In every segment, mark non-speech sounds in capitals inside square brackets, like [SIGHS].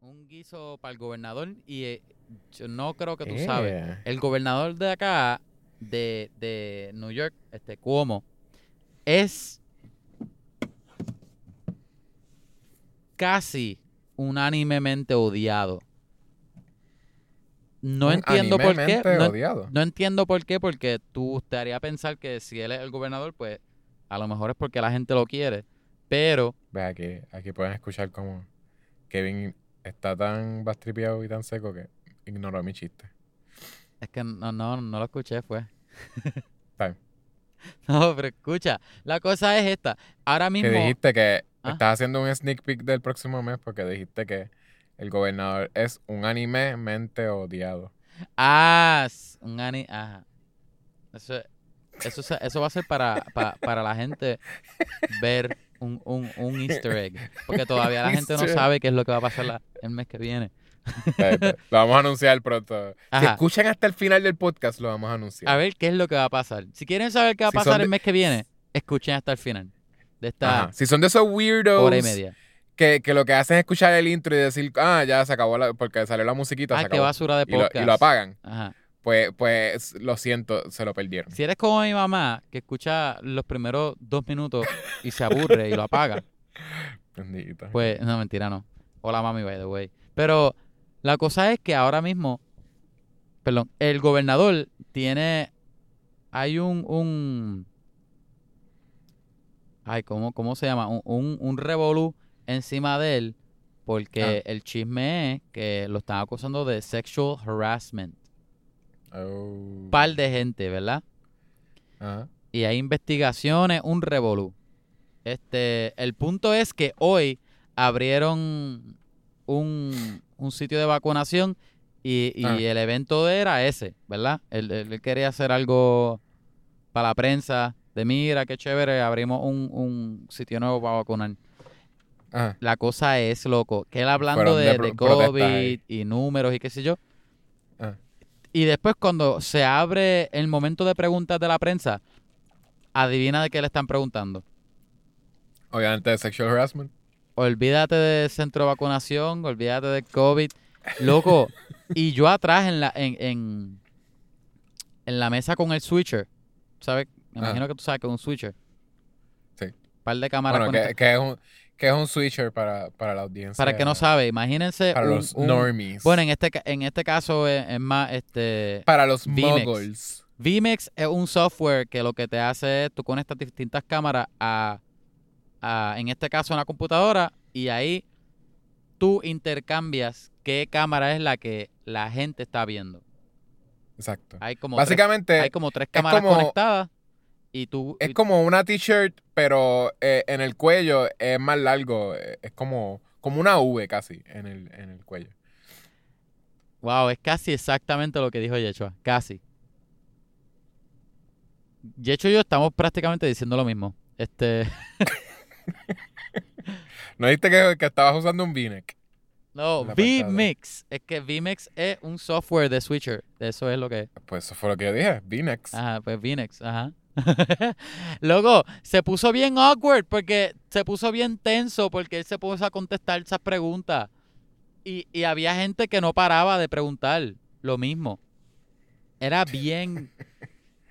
un guiso para el gobernador y eh, yo no creo que tú sabes. Eh, El gobernador de acá, de, de New York, este Cuomo, es casi unánimemente odiado. No entiendo por qué. No, odiado. no entiendo por qué, porque tú te haría pensar que si él es el gobernador, pues a lo mejor es porque la gente lo quiere. Pero Ve aquí, aquí pueden escuchar como Kevin está tan bastripeado y tan seco que ignoró mi chiste. es que no, no, no lo escuché, fue. [LAUGHS] No, pero escucha, la cosa es esta. Ahora mismo. Que dijiste que Ah. estás haciendo un sneak peek del próximo mes porque dijiste que el gobernador es un animemente odiado. Ah, un ani. Ajá. Eso, eso, eso va a ser para, pa- para la gente ver un, un, un easter egg. Porque [LAUGHS] todavía la gente no sabe qué es lo que va a pasar la- el mes que viene. [LAUGHS] Lo vamos a anunciar pronto. Si Ajá. escuchan hasta el final del podcast, lo vamos a anunciar. A ver qué es lo que va a pasar. Si quieren saber qué va a Si pasar de- el mes que viene, escuchen hasta el final de esta Ajá. Si son de esos weirdos hora y media. que, que lo que hacen es escuchar el intro y decir, ah, ya se acabó la, porque salió la musiquita, Ah, se qué basura de y, lo, podcast. y lo apagan. Ajá. Pues, pues lo siento, se lo perdieron. Si eres como mi mamá, que escucha los primeros dos minutos y se aburre y lo apaga, [LAUGHS] pues no, mentira, no. Hola mami, by the way. Pero la cosa es que ahora mismo, perdón, el gobernador tiene, hay un, un, ay, ¿cómo, cómo se llama? Un, un, un revolú encima de él porque el chisme es que lo están acusando de sexual harassment. Oh. Par de gente, ¿verdad? Ajá. y hay investigaciones, un revolú. Este, el punto es que hoy abrieron un, un sitio de vacunación y, y Ah. el evento era ese, ¿verdad? Él, él- quería hacer algo para la prensa de mira, qué chévere, abrimos un, un sitio nuevo para vacunar. La cosa es, loco, que él hablando de de, de COVID y números y qué sé yo. Y después cuando se abre el momento de preguntas de la prensa, adivina de qué le están preguntando. Obviamente de sexual harassment. Olvídate del centro de vacunación, olvídate del COVID. Loco, y yo atrás en la, en, en, en la mesa con el switcher, ¿sabes? Me Ah. imagino que tú sabes que es un switcher. Sí. par de cámaras Bueno, que, que es un, que es un switcher para, para la audiencia. Para el que no sabe, imagínense Para un- los un- normies. Bueno, en este, en este caso es, es más, este... para los VMix. muggles. vMix es un software que lo que te hace es, tú conectas distintas cámaras a, a, en este caso, una computadora y ahí tú intercambias qué cámara es la que la gente está viendo. Exacto. Hay como tres, Básicamente, hay como tres cámaras como- conectadas y tú... es y- como una t-shirt, pero eh, en el cuello es más largo. eh, Es como, como una V casi en el, en el cuello. Wow, es casi exactamente lo que dijo Yechua. Casi. Yecho y yo estamos prácticamente diciendo lo mismo. Este... [LAUGHS] ¿No viste que, que estabas usando un V-neck? No, vMix. Es que vMix es un software de switcher. Eso es lo que es. Pues eso fue lo que yo dije, V-necks. Ajá, pues vMix, ajá. [LAUGHS] Luego, se puso bien awkward porque se puso bien tenso porque él se puso a contestar esas preguntas. Y, y había gente que no paraba de preguntar lo mismo. Era bien,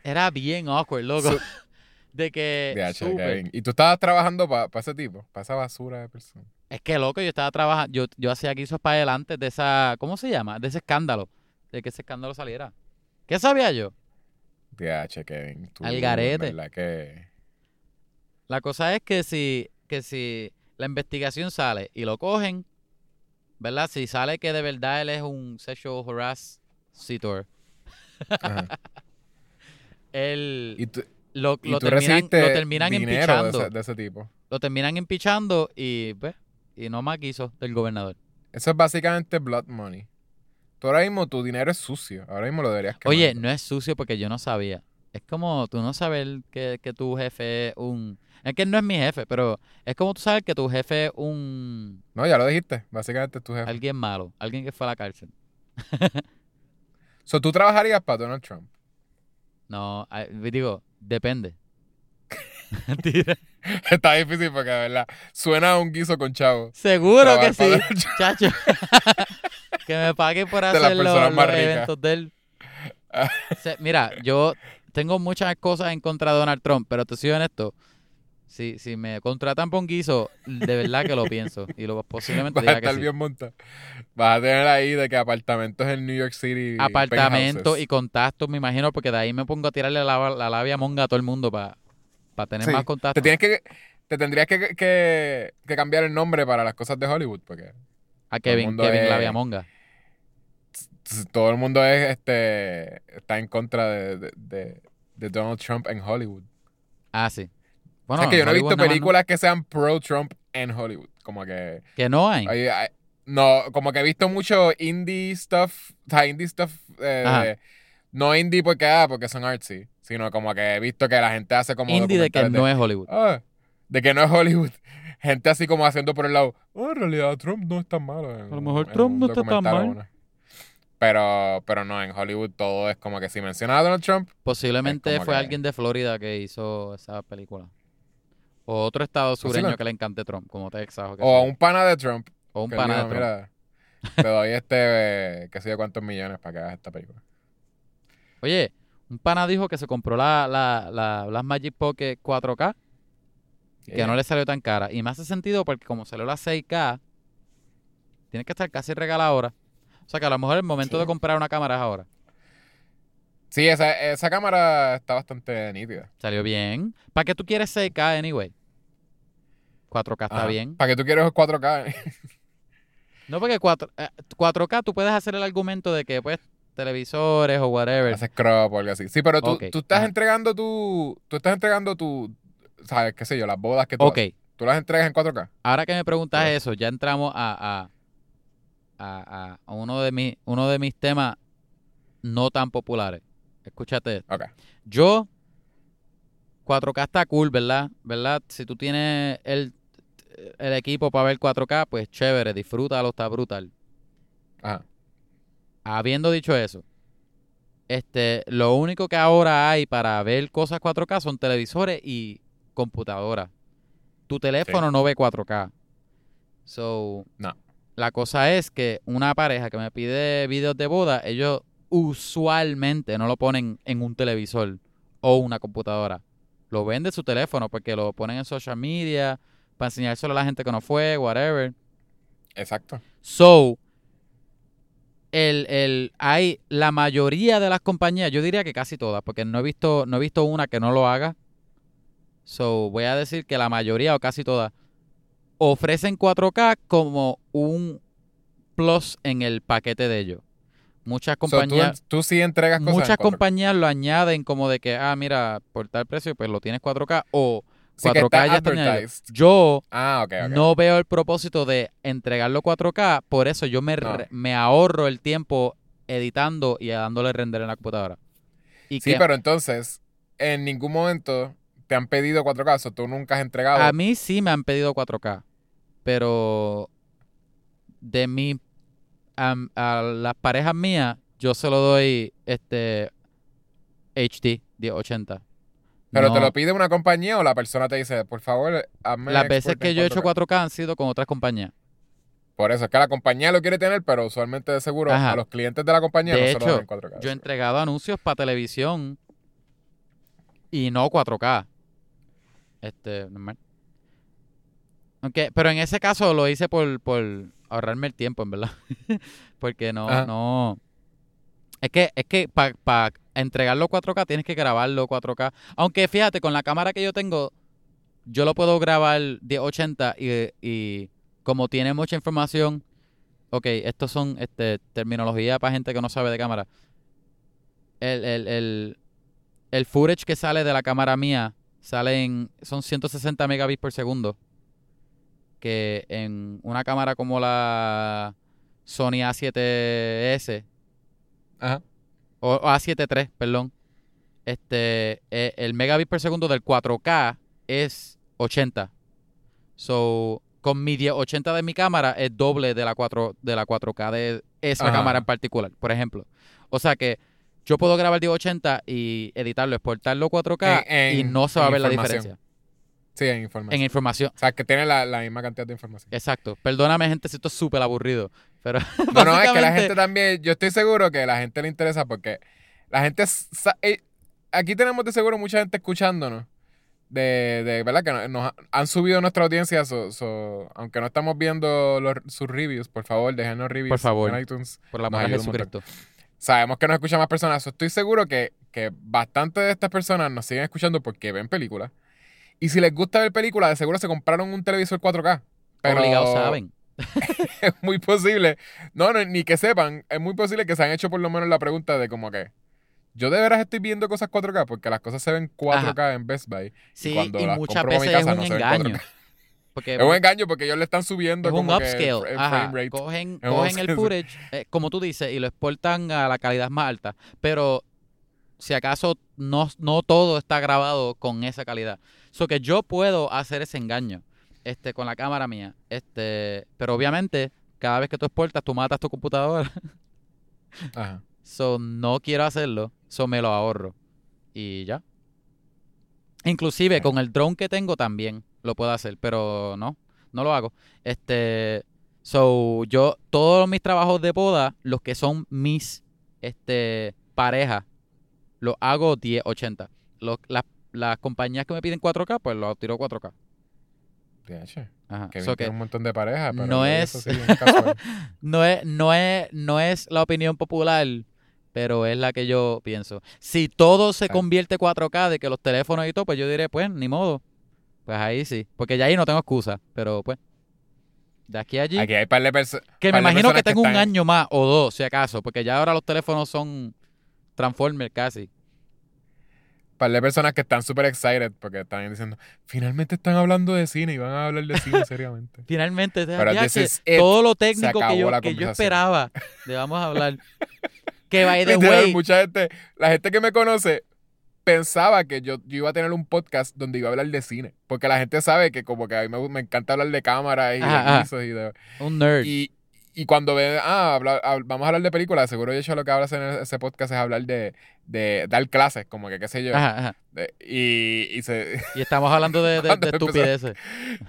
era bien awkward, loco. [LAUGHS] De que... Y tú estabas trabajando para ese tipo, para esa basura de persona. Es que loco, yo estaba trabajando, yo, yo hacía guisos para adelante de esa, ¿cómo se llama? De ese escándalo, de que ese escándalo saliera. ¿Qué sabía yo? DH, Kevin. Tú, Al garete. que... La cosa es que si, que si la investigación sale y lo cogen, ¿verdad? Si sale que de verdad él es un sexual harassment, Ajá. [LAUGHS] él Y tú, lo, y lo tú terminan, lo terminan de empichando. ese, de ese tipo. Lo terminan empichando y, pues, y no más quiso del gobernador. Eso es básicamente blood money. Tú ahora mismo tu dinero es sucio. Ahora mismo lo deberías quemar. Oye, no es sucio porque yo no sabía. Es como tú no saber que, que tu jefe es un... Es que él no es mi jefe, pero es como tú sabes que tu jefe es un... No, ya lo dijiste. Básicamente es tu jefe. Alguien malo, alguien que fue a la cárcel. So, tú trabajarías para Donald Trump. No, a- digo, depende. [LAUGHS] Está difícil porque, de verdad, suena a un guiso con chavo. Seguro que sí, chacho. [LAUGHS] que me pague por De hacer los, eventos de él. [LAUGHS] Se- mira, yo tengo muchas cosas en contra de Donald Trump, pero te soy honesto. Si, si me contratan por un guiso, de verdad que lo pienso. Y lo posiblemente [LAUGHS] Vas a diga que sí. bien montado. Vas a tener ahí de que apartamentos en New York City. Apartamento penthouses. y contactos, me imagino, porque de ahí me pongo a tirarle la, la labia monga a todo el mundo para tener Sí. más Te contactos. tienes que. Te tendrías que, que, que cambiar el nombre para las cosas de Hollywood, porque A Kevin, Kevin es- labia monga. s- todo el mundo es este está en contra de, de, de- de Donald Trump en Hollywood. Ah, sí. Bueno, es que yo no he visto películas que sean pro Trump en Hollywood. Como que. no. Que no hay. hay- hay- no, como que he visto mucho indie stuff. O sea, indie stuff. eh, no indie porque, ah, porque son artsy. Sino como que he visto que la gente hace como. Indie de que no es Hollywood. Ah, de que no es Hollywood. [LAUGHS] Gente así como haciendo por el lado. "Oh, en realidad Trump no es tan malo. en A lo mejor Trump no está tan o mal. Una". Pero, pero no, en Hollywood todo es como que si mencionas a Donald Trump, Posiblemente fue que- alguien de Florida que hizo esa película. O otro estado sureño Posiblemente. que le encante Trump, como Texas o, yo. un pana de Trump, O un que pana de Trump. mira, [LAUGHS] te doy este, qué sé yo cuántos millones para que hagas esta película. Oye, un pana dijo que se compró la, la, la Blackmagic Pocket 4K, que Yeah. no le salió tan cara. Y me hace sentido porque como salió la 6K, tiene que estar casi regala ahora. O sea que a lo mejor el momento Sí. de comprar una cámara es ahora. Sí, esa, esa cámara está bastante nítida. Salió bien. ¿Para qué tú quieres 6K anyway? 4K está Ajá. bien. ¿Para qué tú quieres 4K? [LAUGHS] No, porque 4, eh, 4K tú puedes hacer el argumento de que, pues, televisores o whatever. Haces crop o algo así. Sí, pero tú, tú estás ajá. entregando tu, tú estás entregando tu, sabes, qué sé yo, las bodas que tú Ok, haces. Tú las entregas en 4K. ahora que me preguntas eso, ya entramos a, a, a- a uno, de mis, uno de mis temas no tan populares. Escúchate esto. Yo, 4K está cool, ¿verdad? ¿Verdad? Si tú tienes el, el equipo para ver 4K, pues chévere, disfrútalo, está brutal. Ajá. Habiendo dicho eso, este, lo único que ahora hay para ver cosas 4K son televisores y computadoras. Tu teléfono no ve 4K. So, No. La cosa es que una pareja que me pide videos de boda, ellos usualmente no lo ponen en un televisor o una computadora. Lo ven de su teléfono porque lo ponen en social media para enseñárselo a la gente que no fue, whatever. Exacto. So, el, el, hay la mayoría de las compañías, yo diría que casi todas, porque no he visto, no he visto una que no lo haga. So, voy a decir que la mayoría o casi todas ofrecen 4K como un plus en el paquete de ellos. Muchas So, tú, compañías, tú sí entregas cosas muchas 4K. compañías lo añaden como de que, ah, mira, por tal precio, pues lo tienes 4K o Sí que 4K está ya está. Yo Ah, no veo el propósito de entregarlo 4K, por eso yo me, No. me ahorro el tiempo editando y dándole render en la computadora. Y Sí, que pero entonces, en ningún momento te han pedido 4K, o tú nunca has entregado. a mí sí me han pedido 4K, pero de mi a, a las parejas mías yo se lo doy este HD 1080. pero te lo pide una compañía o la persona te dice, por favor, hazme las veces que yo he hecho 4K"? 4K han sido con otras compañías. Por eso es que la compañía lo quiere tener, pero usualmente de seguro Ajá. a los clientes de la compañía De no se lo dan hecho, en 4K. Yo he entregado anuncios para televisión y no 4K. Este, normal. Aunque, pero en ese caso lo hice por, por ahorrarme el tiempo, en verdad. [LAUGHS] Porque no, Ajá. no. Es que, es que para entregarlo 4K tienes que grabarlo 4K. Aunque fíjate, con la cámara que yo tengo, yo lo puedo grabar 1080 y, y como tiene mucha información, ok, estos son este, terminología para gente que no sabe de cámara. El, el, el, el footage que sale de la cámara mía sale en, son 160 megabits por segundo. Que en una cámara como la Sony A7S Ajá. o, o A7 III, perdón, este, eh, el megabit por segundo del 4K es 80. So, con mi 1080 de mi cámara es doble de la 4 de la 4K de esa Ajá. cámara en particular, por ejemplo. O sea que yo puedo grabar 1080 y editarlo, exportarlo 4K En- en- y no se va a ver la diferencia. Sí, en información. en información. O sea, que tiene la, la misma cantidad de información. Exacto. Perdóname, gente, si esto es súper aburrido. Pero [LAUGHS] No, no, es que la gente también, yo estoy seguro que a la gente le interesa porque la gente, eh, aquí tenemos de seguro mucha gente escuchándonos, de, de verdad que nos, han subido nuestra audiencia, so- so, aunque no estamos viendo los- sus reviews, por favor, déjenos reviews Por favor. en iTunes. Por la nos de un. Jesucristo. Sabemos que nos escuchan más personas, so estoy seguro que, que bastante de estas personas nos siguen escuchando porque ven películas. Y si les gusta ver películas, de seguro se compraron un televisor 4K. Pero Obligados saben. [LAUGHS] es muy posible, no, no, ni que sepan, es muy posible que se han hecho por lo menos la pregunta de como que yo de veras estoy viendo cosas 4K porque las cosas se ven 4K en Best Buy. Sí, cuando y las muchas compro mi veces es casa un no se ven engaño. 4K. Porque Es un engaño porque ellos le están subiendo es un como que upscale. el, el Ajá. frame rate. Cogen, un cogen el footage, eh, como tú dices, y lo exportan a la calidad más alta. Pero si acaso no, no todo está grabado con esa calidad. So que yo puedo hacer ese engaño este, con la cámara mía. Este, pero obviamente, cada vez que tú exportas, tú matas tu computadora. [LAUGHS] Ajá. So no quiero hacerlo. So me lo ahorro. Y ya. Inclusive con el drone que tengo también lo puedo hacer, pero no, no lo hago. Este, so yo todos mis trabajos de boda, los que son mis este parejas, los hago 1080. Los, las, las compañías que me piden 4K, pues los tiro 4K. DH, Ajá. Que So que un montón de parejas, pero no es- sí, [LAUGHS] no es, no es, no es la opinión popular, pero es la que yo pienso. Si todo se convierte 4K de que los teléfonos y todo, pues yo diré, pues, ni modo. Pues ahí sí. Porque ya ahí no tengo excusa. Pero pues. De aquí a allí. Aquí hay par de personas. que me imagino que tengo un año más o dos, si acaso. Porque ya ahora los teléfonos son Transformers casi. par de personas que están súper excited porque están diciendo, finalmente están hablando de cine y van a hablar de cine [LAUGHS] seriamente. Finalmente, Pero ya que todo lo técnico que yo, que yo esperaba de vamos a hablar. [LAUGHS] que by the way, mucha gente, la gente que me conoce pensaba que yo, yo iba a tener un podcast donde iba a hablar de cine. Porque la gente sabe que como que a mí me, me encanta hablar de cámaras y Ajá, de ajá. y de... un nerd. Y, y cuando ven, ah, habla- hab- vamos a hablar de películas, seguro yo lo que hablas en ese podcast es hablar de, de dar clases, como que qué sé yo. Ajá, ajá. De- y, y se... Y estamos hablando de, de- [LAUGHS] de estupideces.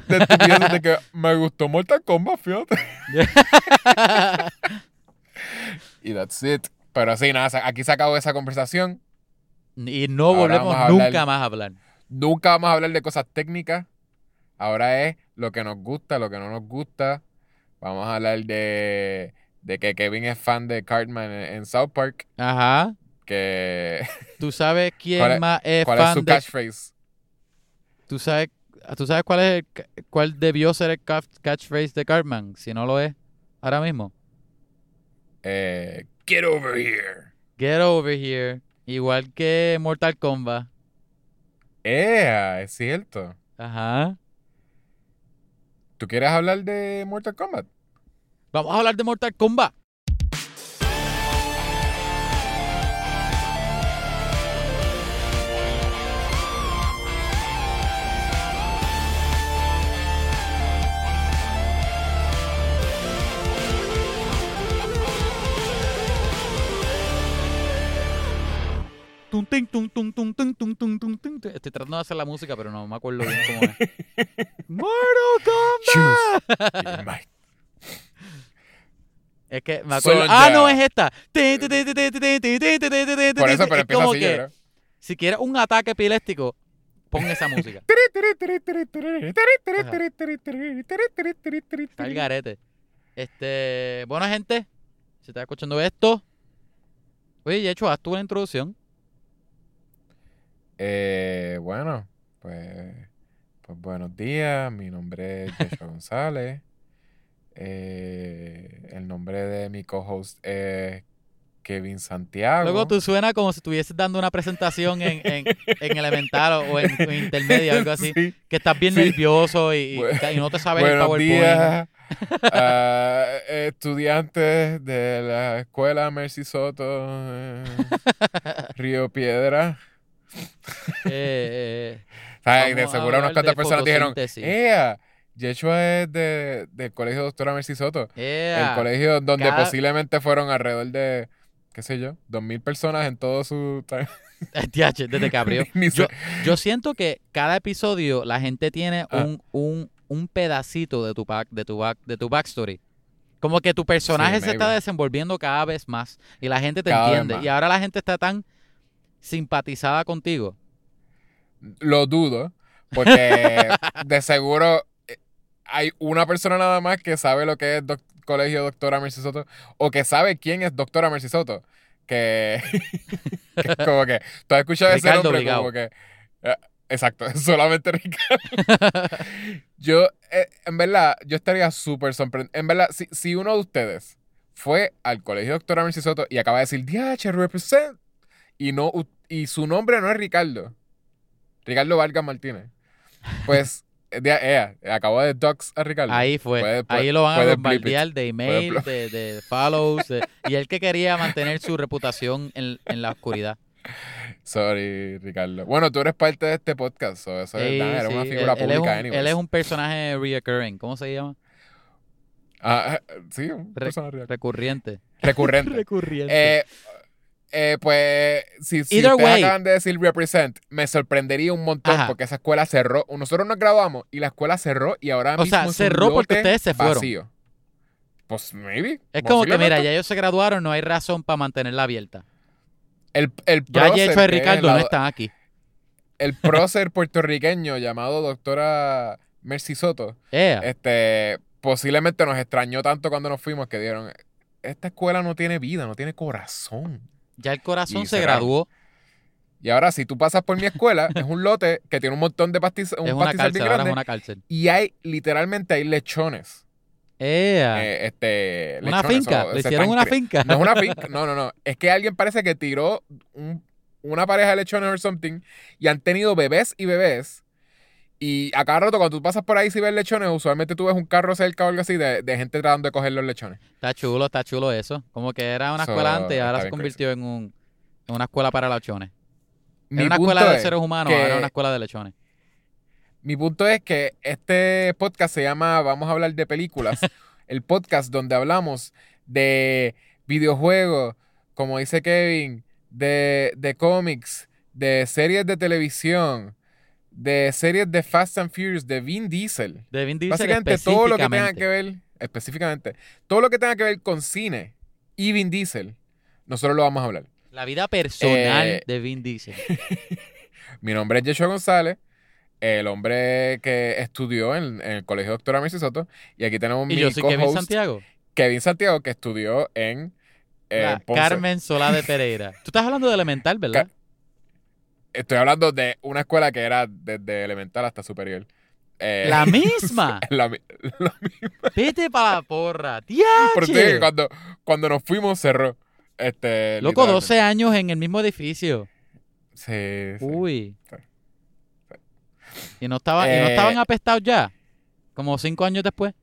De estupideces de que me gustó Mortal Kombat, fíjate. [LAUGHS] Y that's it. Pero sí, nada, aquí se acabó esa conversación. Y no Ahora volvemos hablar- nunca más a hablar. Nunca vamos a hablar de cosas técnicas. Ahora es lo que nos gusta, lo que no nos gusta. Vamos a hablar de, de que Kevin es fan de Cartman en, en South Park. Ajá. Que, [LAUGHS] ¿Tú sabes quién ¿Cuál es- más es ¿Cuál es fan su de... catchphrase? ¿Tú sabes, ¿Tú sabes cuál es el cuál debió ser el ca- catchphrase de Cartman? Si no lo es, ahora mismo. Eh, Get over here. Get over here. Igual que Mortal Kombat. ¡Ea! Es cierto. Ajá. ¿Tú quieres hablar de Mortal Kombat? Vamos a hablar de Mortal Kombat. Estoy tratando de hacer la música, pero no me acuerdo bien cómo es. ¡Mortal Kombat! Es que me acuerdo. Ah, no, es esta. Si quieres un ataque epiléptico, pon esa música. Garete. Este, bueno, gente, si estás escuchando esto, oye, de hecho, haz tú la introducción. Eh, bueno, pues, pues buenos días. Mi nombre es Joshua [LAUGHS] González. Eh, el nombre de mi co-host es Kevin Santiago. Luego tú suena como si estuvieses dando una presentación en, en, en elemental o, en, en intermedia o algo así. [LAUGHS] Sí. Que estás bien Sí. nervioso y, no te sabes el PowerPoint. días, estudiantes de la escuela Mercy Soto, eh, Río Piedra. [LAUGHS] Eh, eh. De seguro unas cuantas personas dijeron. ¡Ea! Yeshua es de, del colegio Doctora Mercy Soto. ea. El colegio donde cada- posiblemente fueron alrededor de, qué sé yo, dos mil personas en todo su... TH, [LAUGHS] desde que abrió. [LAUGHS] Yo, yo siento que cada episodio la gente tiene Ah. un, un, un pedacito de tu, back, de, tu back, de tu backstory. Como que tu personaje se está desenvolviendo cada vez más y la gente te Cada entiende. Y ahora la gente está tan simpatizada contigo. Lo dudo, porque [LAUGHS] de seguro eh, hay una persona nada más que sabe lo que es doc- colegio doctora Mercy Soto o que sabe quién es doctora Mercy Soto. Que, [LAUGHS] que es como que tú has escuchado ese nombre Obligado. como que eh, exacto, [LAUGHS] solamente Ricardo. Yo, eh, en verdad, yo estaría súper sorprendido. En verdad, si, si uno de ustedes fue al colegio doctora Mercy Soto y acaba de decir DH represent y no y su nombre no es Ricardo. Ricardo Vargas Martínez. Pues eh, de, eh, acabo de dox a Ricardo. Ahí fue. Puede- puede- Ahí lo van a bombardear de email, de, de follows. de- y él que quería mantener su reputación en, en la oscuridad. Sorry, Ricardo. Bueno, tú eres parte de este podcast, so eso es Sí, verdad, eres una figura él, él es pública, un, él es un personaje reoccurring. ¿Cómo se llama? Ah, eh, [LAUGHS] sí, un Re- personaje. Recurrente. [LAUGHS] recurrente. Recurrente. Eh, eh, pues, si, si Either ustedes way. acaban de decir represent, me sorprendería un montón Ajá. porque esa escuela cerró. Nosotros nos graduamos y la escuela cerró y ahora O mismo sea, es un cerró porque lote ustedes se fueron. vacío. Pues, maybe. es como que, mira, ya ellos se graduaron, no hay razón para mantenerla abierta. El, el Ya prócer, Yecho y Ricardo la- no están aquí. El [LAUGHS] prócer puertorriqueño llamado doctora Mercy Soto, este, posiblemente nos extrañó tanto cuando nos fuimos que dieron, esta escuela no tiene vida, no tiene corazón. Ya el corazón se cerraron. graduó. Y ahora, si tú pasas por mi escuela, [LAUGHS] es un lote que tiene un montón de pastizales, Es un una pastizal cárcel, bien ahora es grande. una cárcel. Y hay, literalmente, hay lechones. Ea. Eh, este, una lechones, finca. Le hicieron una finca. No es una [LAUGHS] finca, no, no, no. Es que alguien parece que tiró un- una pareja de lechones o something y han tenido bebés y bebés. Y a cada rato, cuando tú pasas por ahí si ves lechones, usualmente tú ves un carro cerca o algo así de, de gente tratando de coger los lechones. Está chulo, está chulo eso. Como que era una So, escuela antes y ahora se convirtió en, un, en una escuela para lechones. Mi Era una escuela de es seres humanos, que- ahora es una escuela de lechones. Mi punto es que este podcast se llama Vamos a hablar de películas. [LAUGHS] el podcast donde hablamos de videojuegos, como dice Kevin, de, de cómics, de series de televisión, de series de Fast and Furious, de Vin Diesel. De Vin Diesel Básicamente todo lo que tenga que ver, específicamente, todo lo que tenga que ver con cine y Vin Diesel, nosotros lo vamos a hablar. La vida personal Eh, de Vin Diesel. [LAUGHS] Mi nombre es Yeshua González, el hombre que estudió en, en el Colegio Doctora Mercy Soto, y aquí tenemos Y mi yo soy Kevin Santiago. Kevin Santiago, que estudió en eh. Carmen Solá de [LAUGHS] Pereira. Tú estás hablando de elemental, ¿verdad? Estoy hablando de una escuela que era desde elemental hasta superior. Eh, La [LAUGHS] misma. [LAUGHS] la Vete para la porra. ¡Diache! cuando, cuando nos fuimos cerró. Este, Loco, literalmente. 12 años en el mismo edificio. Sí, sí. Uy. Sí. Y no, estaba, y no Eh, estaban apestados ya. Como 5 años después.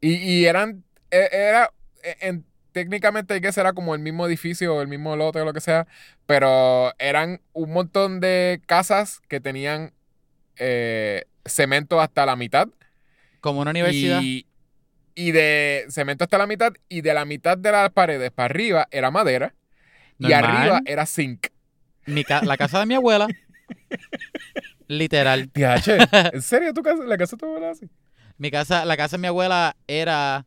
Y, y eran, e- era, e- en, técnicamente hay que será como el mismo edificio o el mismo lote o lo que sea, pero eran un montón de casas que tenían eh, cemento hasta la mitad. Como una universidad. Y, y de cemento hasta la mitad y de la mitad de las paredes para arriba era madera y arriba era zinc. Mi ca- la casa de mi abuela. literal. ¿en [LAUGHS] serio tu casa, la casa de tu abuela así? Mi casa, la casa de mi abuela era.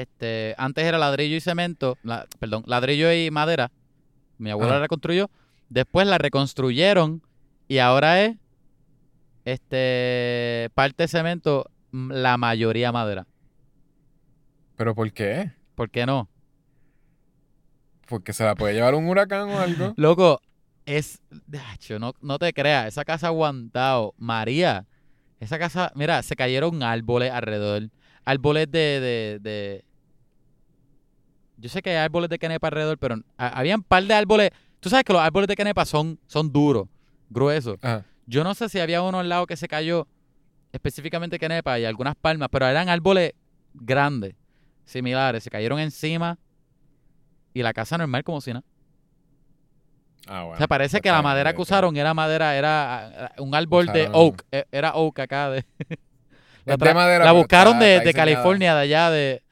Este, antes era ladrillo y cemento. la- perdón, ladrillo y madera. Mi abuela Ajá. la reconstruyó. Después la reconstruyeron. Y ahora es. Este. Parte de cemento, la mayoría madera. ¿Pero por qué? ¿Por qué no? Porque se la puede llevar un huracán o algo. [LAUGHS] Loco, es. Dacho, no, no te creas. Esa casa ha aguantado. María. Esa casa. Mira, se cayeron árboles alrededor. Árboles de. de, de- yo sé que hay árboles de canepa alrededor, pero ha- había un par de árboles. Tú sabes que los árboles de canepa son, son duros, gruesos. Ajá. Yo no sé si había uno al lado que se cayó, específicamente canepa y algunas palmas, pero eran árboles grandes, similares. Se cayeron encima y la casa normal como si nada. Ah, bueno. O sea, parece Pues que la madera ya que usaron era madera, era ah, un árbol de oak, e- era oak acá de... [LAUGHS] La, de la buscaron de, de. California, de allá de...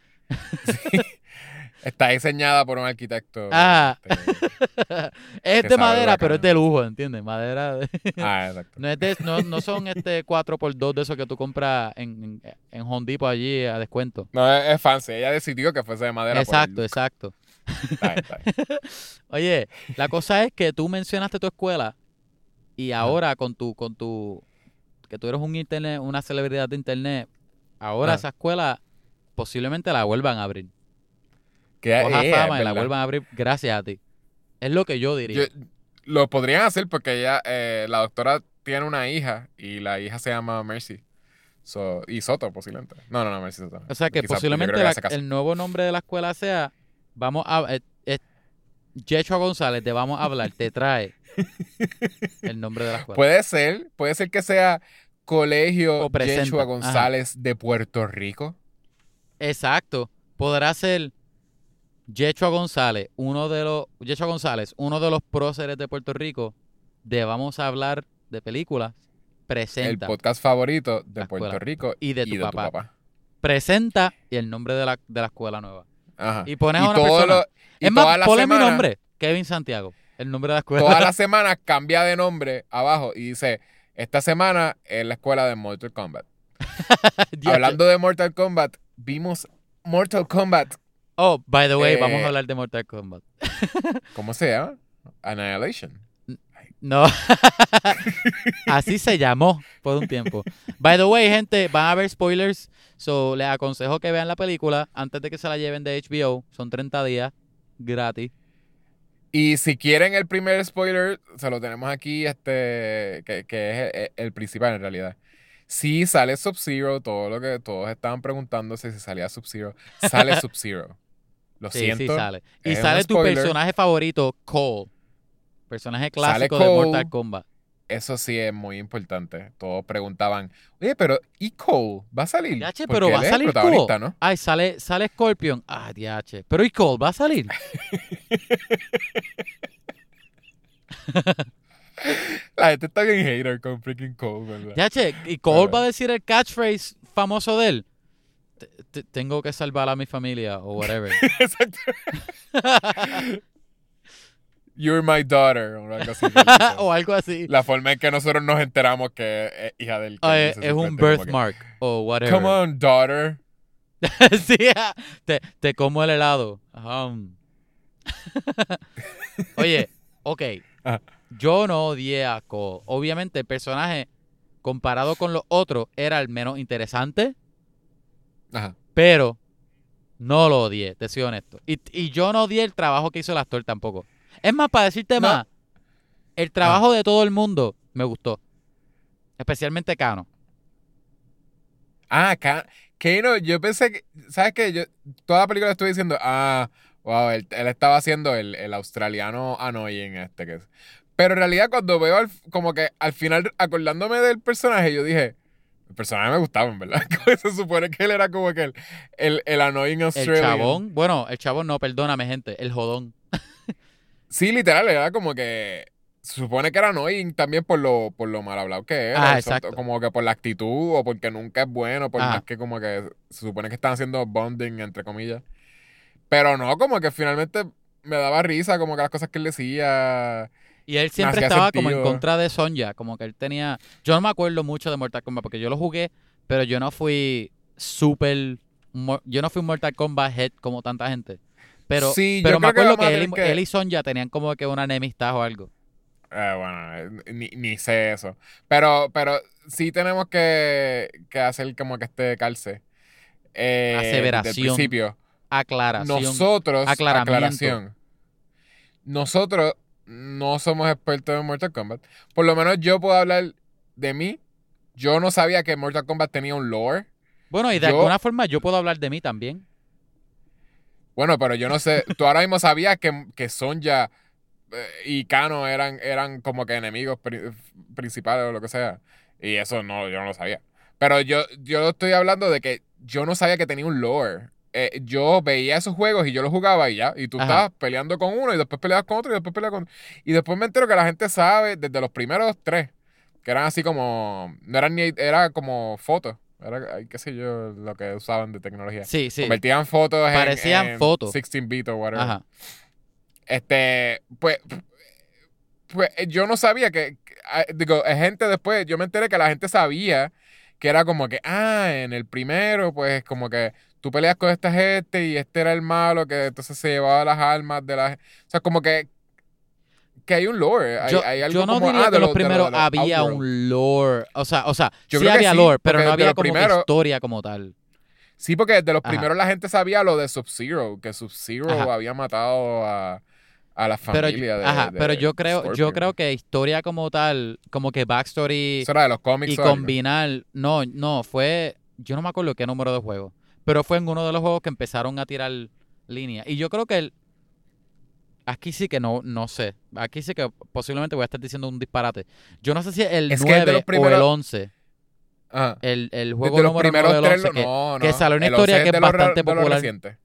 Está diseñada por un arquitecto. Ah. este, [LAUGHS] es de madera, pero es de lujo, ¿entiendes? Madera. de- ah, exacto. no, es de- no, no son este 4x2 de esos que tú compras en, en, en Home Depot allí a descuento. No, es, es fancy. Ella decidió que fuese de madera. Exacto, exacto. Está bien, está bien. [LAUGHS] Oye, la cosa es que tú mencionaste tu escuela y ahora con tu, con tu, que tú eres un internet, una celebridad de internet, ahora Ajá. esa escuela posiblemente la vuelvan a abrir. Que Coja eh, fama es y la vuelvan a abrir gracias a ti. Es lo que yo diría. Yo- lo podrían hacer porque ella, eh, la doctora tiene una hija y la hija se llama Mercy. So, y Soto, posiblemente. No, no, no, Mercy Soto. o sea que Quizá- posiblemente que la- el nuevo nombre de la escuela sea, vamos a, eh, eh, González, te vamos a hablar, te trae [LAUGHS] el nombre de la escuela. Puede ser, puede ser que sea Colegio Yeshua ajá. González de Puerto Rico. Exacto. Podrá ser Yechua González, uno de los Yechua González, uno de los próceres de Puerto Rico, de vamos a hablar de películas, El presenta, podcast favorito de Puerto. Rico Y de tu papá. presenta y el nombre de la, de la escuela nueva. Ajá. Y pones a una persona. lo- y es más, ponle mi nombre, Kevin Santiago, el nombre de la escuela. Toda la [LAUGHS] semana cambia de nombre abajo y dice, esta semana es la escuela de Mortal Kombat. [LAUGHS] Hablando de Mortal Kombat, vimos Mortal Kombat. Oh, by the way, Eh, vamos a hablar de Mortal Kombat. [LAUGHS] ¿Cómo se llama? Annihilation. No. [LAUGHS] Así se llamó por un tiempo. By the way, gente, van a haber spoilers. So, les aconsejo que vean la película antes de que se la lleven de HBO. Son 30 días gratis. Y si quieren el primer spoiler, se lo tenemos aquí, este, que, que es el, el principal en realidad. Si sale Sub-Zero, todo lo que todos estaban preguntándose si salía Sub-Zero, sale [LAUGHS] Sub-Zero. Lo Sí, siento. sí sale. Y sale tu personaje favorito, Cole. Personaje clásico de. Mortal Kombat. Eso sí es muy importante. Todos preguntaban, oye, pero ¿y Cole? ¿Va a salir? Pero va a salir protagonista, Cole. ¿no? Ay, sale, sale Scorpion. Ay, diache. Pero ¿y Cole? ¿Va a salir? [LAUGHS] La gente está bien hater con freaking Cole, ¿verdad? Diache, y Cole va a decir el catchphrase famoso de él. Te- te- tengo que salvar a mi familia o whatever. [LAUGHS] Exacto. [LAUGHS] You're my daughter. O algo así [LAUGHS] o algo así. La forma en que nosotros nos enteramos que es hija del que es, un que, birthmark o whatever. Come on, daughter. [LAUGHS] sí, ah, te, te como el helado. Ahm. [LAUGHS] Oye, ok. Ajá. Yo no odié a Cole. Obviamente el personaje, comparado con los otros, era el menos interesante, Ajá. pero no lo odié, te soy honesto. Y, y yo no odié el trabajo que hizo el actor tampoco. Es más, para decirte No. más, el trabajo de todo el mundo me gustó. Especialmente Cano. Ah, Ka- Kano, yo pensé que, ¿sabes qué? Yo toda la película estuve diciendo, ah, wow, él, él estaba haciendo el, el australiano annoying este que es. Pero en realidad cuando veo al- como que al final acordándome del personaje, yo dije, el personaje me gustaba, en verdad. [LAUGHS] Se supone que él era como que el, el, el annoying El Australian. chabón, bueno, el chabón no, perdóname gente, el jodón. Sí, literal, era como que se supone que era annoying también por lo, por lo mal hablado que era. Ah, exacto. Como que por la actitud o porque nunca es bueno, por Ajá. más que como que se supone que están haciendo bonding, entre comillas. Pero no, como que finalmente me daba risa, como que las cosas que él decía. Y él siempre estaba como en sentido. contra de Sonja, como que él tenía... Yo no me acuerdo mucho de Mortal Kombat porque yo lo jugué, pero yo no fui súper... Yo no fui un Mortal Kombat head como tanta gente. Pero, Sí, pero me que acuerdo a que, él, que- él y Sonja tenían como que una enemistad o algo. eh, bueno, eh, ni, ni sé eso. Pero, pero sí tenemos que, que hacer como que este calce. Eh, Aseveración. principio. Aclaración. Nosotros, aclaración. Nosotros no somos expertos en Mortal Kombat. Por lo menos yo puedo hablar de mí. Yo no sabía que Mortal Kombat tenía un lore. Bueno, y de yo- alguna forma yo puedo hablar de mí también. Bueno, pero yo no sé. Tú ahora mismo sabías que, que Sonja eh, y Kano eran, eran como que enemigos pri- principales o lo que sea. Y eso no, yo no lo sabía. Pero yo, yo estoy hablando de que yo no sabía que tenía un lore. Eh, yo veía esos juegos y yo los jugaba y ya. Y tú Ajá. estabas peleando con uno y después peleabas con otro y después peleabas con... Y después me entero que la gente sabe desde los primeros tres. Que eran así como... No eran ni... Era como fotos. Era, qué sé yo, lo que usaban de tecnología. Sí, sí. Convertían fotos en- Parecían en, fotos. 16 bit o whatever. Ajá. Este, pues, pues eh, yo no sabía que, ah, digo, eh, gente después, yo me enteré que la gente sabía que era como que, ah, en el primero, pues como que tú peleas con esta gente y este era el malo que entonces se llevaba las almas de la... O sea, como que, que hay un lore, hay, Yo, hay algo yo no como, diría ah, que de los lo- primeros lo había Outworld. un lore. O sea, o sea, Yo sí había sí, lore, pero no había como que primeros- historia como tal. Sí, porque de los Ajá. primeros la gente sabía lo de Sub-Zero, que Sub-Zero había matado a, a la Pero, familia de ajá, de pero yo creo, yo creo que historia como tal, como que backstory Eso era de los cómics. y combinar, no, no, fue, yo no me acuerdo qué número de juego, pero fue en uno de los juegos que empezaron a tirar línea. Y yo creo que el, aquí sí que no, no sé, aquí sí que posiblemente voy a estar diciendo un disparate. Yo no sé si el Es que es de 9 los o el 11, Ajá. el, el Desde juego los número 9 primeros el tres, 11, lo- que, no, que sale una El historia 11 que es de re- bastante de popular.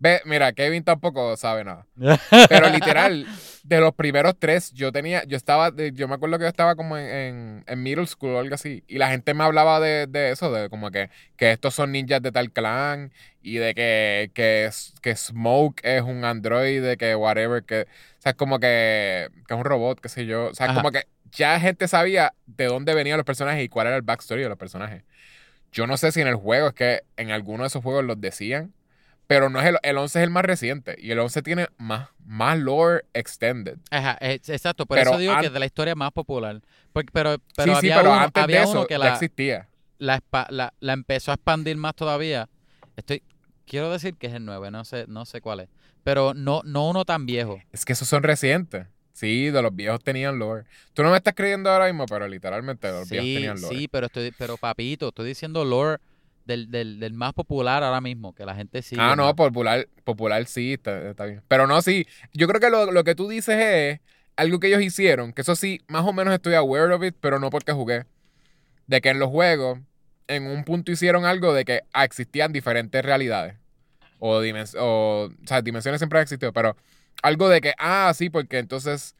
Ve, mira, Kevin tampoco sabe nada. [LAUGHS] Pero literal, de los primeros tres, yo tenía, yo estaba, yo me acuerdo que yo estaba como en, en, en middle school o algo así, y la gente me hablaba de, de eso, de como que, que estos son ninjas de tal clan, y de que, que, que Smoke es un androide, que whatever, que, o sea, como que, que es un robot, qué sé yo, o sea, Ajá. como que ya gente sabía de dónde venían los personajes y cuál era el backstory de los personajes. Yo no sé si en el juego es que en alguno de esos juegos los decían, pero no es el, el 11 es el más reciente y el 11 tiene más, más lore extended. Ajá, es- exacto, por Pero eso digo que es de la historia más popular. Porque, pero pero sí, sí, había, pero uno, antes había de uno eso que la, existía. la, la, la empezó a expandir más todavía. Estoy, quiero decir que es el 9, no sé, no sé cuál es. Pero no, no uno tan viejo. Es que esos son recientes. Sí, de los viejos tenían lore. Tú no me estás creyendo ahora mismo, pero literalmente los viejos tenían lore. sí, pero estoy, pero papito, estoy diciendo lore del, del, del más popular ahora mismo, que la gente sigue. ah, no, popular, popular sí, está, está bien. Pero no, sí. Yo creo que lo, lo que tú dices es algo que ellos hicieron, que eso sí, más o menos estoy aware of it, pero no porque jugué. De que en los juegos, en un punto hicieron algo de que ah, existían diferentes realidades. O, dimens o, o sea, dimensiones siempre han existido, pero algo de que, ah, sí, porque entonces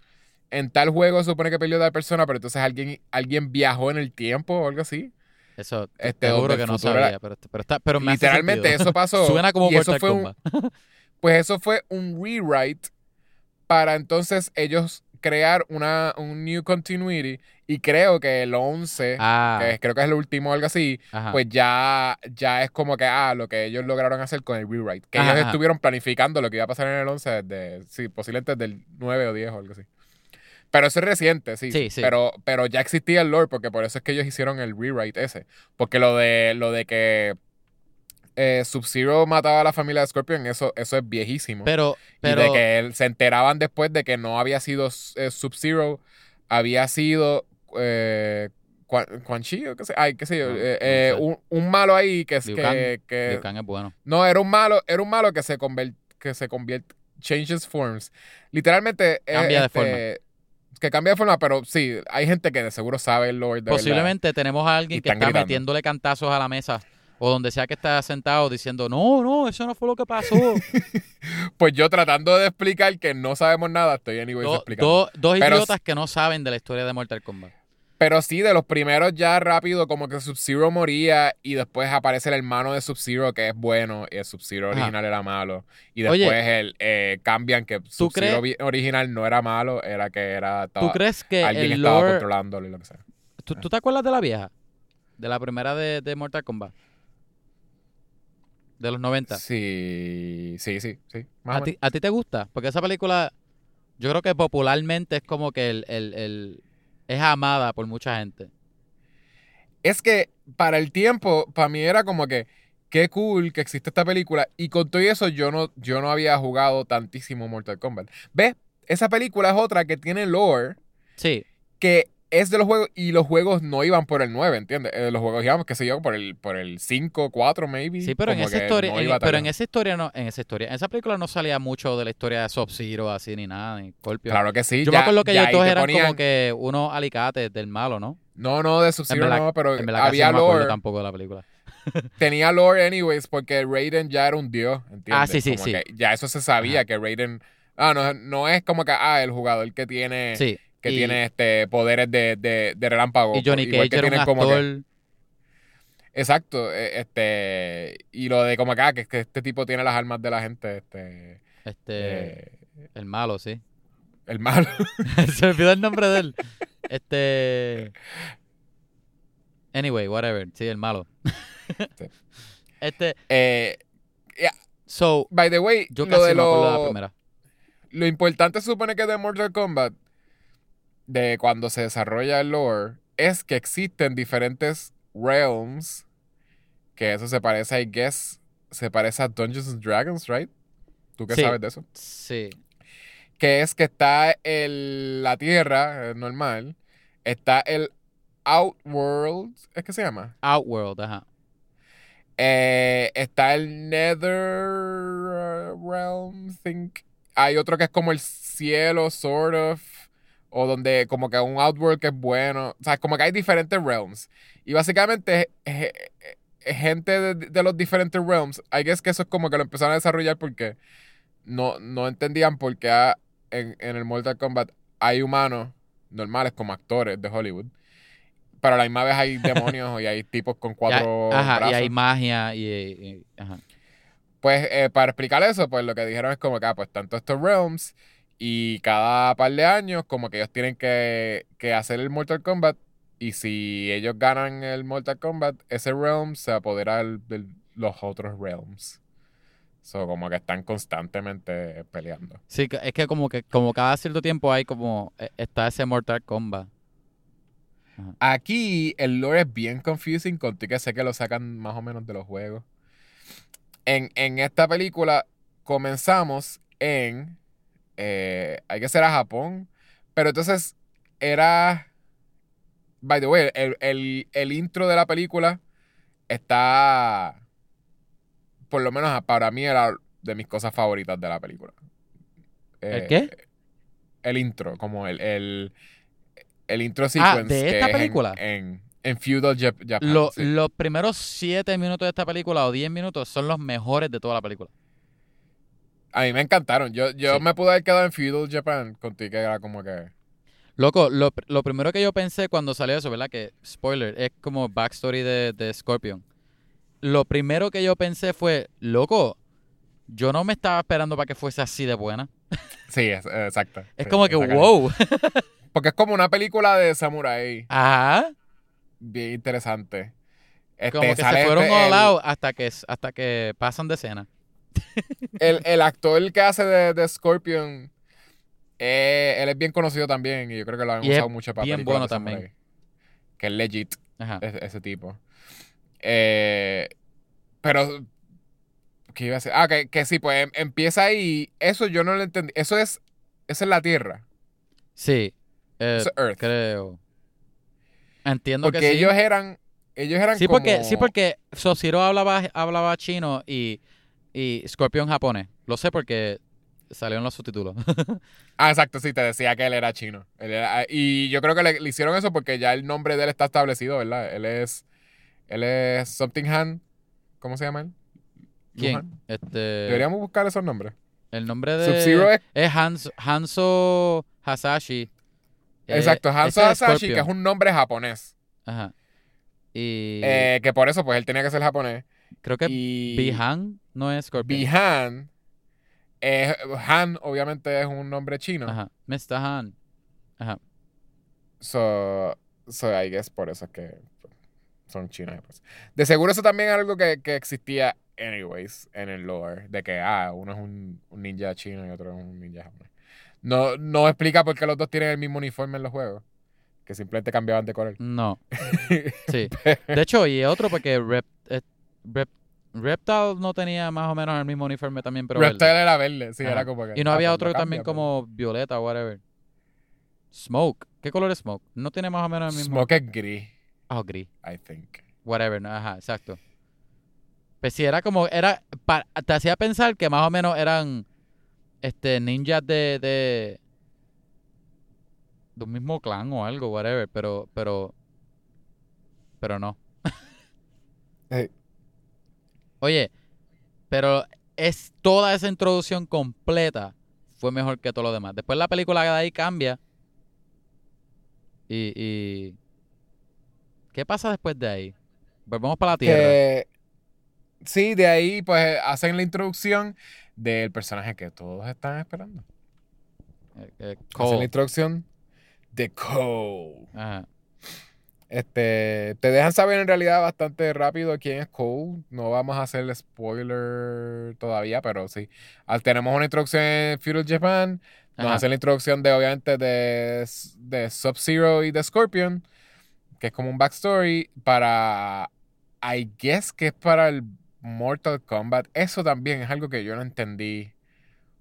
en tal juego se supone que peleó tal persona, pero entonces alguien, alguien viajó en el tiempo o algo así. Eso, te- Este, donde que no sabía, era- pero, pero, está, pero me Literalmente eso pasó. [LAUGHS] Suena como y eso fue un, [LAUGHS] pues eso fue un rewrite para entonces ellos crear una, un new continuity y creo que el 11, Ah, que es- creo que es el último o algo así, ajá. pues ya, ya es como que, ah, lo que ellos lograron hacer con el rewrite. Que Ajá, ellos estuvieron planificando lo que iba a pasar en el 11 desde, sí, posiblemente desde el 9 o 10 o algo así. Pero eso es reciente, sí. Sí, sí. Pero, pero ya existía el lore, porque por eso es que ellos hicieron el rewrite ese. Porque lo de, lo de que eh, Sub-Zero mataba a la familia de Scorpion, eso, eso es viejísimo. pero, pero, y de que él- se enteraban después de que no había sido eh, Sub-Zero, había sido eh, Quan, Quan Chi, o qué sé, ay, qué sé yo, No, eh, no sé. un, un malo ahí que es Liu que, Kang. que- Liu Kang es bueno. no, era un malo, era un malo que se convierte, que se convierte, changes forms. Literalmente Cambia de este, Que cambia de forma, pero sí, hay gente que de seguro sabe el de verdad. Posiblemente tenemos a alguien Y que está gritando. metiéndole cantazos a la mesa o donde sea que está sentado diciendo, no, no, eso no fue lo que pasó. [LAUGHS] Pues yo tratando de explicar que no sabemos nada, estoy anyways Do- explicando. do- dos Pero- idiotas que no saben de la historia de Mortal Kombat. Pero sí, de los primeros ya rápido, como que Sub-Zero moría y después aparece el hermano de Sub-Zero que es bueno y el Sub-Zero original era malo. Y Oye. después el, eh, cambian que Sub-Zero original no era malo, era que era ¿Tú estaba- crees que alguien el estaba controlándolo y lo que sea. ¿tú, tú te acuerdas de la vieja? De la primera de, de Mortal Kombat. De los 90. Sí, sí, sí, sí. ¿A ti, ¿A ti te gusta? Porque esa película, yo creo que popularmente es como que el, el- el- es amada por mucha gente. Es que para el tiempo, para mí era como que qué cool que existe esta película. Y con todo eso, yo no, yo no había jugado tantísimo Mortal Kombat. ¿Ves? Esa película es otra que tiene lore Sí, que es de los juegos y los juegos no iban por el 9, ¿entiendes? Eh, los juegos iban, qué sé yo, por el, por el 5, 4, maybe. sí, pero en esa historia, no en- tan pero en esa historia no, en esa historia, en esa película no salía mucho de la historia de Sub-Zero así ni nada, ni Scorpion. Claro que sí. yo ya- me acuerdo que ellos te eran ponían- como que unos alicates del malo, ¿no? No, no, de Sub-Zero no, pero En había no lore. tampoco de la película. [LAUGHS] Tenía lore anyways porque Raiden ya era un dios, ¿entiendes? Ah, sí, sí, Como sí. que ya eso se sabía Ajá. que Raiden... Ah, no, no es como que, ah, el jugador que tiene... Sí. Que y, tiene este poderes de, de, de relámpago. y Johnny Cage que era un como que-. Exacto, eh, este, y lo de como acá, que, que este tipo tiene las armas de la gente, este, Este, eh, el malo, sí. el malo. [LAUGHS] [LAUGHS] Se me olvidó el nombre de él. Este. Anyway, whatever. Sí, el malo. Sí. [LAUGHS] Este. Eh, So, by the way, yo lo casi de acuerdo de la lo, primera. lo importante se supone que de Mortal Kombat, de cuando se desarrolla el lore, es que existen diferentes realms, que eso se parece, I guess, se parece a Dungeons and Dragons, right? ¿Tú qué Sí. sabes de eso? Sí. que es que está el, la Tierra eh, normal, está el Outworld, ¿es que se llama? Outworld, ajá. Eh, está el Nether uh, Realm, think. Hay otro que es como el cielo, sort of, o donde como que un Outworld que es bueno, o sea, como que hay diferentes realms. Y básicamente eh, eh, gente de, de los diferentes realms, I guess que eso es como que lo empezaron a desarrollar porque no, no entendían por qué en, en el Mortal Kombat hay humanos normales como actores de Hollywood. Pero a la misma vez hay [LAUGHS] demonios y hay tipos con Y hay- cuatro ajá, y hay magia y, y- ajá. Pues eh, para explicar eso, pues lo que dijeron es como que, ah, pues tanto estos realms y cada par de años como que ellos tienen que, que hacer el Mortal Kombat y si ellos ganan el Mortal Kombat, ese realm se apodera de los otros realms. So, como que están constantemente peleando. Sí, es que como que como cada cierto tiempo hay como eh, está ese Mortal Kombat. Aquí el lore es bien confusing, contigo que sé que lo sacan más o menos de los juegos. En, en esta película comenzamos en. Eh, hay que ser a Japón. Pero entonces era. By the way, el, el- el intro de la película está. Por lo menos para mí era de mis cosas favoritas de la película. ¿El Eh, qué? El intro, como el, el, el intro sequence. Ah, ¿de que esta es en- película? En, en Feudal Jap- Japan. Lo- sí. Los primeros siete minutos de esta película o diez minutos son los mejores de toda la película. A mí me encantaron. Yo, yo Sí. me pude haber quedado en Feudal Japan contigo, que era como que. Loco, lo, lo primero que yo pensé cuando salió eso, ¿verdad? Que, spoiler, es como backstory de, de Scorpion. Lo primero que yo pensé fue, loco, yo no me estaba esperando para que fuese así de buena. [LAUGHS] Sí, es- exacto. Es Sí, como que, wow. [LAUGHS] Porque es como una película de samurai. Ajá. Bien interesante. Este, Como que se fueron este, all el- hasta que, hasta que pasan de escena. El, el actor que hace de, de Scorpion, eh, él es bien conocido también y yo creo que lo han Y usado mucho para bien bueno también. Que es legit, ese, ese tipo. Eh, pero, ¿qué iba a decir? Ah, que, que sí, pues em- empieza ahí. Eso yo no lo entendí. Eso es, eso es la Tierra. Sí. eh, Eso es Earth. creo. Entiendo Porque que sí. ellos eran, ellos eran Sí, porque, como- sí, porque Sosiro hablaba, hablaba chino y, y Scorpion japonés. Lo sé porque salió en los subtítulos. [LAUGHS] Ah, exacto, sí, te decía que él era chino. Él era- y yo creo que le, le hicieron eso porque ya el nombre de él está establecido, ¿verdad? Él es, él es Something Han. ¿Cómo se llama él? ¿Quién? Este, Deberíamos buscar esos nombres. el nombre de... Sub-Zero es, es Hans- Hanzo Hasashi. Eh, exacto, Hanzo ese es Hasashi, que es un nombre japonés. Ajá. Y Eh, que por eso, pues él tenía que ser japonés. creo que Y Bihan no es Scorpion. Bihan, eh, Han obviamente es un nombre chino. Ajá. Mr. Han. Ajá. So, so I guess por eso es que son chinos. pues. De seguro eso también es algo que, que existía anyways en el lore. De que, ah, uno es un, un ninja chino y otro es un ninja japonés. No, no explica por qué los dos tienen el mismo uniforme en los juegos. Que simplemente cambiaban de color. No. [LAUGHS] Sí. De hecho, y otro porque Rep, eh, Rep- Reptile no tenía más o menos el mismo uniforme también, pero verde. Reptile era verde, sí, Ajá. era como que. Y no ah, había otro también pero- como violeta o whatever. Smoke. ¿Qué color es Smoke? No tiene más o menos el mismo. Smoke es gris, Ah, gris. I think. Whatever. no, Ajá, exacto. Pues sí, era como, era, pa- te hacía pensar que más o menos eran este ninjas de, de, de un mismo clan o algo, whatever, pero, pero, pero no. Eh. Oye, pero es toda esa introducción completa fue mejor que todo lo demás. Después la película de ahí cambia. Y, y ¿qué pasa después de ahí? Volvemos para la tierra. Que, sí, de ahí pues hacen la introducción del personaje que todos están esperando. Eh, eh, Hacen Cole. la introducción de Cole. Ajá. Este, te dejan saber en realidad bastante rápido quién es Cole. No vamos a hacer spoiler todavía, pero sí. Ah, tenemos una introducción en Feudal Japan. Nos Ajá. hacen la introducción de, obviamente, de, de Sub-Zero y de Scorpion, que es como un backstory para, I guess que es para el Mortal Kombat. Eso también es algo que yo no entendí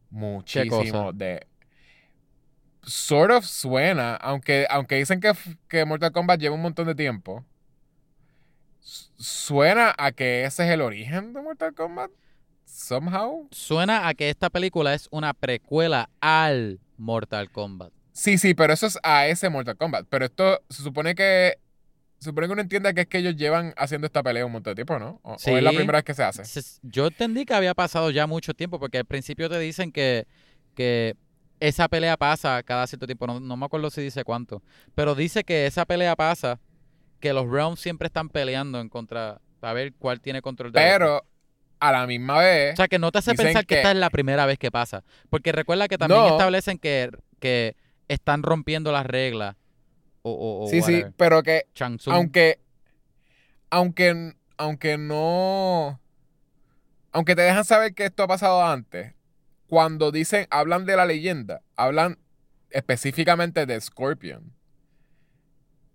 muchísimo de... Sort of suena, aunque, aunque dicen que, que Mortal Kombat lleva un montón de tiempo. su- Suena a que ese es el origen de Mortal Kombat. Somehow. Suena a que esta película es una precuela al Mortal Kombat. Sí, sí, pero eso es a ese Mortal Kombat. Pero esto se supone que. Se supone que uno entiende que es que ellos llevan haciendo esta pelea un montón de tiempo, ¿no? O, o es la primera vez que se hace. Yo entendí que había pasado ya mucho tiempo, porque al principio te dicen que, que esa pelea pasa cada cierto tiempo. No, no me acuerdo si dice cuánto. Pero dice que esa pelea pasa, que los Realms siempre están peleando en contra. Para ver cuál tiene control de. Pero a la misma vez. O sea, que no te hace pensar que, que- esta es la primera vez que pasa. Porque recuerda que también No. establecen que, que están rompiendo las reglas. O, o, o sí, sí, pero que aunque aunque aunque no aunque te dejan saber que esto ha pasado antes cuando dicen hablan de la leyenda hablan específicamente de Scorpion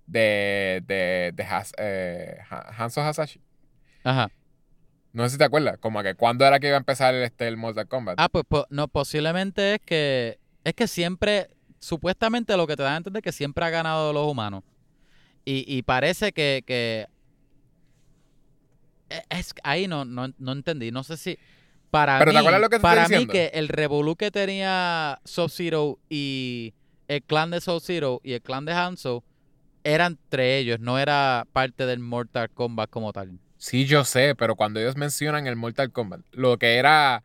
de de, de Has- eh, Ha- Hanzo Hasashi Ajá. no sé si te acuerdas como que cuándo era que iba a empezar el, este, el Mortal Kombat Ah, pues, po- no, posiblemente es que es que siempre, supuestamente lo que te da a entender es que siempre ha ganado los humanos. Y, y parece que, que e- es ahí no, no, no entendí. No sé si para Pero ¿te mí, acuerdas lo que te estoy para mí diciendo? que el revolú que tenía Sub-Zero y el clan de Sub-Zero y el clan de Hanzo eran entre ellos, no era parte del Mortal Kombat como tal. sí yo sé pero cuando ellos mencionan el Mortal Kombat lo que era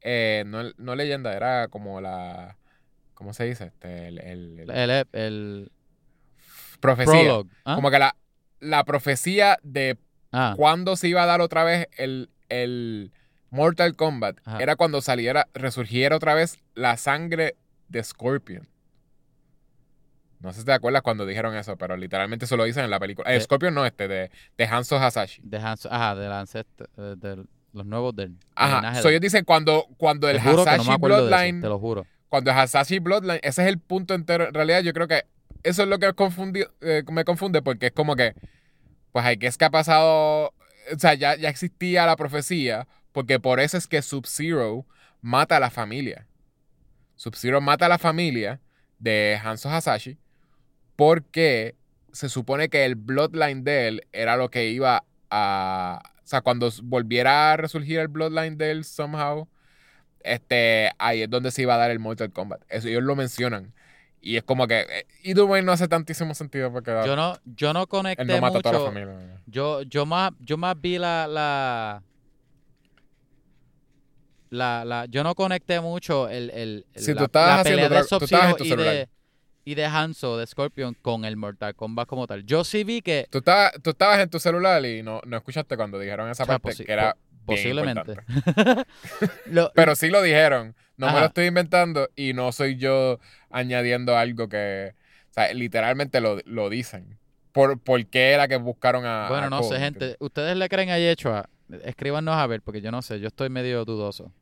eh, no, no leyenda era como la ¿cómo se dice? Este, el- el- el- profecía. ¿ah? Como que la, la profecía de Ah, cuándo se iba a dar otra vez el, el Mortal Kombat Ajá. era cuando saliera, resurgiera otra vez la sangre de Scorpion. No sé si te acuerdas cuando dijeron eso, pero literalmente eso lo dicen en la película. Eh, De- Scorpion no este, de, de Hanzo Hasashi. de Hanzo- ajá, del ancestro, eh, de los nuevos del Ajá. So ellos dicen cuando, cuando el no Hasashi de eso, Bloodline, te lo juro. cuando el Hasashi Bloodline, ese es el punto entero. En realidad, yo creo que eso es lo que eh, me confunde, porque es como que, pues, hay que es que ha pasado. O sea, ya, ya existía la profecía, porque por eso es que Sub-Zero mata a la familia. Sub-Zero mata a la familia de Hanzo Hasashi, porque se supone que el bloodline de él era lo que iba a. O sea, cuando volviera a resurgir el bloodline de él, somehow este, ahí es donde se iba a dar el Mortal Kombat. Eso ellos lo mencionan. Y es como que, eh, either way no hace tantísimo sentido porque Yo no, yo no conecté él no mata a toda la mucho. familia. Yo, yo más, yo más vi la, la, la, la- yo no conecté mucho el, el, el- Sí, tú la, estabas la haciendo pelea de tu y de, y de Hanzo, de Scorpion, con el Mortal Kombat como tal. Yo sí vi que, Tú, estabas, tú estabas en tu celular y no, no escuchaste cuando dijeron esa O sea, parte que era posiblemente. [LAUGHS] lo- Pero sí lo dijeron. No me lo estoy inventando y no soy yo añadiendo algo que... O sea, literalmente lo, lo dicen. Por, ¿Por qué era que buscaron a... bueno, a no sé, gente. ¿Ustedes le creen a Yechua? Escríbanos a ver, porque yo no sé, yo estoy medio dudoso.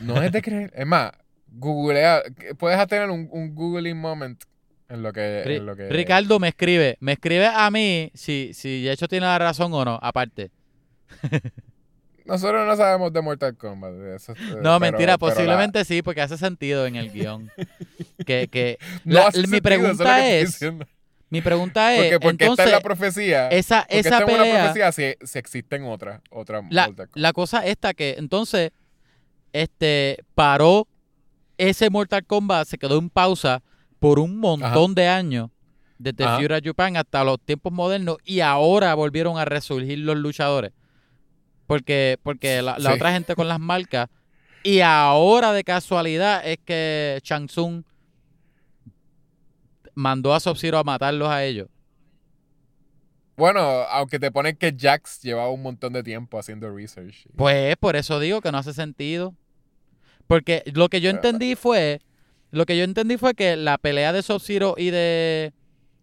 No es de creer. Es más, googlea. Puedes tener un, un googling moment en lo que. En lo que Ricardo me escribe, me escribe a mí si, si Yecho tiene la razón o no, aparte. Nosotros no sabemos de Mortal Kombat. eso, eh, No, pero- mentira, pero la- posiblemente sí, porque hace sentido en el guion. que, que [LAUGHS] No la- hace mi sentido, pregunta lo que estoy es, mi pregunta es, Porque, porque entonces, esta es la profecía. esa, esa es una pelea, profecía si, si existen otras. Otra la, Mortal Kombat. la cosa esta que entonces, este, paró ese Mortal Kombat, se quedó en pausa por un montón de años, desde Ajá. Fury Japan hasta los tiempos modernos, y ahora volvieron a resurgir los luchadores. Porque, porque la, la Sí. otra gente con las marcas, y ahora de casualidad es que Shang Tsung mandó a Sub-Zero a matarlos a ellos. Bueno, aunque te ponen que Jax llevaba un montón de tiempo haciendo research. Pues por eso digo que no hace sentido. Porque lo que yo entendí fue. Lo que yo entendí fue que la pelea de Sub-Zero y de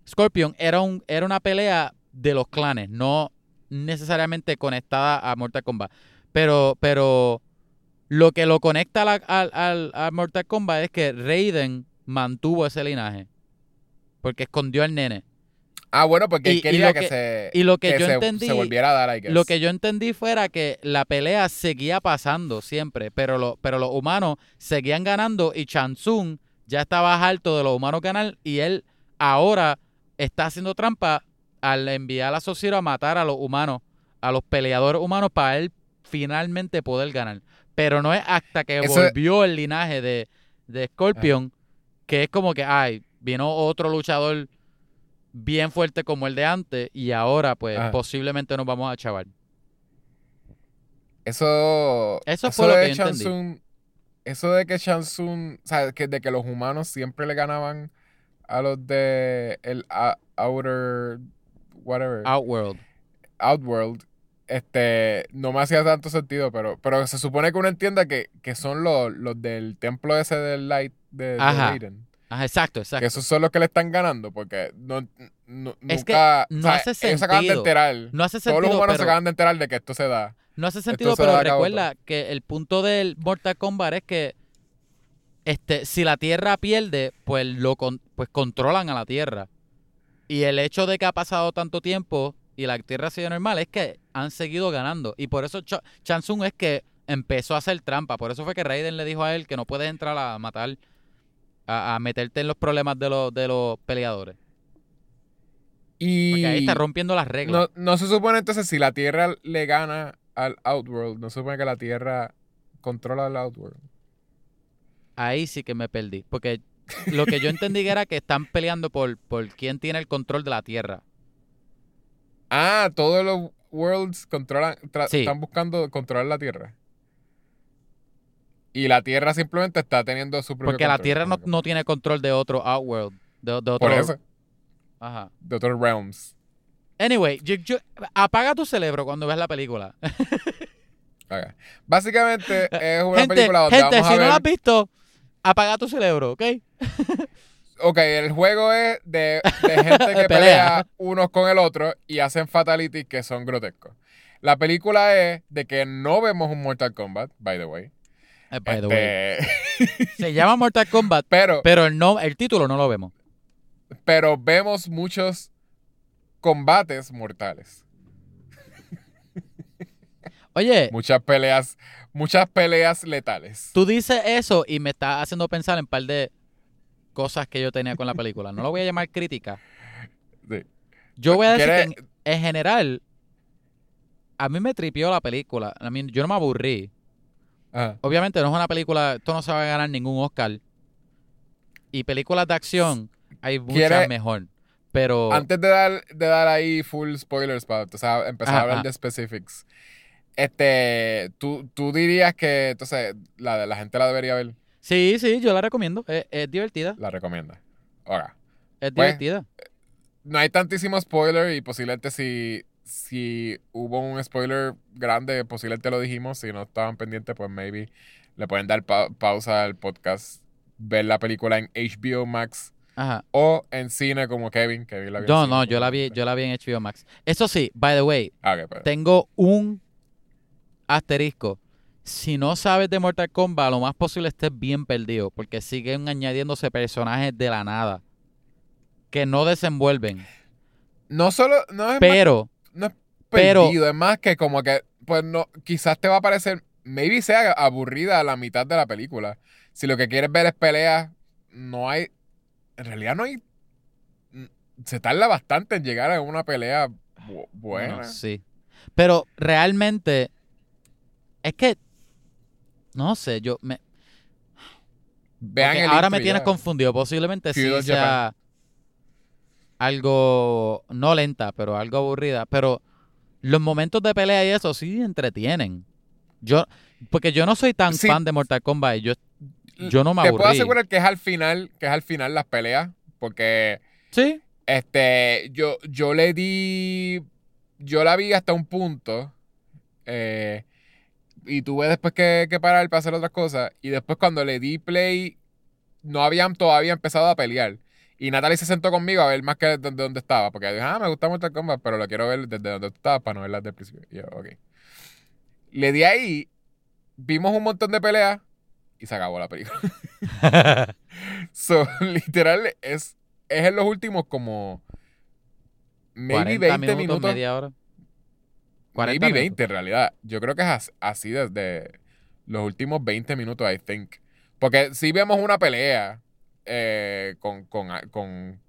Scorpion era, un, era una pelea de los clanes, no necesariamente conectada a Mortal Kombat. Pero, pero lo que lo conecta a, la- a Mortal Kombat es que Raiden mantuvo ese linaje. Porque escondió al nene. Ah, bueno, porque él Y- quería lo que, que- se, Y lo que, yo se, entendí. se volviera a dar, I guess. Lo que yo entendí fuera que la pelea seguía pasando siempre, pero, lo, pero los humanos seguían ganando y Chansung ya estaba harto de los humanos ganar y él ahora está haciendo trampa al enviar a Sub-Zero a matar a los humanos, a los peleadores humanos para él finalmente poder ganar. Pero no es hasta que Eso- volvió el linaje de, de Scorpion que es como que, ay, vino otro luchador bien fuerte como el de antes y ahora pues posiblemente nos vamos a chavar. Eso, Eso fue lo de que yo entendí. Eso de que Shansung, o sea, que, de que los humanos siempre le ganaban a los de el a- Outer, whatever, Outworld. Outworld, este, no me hacía tanto sentido, pero, pero se supone que uno entienda que, que son los, los del templo ese del Light de, de Ajá. Raiden. Ajá, exacto, Que exacto. esos son los que le están ganando, porque no, no- Es que nunca, no o sea, hace ellos se acaban de sentido. enterar. No hace Todos los sentido, humanos se acaban de enterar de que esto se da. no hace sentido, se pero recuerda que el punto del Mortal Kombat es que este, si la Tierra pierde, pues lo con- pues controlan a la Tierra. Y el hecho de que ha pasado tanto tiempo y la Tierra sigue normal es que han seguido ganando. Y por eso Ch- Chansung es que empezó a hacer trampa. Por eso fue que Raiden le dijo a él que no puedes entrar a matar, a, a meterte en los problemas de los, de los peleadores. Y Porque ahí está rompiendo las reglas. no, no se supone entonces si la Tierra le gana al Outworld, no se supone que la Tierra controla al Outworld. Ahí sí que me perdí. Porque lo que yo entendí era que están peleando por, por quién tiene el control de la Tierra. Ah, todos los worlds controlan, Sí. están buscando controlar la Tierra. Y la Tierra simplemente está teniendo su propio Porque la Tierra no, no tiene control de otro Outworld. De, de otro, Por eso, Ajá. de otros realms. Anyway, yo- yo- apaga tu cerebro cuando ves la película. Básicamente [LAUGHS] es una gente, película donde gente vamos si a no ver... la has visto, apaga tu cerebro, ¿ok? Ok, el juego es de, de [LAUGHS] gente que Pelea. pelea unos con el otro y hacen fatalities que son grotescos. La película es de que no vemos un Mortal Kombat, by the way. Eh, by the way. Este, Se llama Mortal Kombat, pero, pero el, no, el título no lo vemos. pero vemos muchos combates mortales. Oye, Muchas peleas, muchas peleas letales. tú dices eso y me está haciendo pensar en un par de cosas que yo tenía con la película. No lo voy a llamar crítica. Sí. Yo voy a decir que ¿Quieres- en, en general, a mí me tripió la película. A mí, yo no me aburrí. Ajá. Obviamente no es una película, esto no se va a ganar ningún Oscar. Y películas de acción hay muchas ¿Quiere- mejor. Pero Antes de dar, de dar ahí full spoilers para o sea, empezar Ajá, a hablar ajá. de specifics, este, ¿tú, tú dirías que entonces la, la gente la debería ver, sí, sí, yo la recomiendo. Es, es divertida. la recomienda. Ahora, Es Pues, divertida. no hay tantísimo spoiler y posiblemente si, si hubo un spoiler grande, posiblemente lo dijimos, si no estaban pendientes, pues maybe le pueden dar pa- pausa al podcast, ver la película en HBO Max Ajá. o en cine como Kevin. La No, no, yo la vi, yo la vi en HBO Max. Eso sí, by the way, Ah, pues. tengo un asterisco. Si no sabes de Mortal Kombat, lo más posible estés bien perdido, porque siguen añadiéndose personajes de la nada que no desenvuelven. No solo, no es Pero, no es Pero- perdido, es más que como que, pues no, quizás te va a parecer, maybe sea aburrida la mitad de la película. Si lo que quieres ver es peleas, no hay, en realidad no hay, mm, se tarda bastante en llegar a una pelea bu- buena. sí. Pero realmente, es que, no sé, yo me, Vean el ahora me tienes ya. confundido. Posiblemente sí sea algo, no lenta, pero algo aburrida. Pero los momentos de pelea y eso sí entretienen. Yo, porque yo no soy tan Sí. fan de Mortal Kombat yo, yo no me Te puedo aburrí. asegurar que es al final, que es al final las peleas, porque Sí, Este, yo, yo le di. Yo la vi hasta un punto. eh, y tuve después que, que parar para hacer otras cosas. Y después, cuando le di play, no habían todavía empezado a pelear. Y Natalie se sentó conmigo a ver más que desde donde estaba. Porque dijo, ah, me gusta Mortal Kombat, pero lo quiero ver desde donde tú estabas para no verla desde el principio. Y yo, ok. Le di ahí, vimos un montón de peleas y se acabó la película. [LAUGHS] [LAUGHS] so, [LAUGHS] literal, es, es en los últimos como. Maybe 40 20 minutos. media hora. 40 Maybe minutos. 20 en realidad. Yo creo que es as- así desde los últimos 20 minutos, I think. Porque si vemos una pelea eh, con, con, con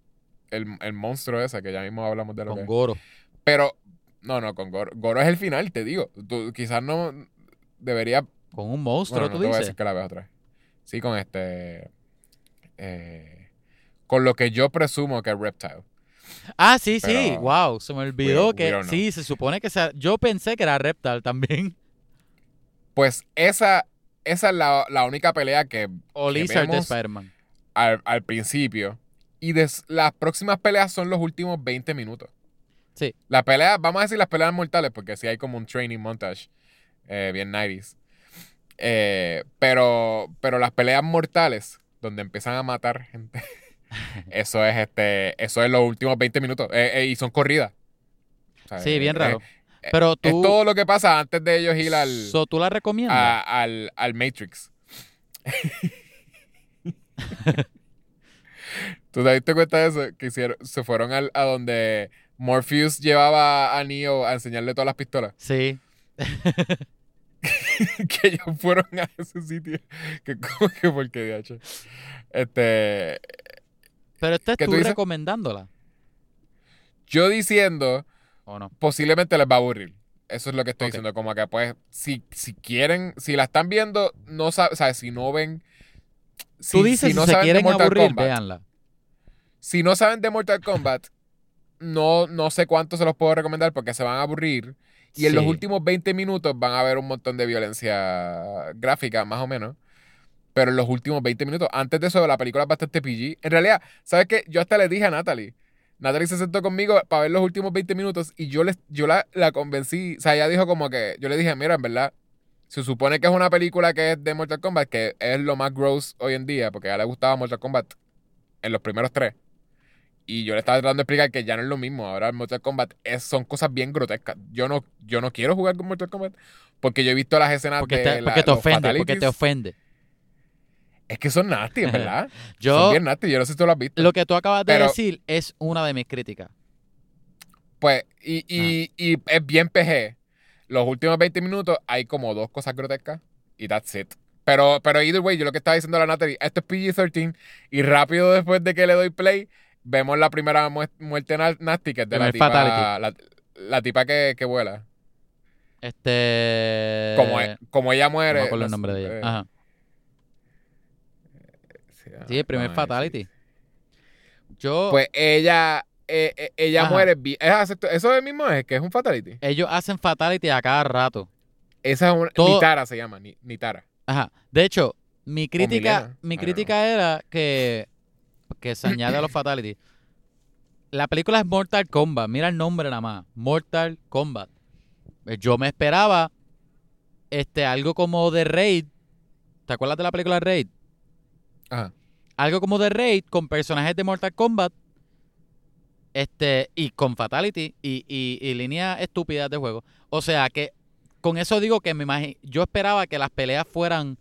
el, el monstruo ese, que ya mismo hablamos de lo que Con es. Goro. Pero, no, no, con Goro. Goro es el final, te digo. Tú, quizás no debería. Con un monstruo, Bueno, no tú te voy a dices. decir que la otra vez. Sí, con este. eh, con lo que yo presumo que es Reptile. Ah, sí, sí. Wow, se me olvidó we que sí, se supone que sea, yo pensé que era Reptar también. Pues esa, esa es la, la única pelea que O Que Lizard de vemos- Spider-Man. Al, al principio. Y des- las próximas peleas son los últimos 20 minutos. Sí. Las peleas, vamos a decir las peleas mortales, porque sí hay como un training montage eh, bien 90s. Eh, pero, pero las peleas mortales, donde empiezan a matar gente, [LAUGHS] eso es este, eso es los últimos 20 minutos. Eh, eh, y son corridas. Sí, bien eh, raro. eh, Pero Es tú, todo lo que pasa antes de ellos ir al, so, ¿tú la recomiendas? a- al, al Matrix. [LAUGHS] [LAUGHS] ¿Tú te diste cuenta de eso? Que hicieron, se fueron al- a donde Morpheus llevaba a Neo a enseñarle todas las pistolas. Sí. [LAUGHS] que ellos fueron a ese sitio. Que como que porque DH. Este. Pero esta es ¿Qué tú, recomendándola. Yo diciendo, ¿O no? posiblemente les va a aburrir. Eso es lo que estoy diciendo. Como que, pues, si, si quieren, si la están viendo, no saben, o sea, si no ven. Tú dices, si, no se quieren aburrir, Kombat, véanla. Si no saben de Mortal Kombat, no, no sé cuánto se los puedo recomendar porque se van a aburrir. Y en los últimos 20 minutos van a ver un montón de violencia gráfica, más o menos. Pero en los últimos 20 minutos, antes de eso, la película es bastante PG. En realidad, ¿sabes qué? Yo hasta le dije a Natalie. Natalie se sentó conmigo para ver los últimos 20 minutos y yo, les, yo la, la convencí. O sea, ella dijo como que, yo le dije, mira, en verdad, se supone que es una película que es de Mortal Kombat, que es lo más gross hoy en día, porque a ella le gustaba Mortal Kombat en los primeros tres. Y yo le estaba tratando de explicar que ya no es lo mismo. Ahora Mortal Kombat es, son cosas bien grotescas. Yo no, yo no quiero jugar con Mortal Kombat porque yo he visto las escenas Porque de te, la- porque te los ofende, porque te ofende. Es que son nasty, en verdad. son Yo, bien nasty. Yo no sé si tú lo has visto. lo que tú acabas de Pero- decir es una de mis críticas. Pues, y, y, y es bien PG. Los últimos 20 minutos hay como dos cosas grotescas y that's it. Pero, pero either way, yo lo que estaba diciendo a la Natalie, esto es PG-13 y rápido después de que le doy play, vemos la primera mu- muerte na- nasty que es de la tipa, fatality. la, la tipa que, que vuela. Este. Como, e- como ella no muere. me acuerdo el no nombre de ella. eh, Ajá. sí, el primer fatality. Yo. Pues ella, eh, eh, ella Ajá. muere. es Eso es mismo es que es un fatality. ellos hacen fatality a cada rato. Esa es una. Todo- Nitara se llama. ni- Nitara. Ajá. De hecho, mi crítica, mi crítica era que, que se [COUGHS] añade a los fatality. La película es Mortal Kombat. Mira el nombre nada más. Mortal Kombat. Pues Yo me esperaba este algo como The Raid. ¿Te acuerdas de la película Raid? Ajá. Algo como The Raid con personajes de Mortal Kombat. Este, y con Fatality y, y, y líneas estúpidas de juego. O sea que con eso digo que me imagi- yo esperaba que las peleas fueran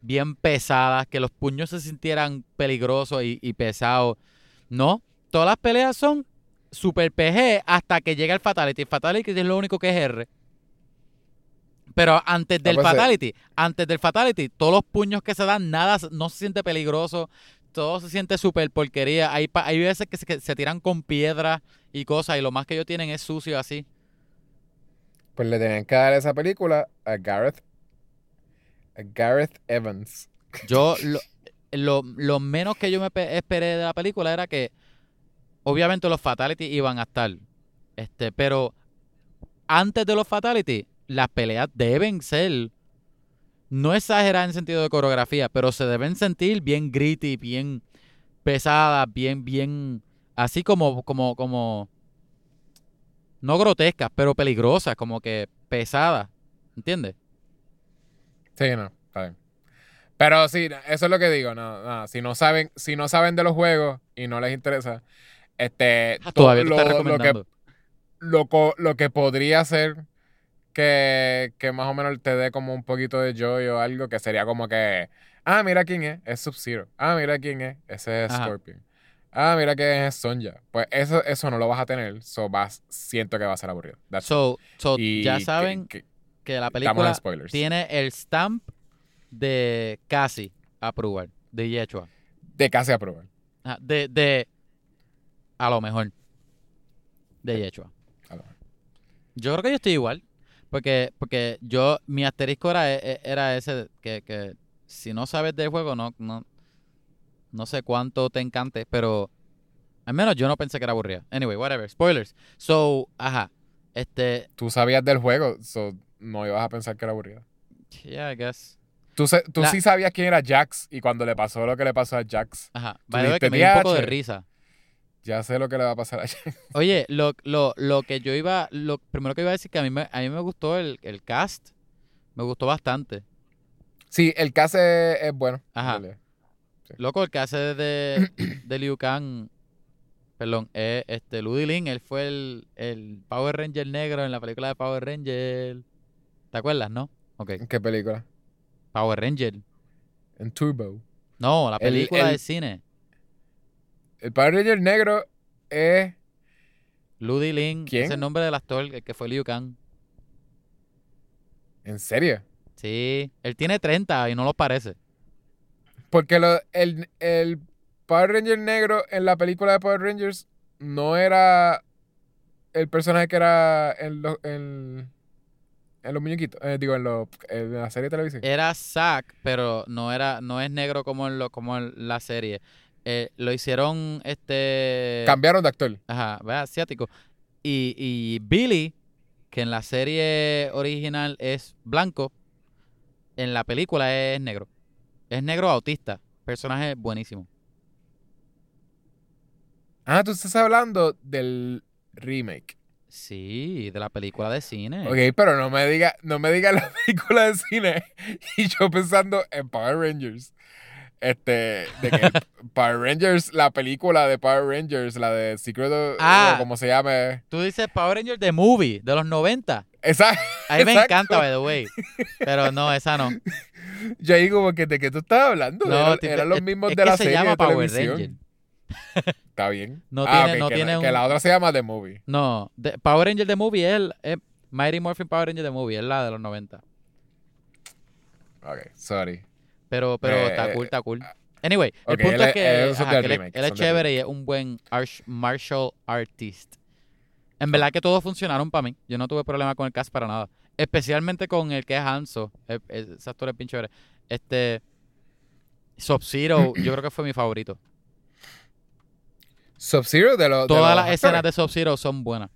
bien pesadas, que los puños se sintieran peligrosos y, y pesados. No, todas las peleas son super PG hasta que llega el Fatality. El Fatality es lo único que es R. Pero antes del pues, eh. Fatality, antes del Fatality, todos los puños que se dan, nada, no se siente peligroso, todo se siente súper porquería. Hay, pa- hay veces que se, que se tiran con piedras y cosas y lo más que ellos tienen es sucio así. Pues le tenían que dar esa película a Gareth. A Gareth Evans. Yo, [LAUGHS] lo, lo, lo menos que yo me pe- esperé de la película era que, obviamente, los Fatality iban a estar. Este, pero antes de los Fatality, las peleas deben ser, no exageradas en sentido de coreografía, pero se deben sentir bien gritty, bien pesadas, bien, bien así como, como, como, no grotescas, pero peligrosas, como que pesadas, ¿entiendes? Sí, no, está bien. Pero sí, eso es lo que digo, no, no, si no saben, si no saben de los juegos y no les interesa, este Ah, to- Todavía lo, lo que lo, lo que podría ser que, que más o menos te dé como un poquito de joy o algo, que sería como que, ah, mira quién es, es Sub-Zero. Ah, mira quién es, ese es Ajá. Scorpion. Ah, mira quién es Sonja. Pues eso, eso no lo vas a tener, so vas, siento que va a ser aburrido. That's. So, so ya que- saben que- que la película tiene el stamp de casi aprobar, de Yechua. De casi aprobar. Ajá, De, de, a lo mejor, de Yechua. A lo mejor. Yo creo que yo estoy igual. Porque, porque yo, mi asterisco era, e- era ese, que, que si no sabes del juego, no, no, no sé cuánto te encante, pero al menos yo no pensé que era aburrida. Anyway, whatever, spoilers. So, ajá, este, Tú sabías del juego, so no ibas a pensar que era aburrido. yeah, I guess. Tú, se- tú La- sí sabías quién era Jax y cuando le pasó lo que le pasó a Jax, Ajá, way, que me dio un poco de risa. Ya sé lo que le va a pasar a. [LAUGHS] Oye, lo, lo, lo que yo iba, lo primero que iba a decir que a mí me, a mí me gustó el, el cast, me gustó bastante. Sí, el caso es, es bueno. en Ajá. Loco, el hace de, [CLEARS THROAT] de Liu Kang, perdón, es este Ludy Lin, él fue el, el Power Ranger negro en la película de Power Ranger. ¿Te acuerdas, no? Ok, ¿En qué película? Power Ranger. En Turbo. No, la El- película el- de cine. El Power Ranger negro es... Ludy Lin, ¿Quién? es el nombre del actor, el que fue Liu Kang. ¿En serio? Sí, él tiene 30 y no lo parece. Porque lo, el, el Power Ranger negro en la película de Power Rangers no era el personaje que era en, los en, en los muñequitos. eh, digo, en, los en la serie de televisión. Era Zack, pero no era, no es negro como en lo, como en la serie. Eh, lo hicieron este Cambiaron de actor. Ajá, asiático. Y, y Billy, que en la serie original es blanco, en la película es negro. Es negro autista. Personaje buenísimo. Ah, tú estás hablando del remake. Sí, de la película de cine. Ok, pero no me diga, no me diga [LAUGHS] la película de cine [LAUGHS] y yo pensando en Power Rangers. Este, de que [LAUGHS] Power Rangers, la película de Power Rangers, la de Secret of, Ah. o como se llame. Tú dices Power Rangers The Movie, de los 90. Esa, A mí me Exacto. encanta, by the way. Pero no, esa no. yo ahí como que de qué tú estás hablando. No, Era- eran los mismos es de que la se serie llama de Power. Ranger. Está bien. [LAUGHS] No Ah, tiene- no que, tiene la, que la otra se llama The Movie. No, de- Power Ranger The Movie es, el, es Mighty Morphin Power Ranger The Movie, es la de los 90. Ok, sorry. Pero, pero Eh, está cool, está cool. Anyway, el punto él es que, ajá, él, es- remake, él es son del chévere y es un buen arch- martial artist. En verdad que todos funcionaron para mí. Yo no tuve problema con el cast para nada. Especialmente con el que es Hanzo. Ese actor es chévere. Este. Sub-Zero, [CLEARS THROAT] yo creo que fue mi favorito. Sub-Zero de los. de Todas los las escenas de Sub-Zero son buenas.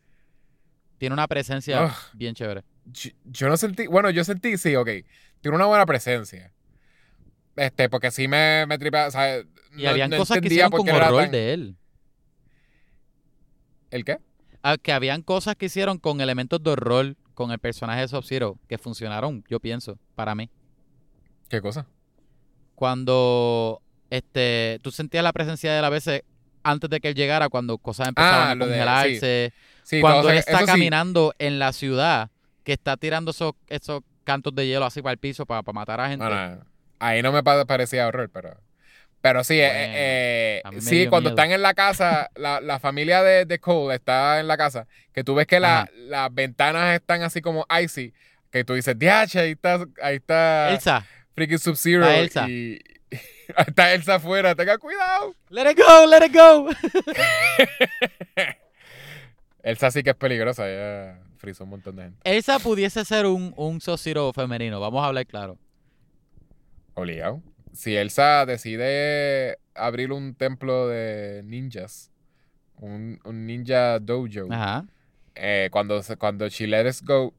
Tiene una presencia bien chévere. yo, yo no sentí, bueno, yo sentí, sí, ok, tiene una buena presencia. Este, porque sí me, me tripea, o sea, Y no- habían no cosas que hicieron con horror tan- de él. ¿El qué? Ah, que habían cosas que hicieron con elementos de horror con el personaje de Sub-Zero que funcionaron, yo pienso, para mí. ¿Qué cosa? Cuando este tú sentías la presencia de él a veces antes de que él llegara, cuando cosas empezaban Ah, a congelarse, Sí, cuando todo él está sí. caminando en la ciudad, que está tirando esos, esos cantos de hielo así para el piso para, matar a gente. Bueno, ahí no me pa- parecía horror, pero. Pero sí, eh, Bueno, eh, sí, cuando miedo. están en la casa, [LAUGHS] la, la familia de, de Cole está en la casa, que tú ves que la- las ventanas están así como icy, que tú dices, DH, ahí está, ahí está Elsa, freaking Sub-Zero. Está Elsa. Y [LAUGHS] está Elsa afuera, tenga cuidado. let it go, let it go. [LAUGHS] Elsa sí que es peligrosa, ella frizó un montón de gente. Elsa pudiese ser un, un Sub-Zero femenino, vamos a hablar claro. Obligado. Si Elsa decide abrir un templo de ninjas, un, un ninja dojo, Ajá. eh, cuando, cuando She Let Us Go,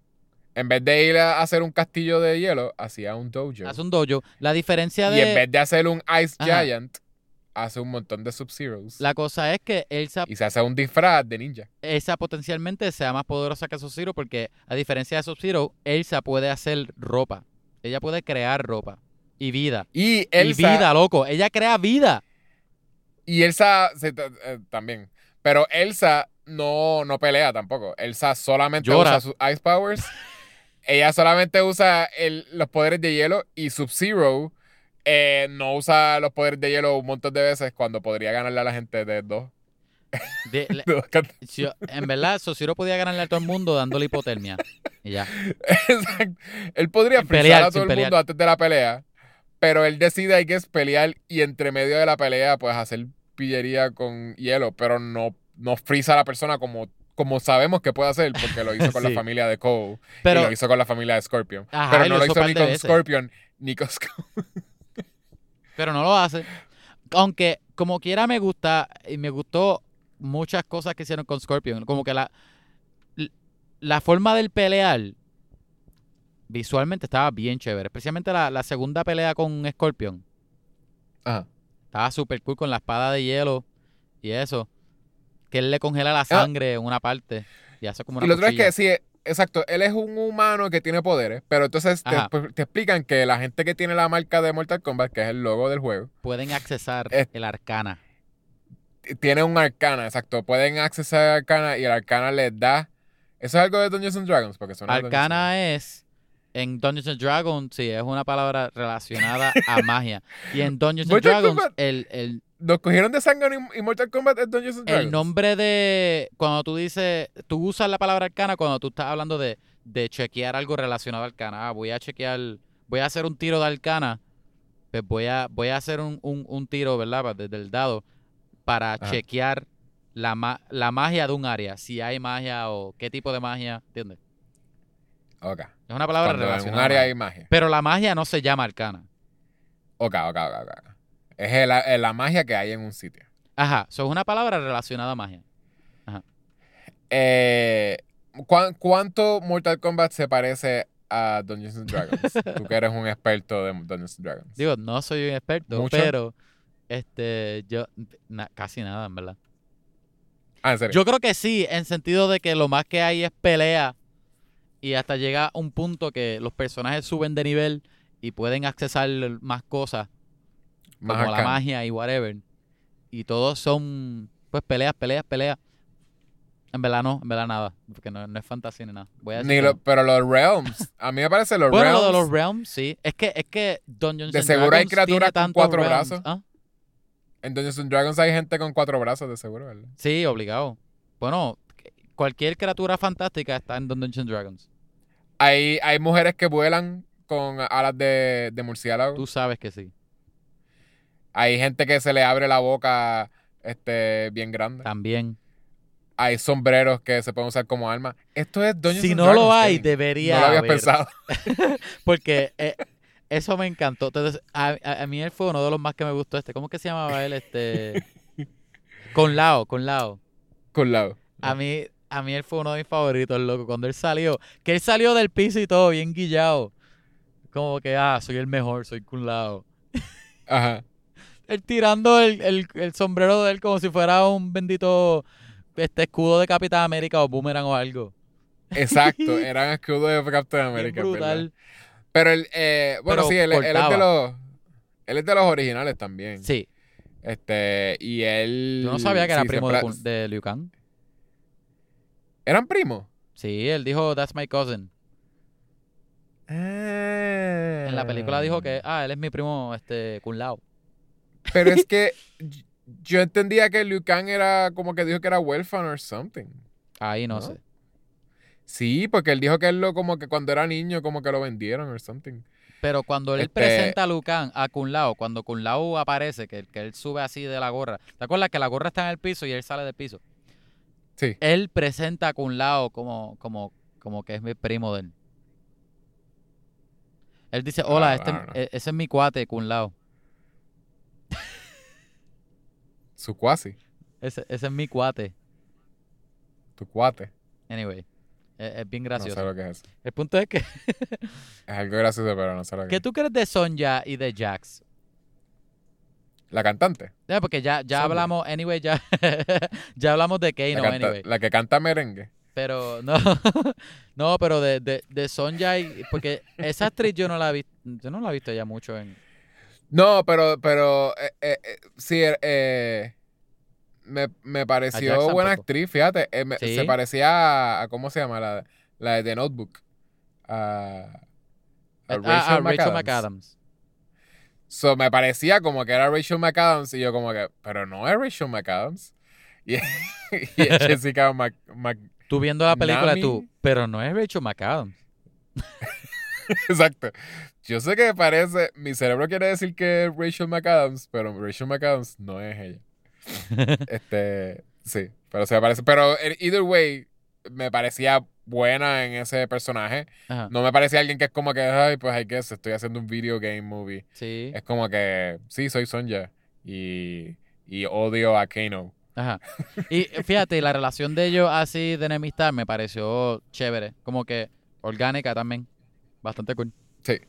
en vez de ir a hacer un castillo de hielo, hacía un dojo. Hace un dojo. La diferencia y de en vez de hacer un Ice Ajá. Giant, hace un montón de Sub-Zeros. La cosa es que Elsa, Y se hace un disfraz de ninja. Elsa potencialmente sea más poderosa que Sub-Zero porque a diferencia de Sub-Zero, Elsa puede hacer ropa. Ella puede crear ropa y vida. Y vida, loco. Ella crea vida. y Elsa se- eh, también. Pero Elsa no, no pelea tampoco. Elsa solamente Llora. usa sus Ice Powers. [LAUGHS] Ella solamente usa el- los poderes de hielo y Sub-Zero eh, no usa los poderes de hielo un montón de veces cuando podría ganarle a la gente de dos. De- [LAUGHS] de [LAUGHS] en verdad, Sub-Zero podía ganarle a todo el mundo dándole hipotermia. Y ya. Exacto. Él podría Sin pelear, a todo el pelear. mundo antes de la pelea, pero él decide hay que es pelear y entre medio de la pelea pues hacer pillería con hielo, pero no, no frisa a la persona como, como sabemos que puede hacer porque lo hizo [LAUGHS] con Sí. la familia de Cole y Pero lo hizo con la familia de Scorpion. Ajá, pero y no lo hizo ni con veces. Scorpion [LAUGHS] ni con pero no lo hace. Aunque como quiera me gusta y me gustó muchas cosas que hicieron con Scorpion, como que la la forma del pelear visualmente estaba bien chévere, especialmente la, la segunda pelea con Scorpion. Ajá. Estaba súper cool con la espada de hielo y eso. Que él le congela la sangre en una parte y hace como una Ah. Y lo otro es que sí, exacto, él es un humano que tiene poderes, pero entonces te, pues, te explican que la gente que tiene la marca de Mortal Kombat, que es el logo del juego, pueden accesar Es- el arcana. tiene un arcana, exacto. Pueden accesar al arcana y el arcana les da. Eso es algo de Dungeons and Dragons, porque and Arcana es en Dungeons and Dragons, sí, es una palabra relacionada a [LAUGHS] magia. Y en Dungeons and Dragons, el, el. Nos cogieron de sangre y y Mortal Kombat es Dungeons and Dragons. el nombre de. Cuando tú dices. Tú usas la palabra arcana cuando tú estás hablando de, de chequear algo relacionado a arcana. Ah, voy a chequear. Voy a hacer un tiro de arcana. Pues voy a, voy a hacer un, un, un tiro, ¿verdad? Desde el dado. Para Ajá. chequear la, ma- la magia de un área. Si hay magia o qué tipo de magia. ¿Entiendes? Ok. Es una palabra Cuando en un relacionada. a área hay magia. Pero la magia no se llama arcana. Ok, ok, ok, ok. Es el- es la magia que hay en un sitio. Ajá, eso es una palabra relacionada a magia. Eh, ¿cuán- ¿Cuánto Mortal Kombat se parece a Dungeons and Dragons? [LAUGHS] Tú que eres un experto de Dungeons and Dragons. Digo, no soy un experto, ¿Mucho? pero este yo na- casi nada, en verdad. ah, en serio. Yo creo que sí, en sentido de que lo más que hay es pelea y hasta llega un punto que los personajes suben de nivel y pueden accesar más cosas, Más como la magia y whatever. Y todos son pues peleas, peleas, peleas. En verdad no, en verdad nada, porque no, no es fantasía ni nada. Voy a decir Ni lo- pero los realms, a mí me parece los Bueno, realms. lo de los realms, sí. Es que, es que Dungeons De seguro hay criaturas con cuatro realms. brazos. ¿Ah? En Dungeons and Dragons hay gente con cuatro brazos, de seguro, ¿verdad? Sí, obligado. Bueno, cualquier criatura fantástica está en Dungeons and Dragons. Hay, hay mujeres que vuelan con alas de, de murciélago. Tú sabes que sí. Hay gente que se le abre la boca este, bien grande. También. Hay sombreros que se pueden usar como armas. Esto es Dungeons Si no Dragons, lo hay, debería No lo había pensado. [LAUGHS] Porque eh, eso me encantó. Entonces, a, a- a mí él fue uno de los más que me gustó este. ¿Cómo que se llamaba él? Este... [LAUGHS] Con Lao, con Lao. Con lado. A mí, a mí él fue uno de mis favoritos, loco. Cuando él salió, que él salió del piso y todo, bien guillado. Como que, ah, soy el mejor, soy Kun Lao. Ajá. [LAUGHS] Él tirando el, el- el sombrero de él como si fuera un bendito este escudo de Capitán América o Boomerang o algo. Exacto. [LAUGHS] Eran escudos de es verdad. brutal. Pero el, eh, bueno, Pero sí, él, él es de los. Él es de los originales también. Sí, Este, y él. yo no sabía que era sí, primo de, de Liu Kang. ¿Eran primos? Sí, él dijo, that's my cousin. En la película dijo que, ah, él es mi primo, este, Kun Lao. Pero es [LAUGHS] que yo entendía que Liu Kang era como que dijo que era huérfano or something. Ahí no, ¿No? sé. Sí, porque él dijo que él lo como que cuando era niño como que lo vendieron or something. Pero cuando él Este- presenta a Liu Kang, a Kun Lao, cuando Kun Lao aparece, que, que él sube así de la gorra. ¿Te acuerdas que la gorra está en el piso y él sale del piso? Sí. Él presenta a Kun Lao como, como, como que es mi primo de él. Él dice, hola, Ah, este, e- ese es mi cuate, Kun Lao. [LAUGHS] Su cuasi, Ese, ese es mi cuate. tu cuate. Anyway, es, es bien No gracioso. sé lo que es. El punto es que, Es algo gracioso, pero no sé lo [LAUGHS] que ¿qué es. tú crees de Sonja y de Jax? La cantante. Ya, porque ya, ya hablamos, anyway, ya, [LAUGHS] ya hablamos de Kano, la, canta- anyway. la que canta merengue. Pero no, [LAUGHS] no, pero de, de, de Sonja, y- porque esa actriz yo no la he visto, yo no la he visto ya mucho en... No, pero, pero eh, eh, eh, sí, eh, eh, me, me pareció buena tampoco. actriz, fíjate, eh, me- Sí. se parecía a, a- ¿cómo se llama? La, la de The Notebook. A, a Rachel, ah, Rachel McAdams. So, me parecía como que era Rachel McAdams y yo como que, pero no es Rachel McAdams. [LAUGHS] Y, y es Jessica Mc- Tú viendo la película, Nami. tú, pero no es Rachel McAdams. [LAUGHS] Exacto. Yo sé que parece, mi cerebro quiere decir que es Rachel McAdams, pero Rachel McAdams no es ella. [LAUGHS] Este, sí, pero se me parece. Pero en either way, me parecía buena en ese personaje. Ajá, No me parecía alguien que es como que, ay, pues hay que estoy haciendo un video game movie. sí, Es como que, sí, soy Sonja y, y odio a Kano. ajá. Y fíjate, la relación de ellos así de enemistad me pareció chévere, como que orgánica también, bastante cool. Sí.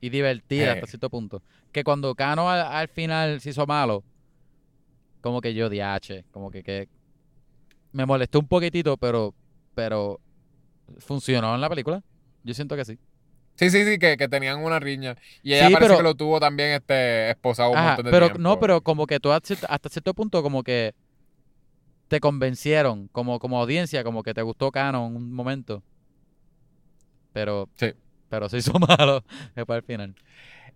Y divertida Eh. hasta cierto punto. Que cuando Cano al, al final se hizo malo, como que yo diache, como que, que me molestó un poquitito, pero, pero funcionó en la película. Yo siento que sí. Sí, sí, sí, que, que tenían una riña. Y ella Sí, parece pero- que lo tuvo también este esposado un Ajá, montón de pero tiempo. no, pero como que tú hasta cierto- punto como que te convencieron como, como audiencia, como que te gustó Cano en un momento. Pero, Sí. pero se hizo [LAUGHS] malo después al final.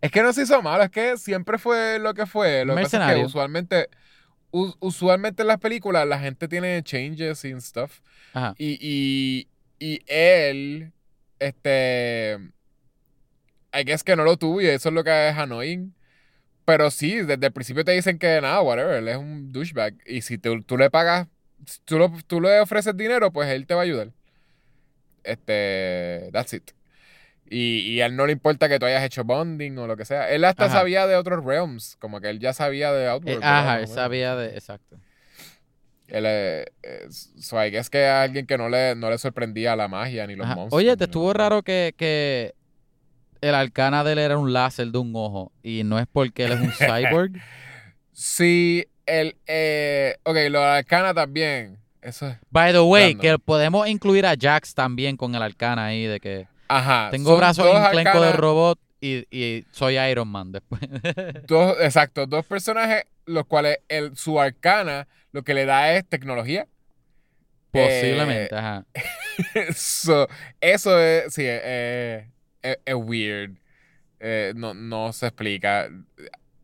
Es que no se hizo malo, es que siempre fue lo que fue. Lo que pasa es que usualmente, usualmente en las películas la gente tiene changes y stuff. Ajá. Y, y, y él, este, I guess que no lo tuvo y eso es lo que es annoying. Pero sí, desde el principio te dicen que nada, whatever, él es un douchebag. Y si tú, tú le pagas, tú, lo- tú le ofreces dinero, pues él te va a ayudar. Este, that's it. Y, y a él no le importa que tú hayas hecho bonding o lo que sea. Él hasta Ajá. sabía de otros realms, como que él ya sabía de Eh, Outworld. ¿verdad? ajá, él sabía de... Exacto. Él es, es- so I guess que es alguien que no le, no le sorprendía la magia ni los Ajá. monstruos. Oye, ni te estuvo nada. raro que, que el arcana de él era un láser de un ojo y no es porque él es un [LAUGHS] cyborg. Sí, el, eh, ok, lo Arcana también. Eso es, By the way, Random. que podemos incluir a Jax también con el arcana ahí de que ajá. tengo brazos dos enclenco de robot y, y soy Iron Man después. Dos, exacto, dos personajes, los cuales el, su arcana lo que le da es tecnología. Posiblemente, ajá. [LAUGHS] So, eso es, sí, eh, es, es weird. Eh, no, no se explica.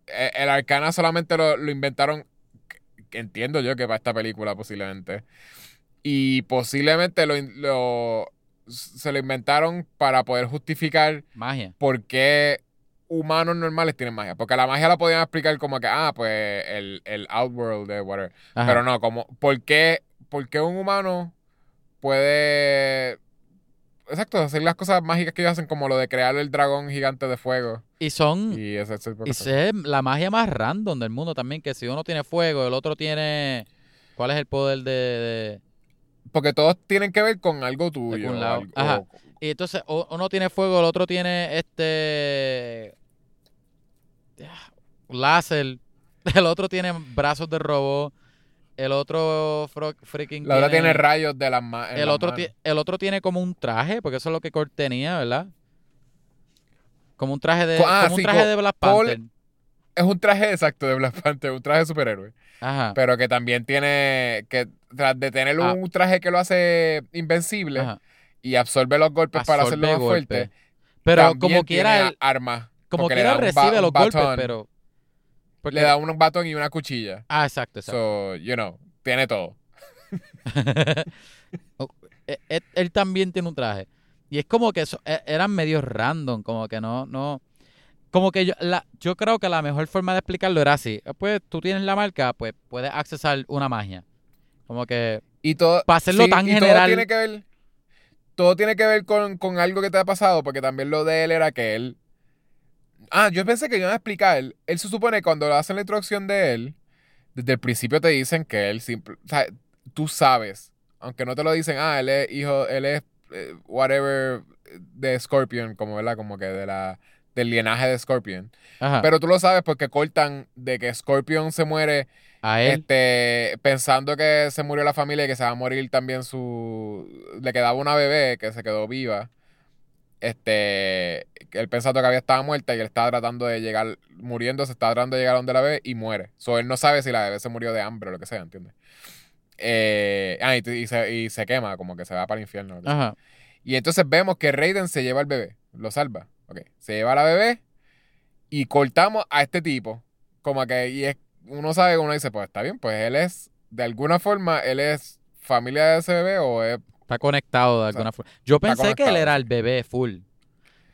Eh, El arcana solamente lo, lo inventaron, entiendo yo que para esta película posiblemente. Y posiblemente lo, lo- se lo inventaron para poder justificar Magia. por qué humanos normales tienen magia. Porque la magia la podían explicar como que, ah, pues el, el outworld de whatever. Ajá. Pero no, como, ¿por qué, por qué un humano puede. Exacto, hacer las cosas mágicas que ellos hacen, como lo de crear el dragón gigante de fuego. Y son... Y tipo de Y sé la magia más random del mundo también, que si uno tiene fuego, el otro tiene... ¿Cuál es el poder de...? de- Porque todos tienen que ver con algo tuyo. algo- Ajá. o- Y entonces uno tiene fuego, el otro tiene este... Láser. [LAUGHS] El otro tiene brazos de robot. El otro freaking la otra tiene rayos de las ma- en el las otro, manos. el otro tiene como un traje, porque eso es lo que Kurt tenía, ¿verdad? Como un traje de, ah, como un traje de Black Paul- Panther. Es un traje exacto de Black Panther, un traje de superhéroe. Ajá. Pero que también tiene. que Tras de tener Ah. un traje que lo hace invencible ajá. y absorbe los golpes para hacerlo más fuerte. golpes. Pero como quiera, él, armas. como quiera recibe los golpes, batón. pero... porque- Le da un batón y una cuchilla. Ah, exacto, exacto. So, you know, tiene todo. [LAUGHS] Oh, él, él- él también tiene un traje. Y es como que eso- e- eran medio random, como que no, no. Como que yo, la, yo creo que la mejor forma de explicarlo era así. Eh, Pues tú tienes la marca, pues puedes accesar una magia. Como que Y todo. Para hacerlo tan y Todo general. tiene que ver. Todo tiene que ver con, con algo que te ha pasado, porque también lo de él era que él. Ah, yo pensé que iban a explicar. Él se supone que cuando hacen la introducción de él, desde el principio te dicen que él simple. O sea, tú sabes. Aunque no te lo dicen, ah, él es hijo, él es eh, whatever de Scorpion, como, ¿verdad? Como que de la. Del linaje de Scorpion. Ajá. Pero tú lo sabes porque cortan de que Scorpion se muere a él. este, pensando que se murió la familia y que se va a morir también su... Le quedaba una bebé que se quedó viva. Este, él pensando que había estado muerta y él estaba tratando de llegar, muriendo, se estaba tratando de llegar a donde la bebé y muere. So, él no sabe si la bebé se murió de hambre o lo que sea, ¿entiendes? Eh, ah, y, y se, y se quema, como que se va para el infierno. Ajá. Y entonces vemos que Raiden se lleva al bebé, lo salva. Ok, se lleva a la bebé y cortamos a este tipo. Como que, y es, uno sabe, uno dice, pues está bien, pues él es, de alguna forma, él es familia de ese bebé o es... Está conectado de O sea, alguna forma. Yo pensé que él era el bebé full.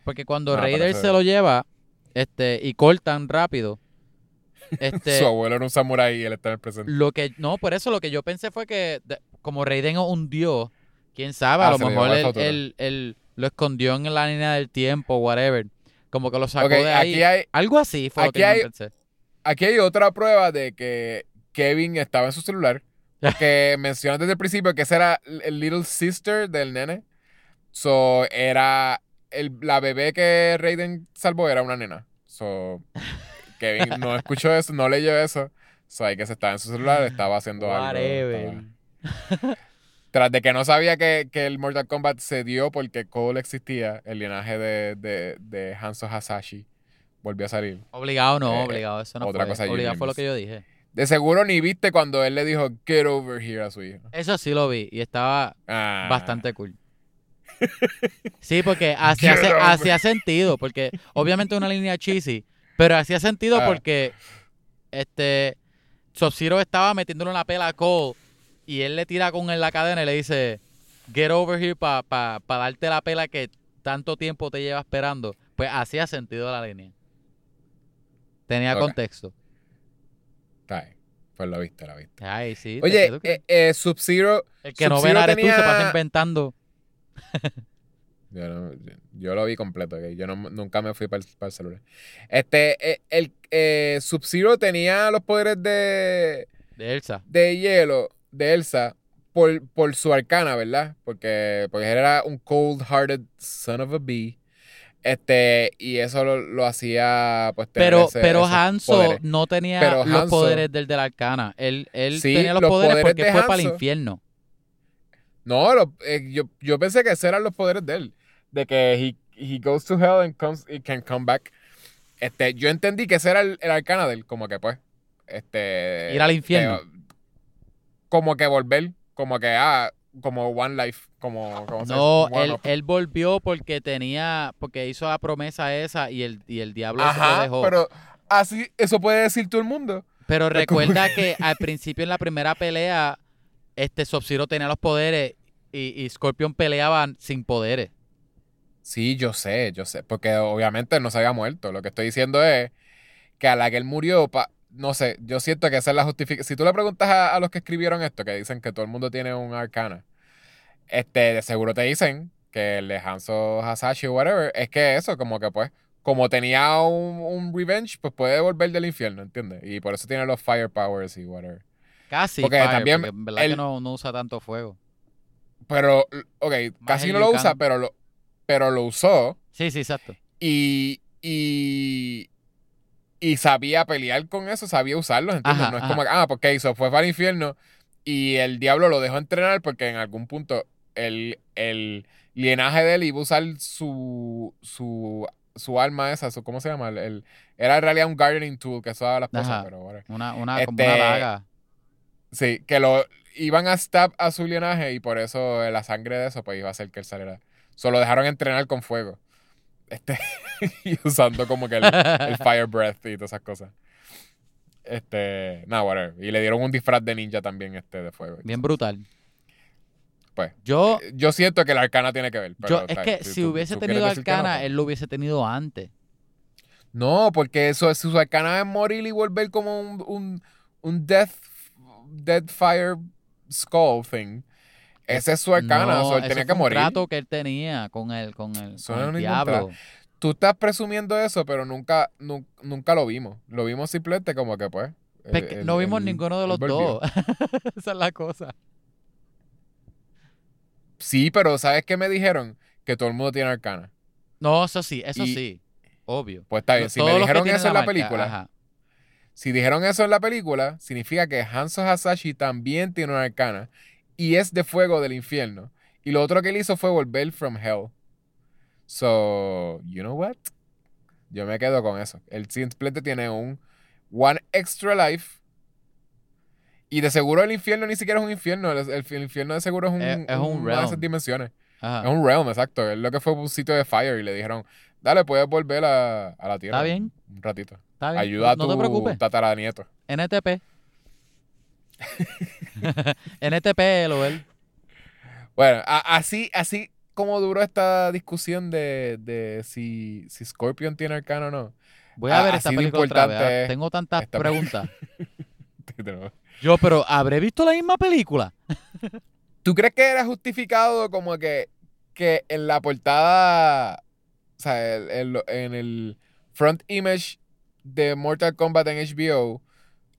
Porque cuando Ah, pero Raider se lo lleva este, y cortan rápido, [LAUGHS] este, Su abuelo era un samurái y él está en el presente. lo que no, por eso lo que yo pensé fue que de- como Raiden es un dios, quién sabe, a Ah, lo mejor él, él- él lo escondió en la línea del tiempo, whatever. Como que lo sacó de ahí. aquí hay, Algo así fue lo aquí que hay- yo pensé. aquí hay otra prueba de que Kevin estaba en su celular. [LAUGHS] Que mencioné desde el principio que esa era el little sister del nene. So, era. el- la bebé que Raiden salvó era una nena. So, Kevin no [LAUGHS] escuchó eso, no leyó eso. So, hay que se estaba en su celular, estaba haciendo Whatever. algo. estaba- [LAUGHS] Tras de que no sabía que, que el Mortal Kombat se dio porque Cole existía, el linaje de, de, de Hanzo Hasashi volvió a salir. Obligado no, Eh, obligado, eso no otra fue. cosa obligado fue lo que yo dije. De seguro ni viste cuando él le dijo get over here a su hijo. Eso sí lo vi y estaba Ah. bastante cool. [LAUGHS] Sí, porque hacía, hacía sentido, porque obviamente una línea cheesy, pero hacía sentido Ah. porque este Sub-Zero estaba metiéndole una pela a Cole y él le tira con en la cadena y le dice get over here para pa, pa darte la pela que tanto tiempo te lleva esperando. Pues hacía sentido la línea. Tenía contexto. Está bien. Pues lo viste, lo viste. Ay, sí. Oye, eh, eh, Sub-Zero. el que no ve nada eres tú, se tenía- pasa inventando. [LAUGHS] Yo, no- yo- yo lo vi completo, ok. yo no- nunca me fui para el, celular. Este, eh, el eh, Sub-Zero tenía los poderes de, De Elsa. de hielo de Elsa por, por su arcana, ¿verdad? Porque, porque él era un cold-hearted son of a bee. Este, y eso lo, lo hacía, pues, tener Pero, ese- pero esos poderes. no tenía Pero los poderes del de la arcana. Él, él Sí, tenía los, los poderes, poderes porque de fue para el infierno. No, lo- eh, yo, yo pensé que esos eran los poderes de él. De que he, he goes to hell and comes, he can come back. Este, yo entendí que ese era el, el arcana de él, como que pues. Este. Ir al infierno. Como que volver. Como que, ah, como One Life. Como, como No, él, volvió porque tenía, porque hizo la promesa esa y el, y el diablo se lo Ajá, dejó. pero así, eso puede decir todo el mundo. Pero como recuerda que al principio en la primera pelea, este Sub-Zero tenía los poderes y, y Scorpion peleaban sin poderes. Sí, yo sé, yo sé. Porque obviamente no se había muerto. Lo que estoy diciendo es que a la que él murió, pa- no sé, yo siento que esa es la justificación. Si tú le preguntas a, a los que escribieron esto, que dicen que todo el mundo tiene un arcana, este, de seguro te dicen que el de Hanzo Hasashi o whatever, es que eso, como que pues, como tenía un, un revenge, pues puede volver del infierno, ¿entiendes? Y por eso tiene los firepowers y whatever. Casi. Porque fire, también porque en verdad él- que no, no usa tanto fuego. Pero, ok, Más casi no lo usa, pero lo, pero lo usó. Sí, sí, exacto. y, y, y sabía pelear con eso, sabía usarlos, ¿entiendes? Ajá, no es ajá. como que, ah, porque hizo, fue para el infierno y el diablo lo dejó entrenar porque en algún punto el, el linaje de él iba a usar su, su, su arma esa, su, ¿cómo se llama? El, el- era en realidad un gardening tool que usaba las cosas, pero. Una, una, como Este, una daga. Sí, que lo iban a stab a su linaje y por eso eh, la sangre de eso pues iba a hacer que él saliera. Solo dejaron entrenar con fuego. Este, [LAUGHS] y usando como que el, el [LAUGHS] fire breath y todas esas cosas. Este, nada, whatever. Y le dieron un disfraz de ninja también este de fuego. Bien brutal. Pues, Yo, yo siento que la arcana tiene que ver. pero yo es que si tú- hubiese tú tenido no, arcana, pues. él lo hubiese tenido antes. No, porque eso es su arcana es morir y volver como un, un, un death, death fire skull thing. Ese es su arcana, No, so él tenía que un morir. trato que él tenía con el, con el, con el diablo. Tú estás presumiendo eso, pero nunca, nu- nunca lo vimos. Lo vimos simplemente como que pues. Él- no vimos ninguno de los dos. [LAUGHS] Esa es la cosa. Sí, pero ¿sabes qué me dijeron? Que todo el mundo tiene arcana. No, eso sí, eso Y- sí. Obvio. Pues está bien, si todos me dijeron eso en la marca, película, ajá. si dijeron eso en la película, significa que Hanzo Hasashi también tiene una arcana y es de fuego del infierno. Y lo otro que él hizo fue volver from hell. So, you know what? Yo me quedo con eso. El simplemente tiene un one extra life. Y de seguro el infierno ni siquiera es un infierno. El, infierno de seguro es un, Es- es un una de esas realm. dimensiones. Ajá. Es un realm, exacto. Es lo que fue un sitio de fire y le dijeron, dale, puedes volver a, a la tierra. Está bien. Un ratito. Está bien, Ayuda no, a no tu te preocupes. tataranieto. NTP. [LAUGHS] NTP, lo él. Bueno, a- así, así como duró esta discusión de, de si, si Scorpion tiene arcano o no. Voy a ver esta película otra vez. ah. Tengo tantas preguntas. [LAUGHS] ¿Tú Yo, pero ¿habré visto la misma película? crees que era justificado como que, que en la portada, o sea, en el front image de Mortal Kombat en HBO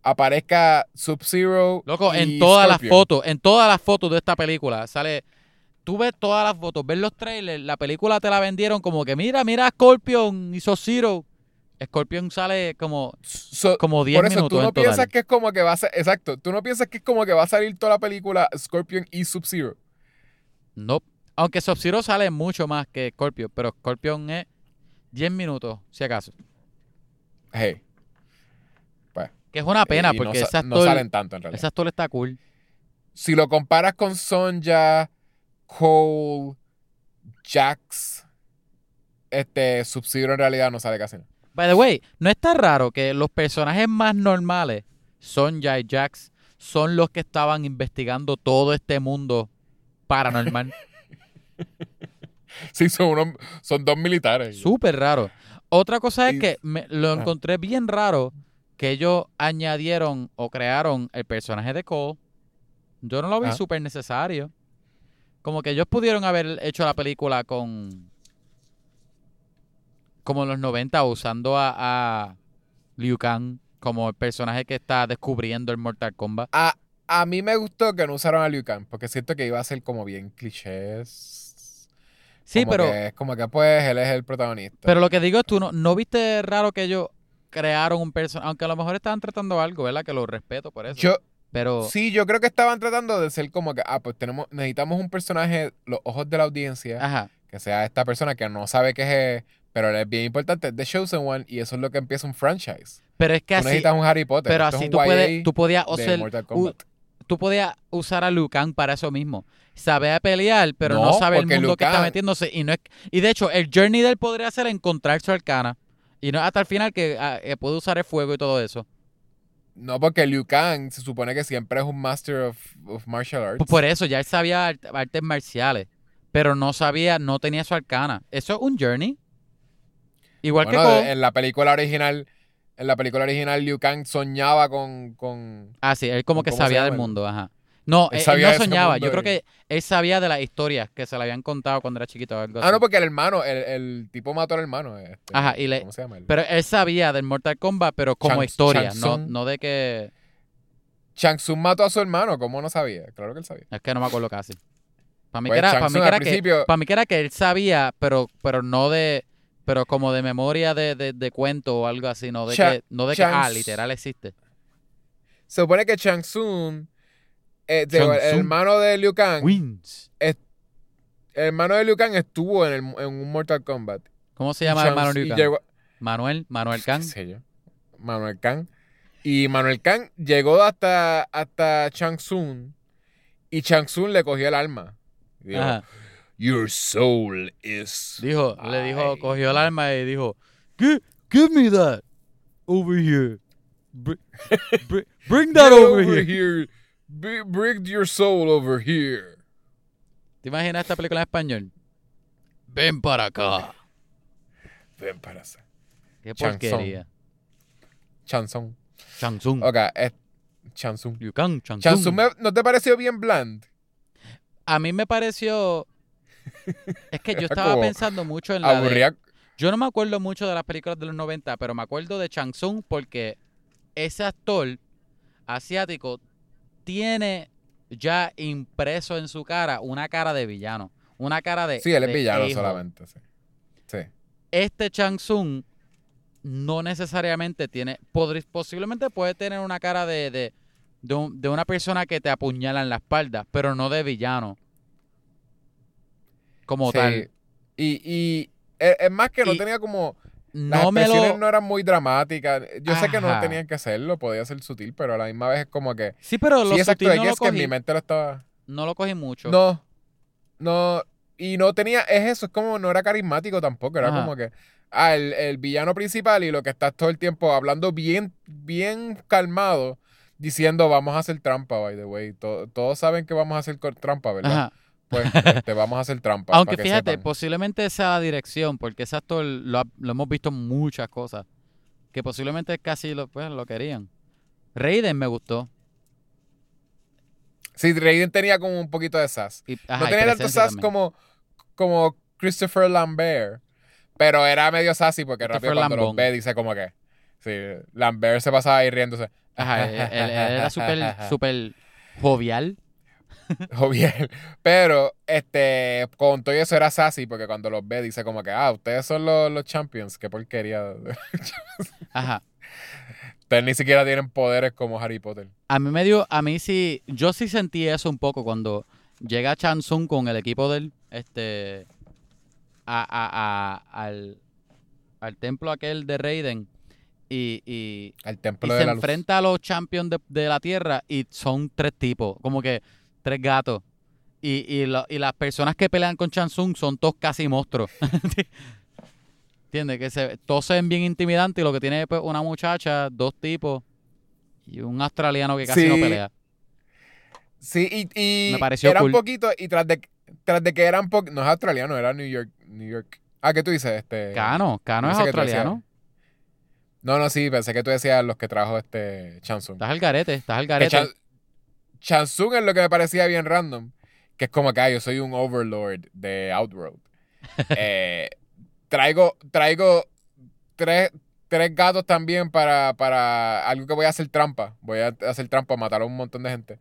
aparezca Sub-Zero? Loco, y en todas las fotos, en todas las fotos de esta película sale. Tú ves todas las fotos, ves los trailers, la película te la vendieron como que mira, mira a Scorpion y Sub-Zero. Scorpion sale como, So- como 10 Por eso, minutos tú no total. piensas que es como que va a ser. Exacto, tú no piensas que es como que va a salir toda la película Scorpion y Sub-Zero. No. Aunque Sub-Zero sale mucho más que Scorpion, pero Scorpion es 10 minutos, si acaso. Hey. Que es una pena y no porque sa- ese no, salen tanto en realidad. ese actor está cool. Si lo comparas con Sonja, Cole, Jax, este Sub-Zero en realidad no sale casi nada. By the way, no está raro que los personajes más normales, Sonja y Jax, son los que estaban investigando todo este mundo paranormal. [LAUGHS] Sí, son, unos, son dos militares. Súper raro. Otra cosa es Y- que me- lo Ah. encontré bien raro que ellos añadieron o crearon el personaje de Cole. Yo no lo vi Ah. súper necesario. Como que ellos pudieron haber hecho la película con... Como en los 90 usando a, a Liu Kang como el personaje que está descubriendo el Mortal Kombat. A, a mí me gustó que no usaron a Liu Kang, porque siento que iba a ser como bien clichés. Sí, Como pero, que es como que pues él es el protagonista. pero lo que digo es, tú no, no viste raro que ellos crearon un personaje, aunque a lo mejor estaban tratando algo, ¿verdad? Que lo respeto por eso. yo, pero sí, yo creo que estaban tratando de ser como que, ah, pues tenemos, necesitamos un personaje, los ojos de la audiencia, Ajá. que sea esta persona que no sabe qué es, pero es bien importante, The Chosen One, y eso es lo que empieza un franchise. Pero es que Tú así, necesitas un Harry Potter. pero así tú puedes, tú podías o Kombat. tú podías usar a Liu Kang para eso mismo. Sabe a pelear, pero no, No, sabe el mundo que está metiéndose. Y no es, y de hecho, el journey de él podría ser encontrar su arcana. Y no hasta el final que ah, eh, puede usar el fuego y todo eso. No, porque Liu Kang se supone que siempre es un master of, of martial arts. Pues por eso, ya él sabía art- artes marciales. Pero no sabía, no tenía su arcana. Eso es un journey. Igual Bueno, que en la película original, en la película original, Liu Kang soñaba con, con Ah, sí, él como que ¿cómo se sabía del el- mundo, ajá. No, Él él, sabía no soñaba. Yo creo que él sabía de las historias que se le habían contado cuando era chiquito o algo así. Ah, no, porque el hermano, el, el tipo mató al hermano. este, Ajá, y le- ¿Cómo se llama? él? Pero él sabía del Mortal Kombat, pero como historia, no, no de que... Shang Tsung mató a su hermano, ¿cómo no sabía? Claro que él sabía. Es que no me acuerdo casi. Para mí, Pues que era, para mí que que, para mí que era que él sabía, pero, pero no de... Pero como de memoria de, de, de cuento o algo así, no de que, no de que, ah, literal existe. Se supone que Shang Tsung, eh, digo, el hermano de Liu Kang, Wins. el hermano de Liu Kang estuvo en, el- en un Mortal Kombat. ¿Cómo se llama el hermano Liu Kang? llegó- Manuel, Manuel Kang. sé yo, Manuel Kang. Y Manuel Kang llegó hasta, hasta Shang Tsung y Shang Tsung le cogió el alma. Dijo, Ajá. Your soul is... Dijo, le dijo, cogió el arma y dijo, "Gi- give me that over here. Br- br- bring that over, here. Bring your soul over here. ¿Te imaginas esta película en español? Ven para acá. Ven para acá. Qué porquería. Shang Tsung. Ok, es Shang Tsung. Tsung, me- ¿no te pareció bien bland? A mí me pareció... [LAUGHS] Es que yo estaba pensando mucho en la de... Yo no me acuerdo mucho de las películas de los 90, pero me acuerdo de Shang Tsung porque ese actor asiático tiene ya impreso en su cara una cara de villano. Una cara de. Sí, él es de villano solamente. Sí. sí. Este Shang Tsung no necesariamente tiene, podri- posiblemente puede tener una cara de, de, de, un- de una persona que te apuñala en la espalda, pero no de villano. Como Sí. tal. Y, y es, es más que no Y tenía como. Las No me expresiones lo... no eran muy dramáticas. Yo sé que no tenían que hacerlo, podía ser sutil, pero a la misma vez es como que. Sí, pero lo Sí, exacto, sutil no lo que en mi mente lo estaba. No lo cogí mucho. No. No. Y no tenía. Es eso, es como. No era carismático tampoco. Era Ajá. como que. Ah, el, el villano principal y lo que estás todo el tiempo hablando bien, bien calmado, diciendo vamos a hacer trampa, by the way. To- todos saben que vamos a hacer trampa, ¿verdad? Ajá. [LAUGHS] Pues te vamos a hacer trampa. Aunque para que fíjate, sepan. posiblemente esa la dirección, porque ese actor lo, ha- lo hemos visto en muchas cosas. Que posiblemente casi lo, pues, lo querían. Raiden me gustó. Sí, Raiden tenía como un poquito de sass. Y, ajá, no tenía tanto sass también. como, como Christopher Lambert, pero era medio sassy porque rápido cuando los Lambón. ve dice como que. Sí, Lambert se pasaba ahí riéndose. Ajá, él, él- él era súper [LAUGHS] súper jovial. [LAUGHS] Jovial. Pero, este, con todo eso era sassy porque cuando los ve dice como que, ah, ustedes son los, los champions. Qué porquería. [LAUGHS] Ajá. ustedes ni siquiera tienen poderes como Harry Potter. A mí me dio, a mí sí, yo sí sentí eso un poco cuando llega Chansung con el equipo del, este, a, a- a- al, al templo aquel de Raiden y, y, Al y templo se la luz. enfrenta a los champions de, de la tierra y son tres tipos, como que tres gatos. Y, y, lo- y las personas que pelean con Chansung son todos casi monstruos. [LAUGHS] ¿Entiendes? Que se, todos se ven bien intimidantes y lo que tiene pues, una muchacha, dos tipos y un australiano que casi no pelea. Sí, y, y Me pareció era cool. un poquito, y tras de, tras de que eran poco, no es australiano, era New York, New York. Ah, ¿qué tú dices? Este, Cano, Cano es australiano. No, no, sí, pensé que tú decías los que trajo este Chansung. Estás al garete, estás al garete. Chan- Chansung es lo que me parecía bien random, que es como que ah, yo soy un overlord de Outworld. [LAUGHS] Eh, traigo, traigo tres, tres gatos también para, para algo que voy a hacer trampa. Voy a hacer trampa, matar a un montón de gente.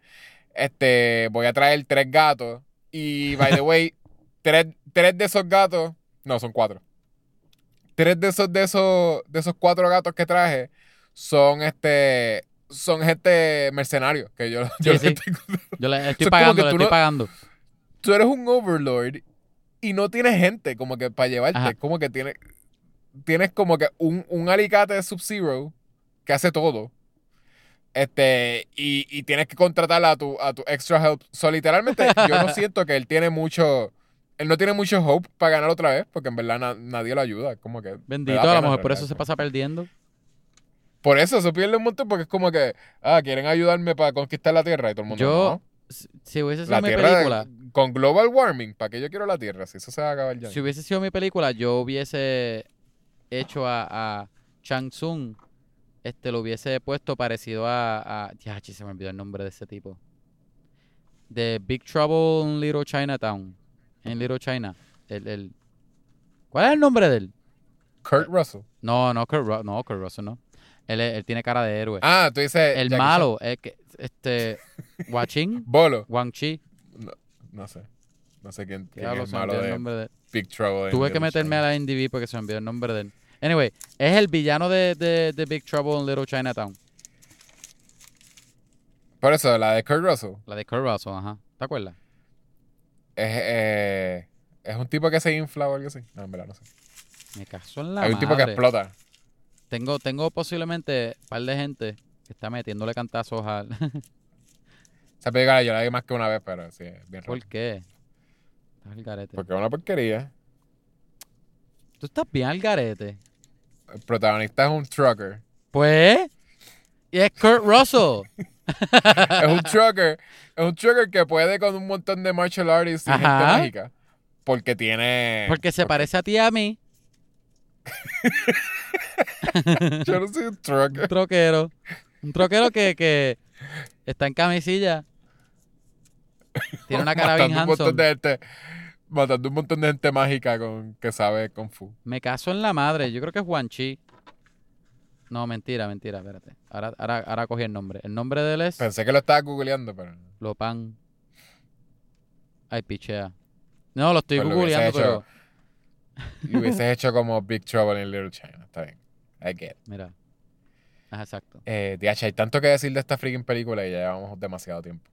Este, voy a traer tres gatos. Y, by the way, [LAUGHS] tres, tres de esos gatos. No, son cuatro. Tres de esos, de esos, de esos cuatro gatos que traje son este. Son gente mercenario. Que yo, [LAUGHS] yo Sí, Yo le estoy pagando, le estoy no- pagando. tú eres un overlord y no tienes gente como que para llevarte. Ajá. Como que tienes, tienes como que un, un alicate de Sub-Zero que hace todo. Este, y, y tienes que contratar a tu, a tu extra help. So, literalmente, yo no [LAUGHS] siento que él tiene mucho. Él no tiene mucho hope para ganar otra vez, porque en verdad na- nadie lo ayuda. Como que. Bendito, a lo mejor por eso se pasa perdiendo. Por eso se pierde un montón, porque es como que. Ah, quieren ayudarme para conquistar la tierra. Y todo el mundo. Yo, "No". si, hubiese sido La mi tierra película, con global warming, ¿para qué yo quiero la tierra? Si eso se va a acabar ya. si hubiese sido mi película, yo hubiese hecho a, a Chang Tsung, este, lo hubiese puesto parecido a, a ya, se me olvidó el nombre de ese tipo. De Big Trouble in Little Chinatown, en Little China. El, el, ¿Cuál es el nombre de él? Kurt Russell. No, no, Kurt, Ru- no, Kurt Russell, no. Él, es- él tiene cara de héroe. Ah, tú dices. el Jackie malo, es que, este, Chan. [LAUGHS] Bolo. Wang Chi. No sé. No sé quién, quién Diablo, es se el me malo olvidó el de nombre de él. Big Trouble. in Tuve que Little meterme China. a la IMDb porque se me olvidó el nombre de él. Anyway, es el villano de, de, de Big Trouble in Little Chinatown. Por eso, la de Kurt Russell La de Kurt Russell, ajá. ¿Te acuerdas? es, eh, es un tipo que se infla o algo así. No, en verdad, no sé. Me caso en la Hay un tipo que madre. explota. Tengo, tengo posiblemente un par de gente que está metiéndole cantazos al... [LAUGHS] Esa película yo la vi más que una vez, pero sí, es bien raro. ¿Por qué? Estás al garete. Porque es una porquería. Tú estás bien al garete. El protagonista es un trucker. Pues... Y es Kurt Russell. [LAUGHS] es un trucker. Es un trucker que puede con un montón de martial artists y gente mágica. Porque tiene. Porque se parece a ti y a mí. [LAUGHS] Yo no soy un Un trucker. troquero. Un troquero que, que está en camisilla. Tiene una cara bien matando un montón handsome. de gente. Matando un montón de gente mágica con, que sabe Kung Fu. Me caso en la madre. Yo creo que es Juan Chi. No, mentira, mentira, espérate. Ahora, ahora, ahora cogí el nombre. El nombre de él es Pensé que lo estaba googleando, pero. Lopan. Ay, pichea. No, lo estoy Pues googleando, pero Y hubieses hecho como Big Trouble in Little China. Está bien. I get. Mira. Ajá, exacto. Eh, DH, hay tanto que decir de esta freaking película y ya llevamos demasiado tiempo.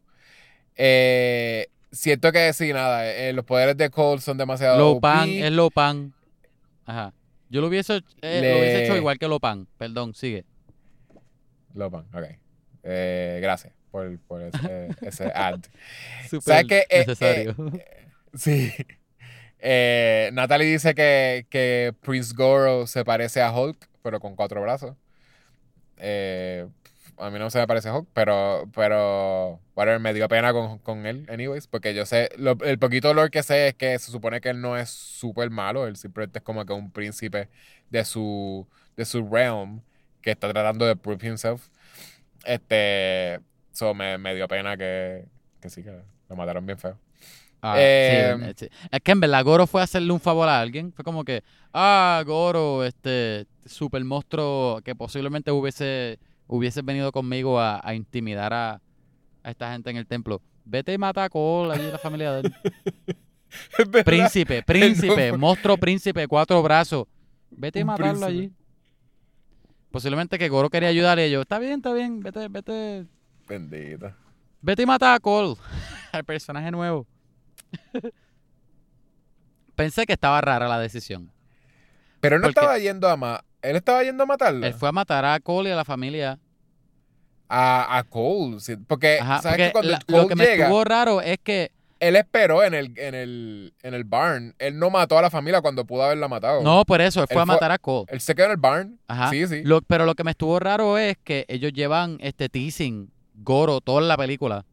Eh, siento que sí, nada. eh, los poderes de Cole son demasiado. Lopan, OP. es Lopan. Ajá. Yo lo hubiese, eh, Le- lo hubiese hecho igual que Lopan. Perdón, sigue. Lopan, ok. Eh, gracias por, por ese, [LAUGHS] ese ad. Súper qué? Eh, necesario. Sí. Eh, Natalie dice que, que Prince Goro se parece a Hulk, pero con cuatro brazos. Eh, a mí no se me parece Hulk, pero, pero whatever, me dio pena con, con él, anyways, porque yo sé, lo- el poquito lore que sé es que se supone que él no es súper malo, él simplemente es como que un príncipe de su, de su realm que está tratando de prove himself. Este, so me, me dio pena que, que sí, que lo mataron bien feo. Ah, eh, sí, eh. Es que en verdad Goro fue a hacerle un favor a alguien. Fue como que, ah, Goro, este super monstruo que posiblemente hubiese, hubiese venido conmigo a, a intimidar a, a esta gente en el templo. Vete y mata a Cole, allí la familia de él. [LAUGHS] Príncipe, príncipe, monstruo príncipe, cuatro brazos. Vete y matarlo príncipe. allí. Posiblemente que Goro quería ayudarle y yo, está bien, está bien, vete, vete, Bendito. vete y mata a Cole, [LAUGHS] al personaje nuevo. [LAUGHS] Pensé que estaba rara la decisión. Pero él no Porque- estaba yendo a ma él estaba yendo a matarlo. Él fue a matar a Cole y a la familia. A, a Cole. sí, Porque, Ajá, ¿sabes porque que cuando la- Cole lo que me estuvo raro es que él esperó en el, en, el, en el barn. Él no mató a la familia cuando pudo haberla matado. no, por eso, él fue a matar a Cole. Él se quedó en el barn. Ajá. Sí, sí. Lo- pero lo que me estuvo raro es que ellos llevan este teasing Goro toda la película.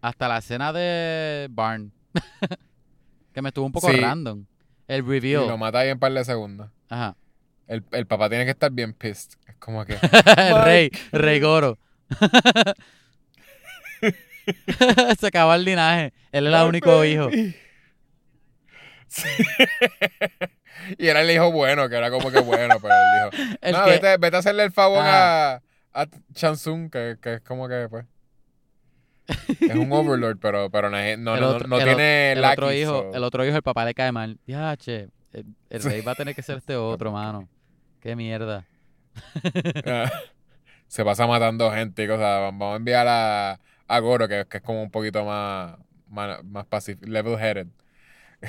Hasta la escena de Barn. [LAUGHS] que me estuvo un poco Sí. random. El Y reveal. lo mata ahí en par de segundos. Ajá. El, el papá tiene que estar bien pissed. Es como que. [LAUGHS] el rey, rey Goro. [LAUGHS] Se acabó el linaje. Él era el único hijo. Sí. y era el hijo bueno, que era como que bueno, pero él dijo. El no, que- vete, vete a hacerle el favor a, a Chansung, que, que es como que, pues. Es un overlord, pero, pero no, no, otro- no el tiene el otro hijo, so- el otro hijo, el papá le cae mal. Ya, che, el, rey va a tener que ser este otro, mano. Qué mierda. Ah, Se pasa matando gente y cosas. Vamos a enviar a, a Goro, que, que es como un poquito más, más, más pacífico, level-headed. [LAUGHS]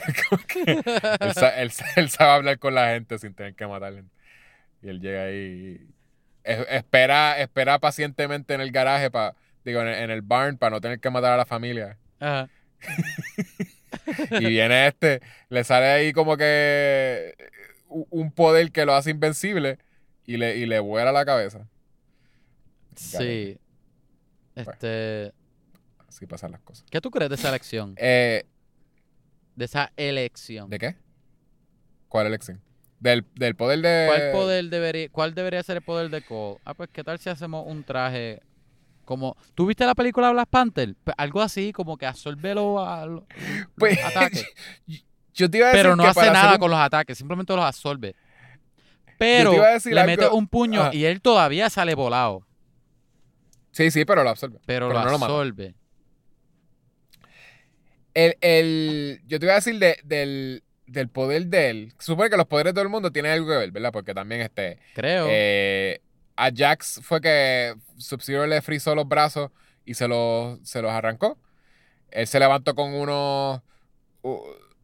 Él, sa- él sa- él sabe hablar con la gente sin tener que matarle. Y él llega ahí y es- espera, espera pacientemente en el garaje, pa, digo, en el, en el barn, para no tener que matar a la familia. Ajá. [LAUGHS] Y viene este, le sale ahí como que un poder que lo hace invencible y le, y le vuela la cabeza. Sí. Este, Así pasan las cosas. ¿qué tú crees de esa elección? Eh, De esa elección. ¿De qué? ¿Cuál elección? Del, del poder de. ¿Cuál poder debería, cuál debería ser el poder de Cole? Ah, pues qué tal si hacemos un traje como ¿Tú viste la película Black Panther? Pues, algo así como que absorbe los, a- los Pues, ataques. [LAUGHS] Yo te iba a decir Pero no que hace nada un- con los ataques, simplemente los absorbe. Pero le algo- mete un puño Ajá. y él todavía sale volado. Sí, sí, pero lo absorbe. Pero, Pero lo no lo absorbe. El, el- yo te iba a decir de- del, del poder de él. Supone que los poderes de todo el mundo tienen algo que ver, ¿verdad? Porque también este. Creo. eh, a Jax fue que Sub-Zero le frizó los brazos y se los, se los arrancó. Él se levantó con unos.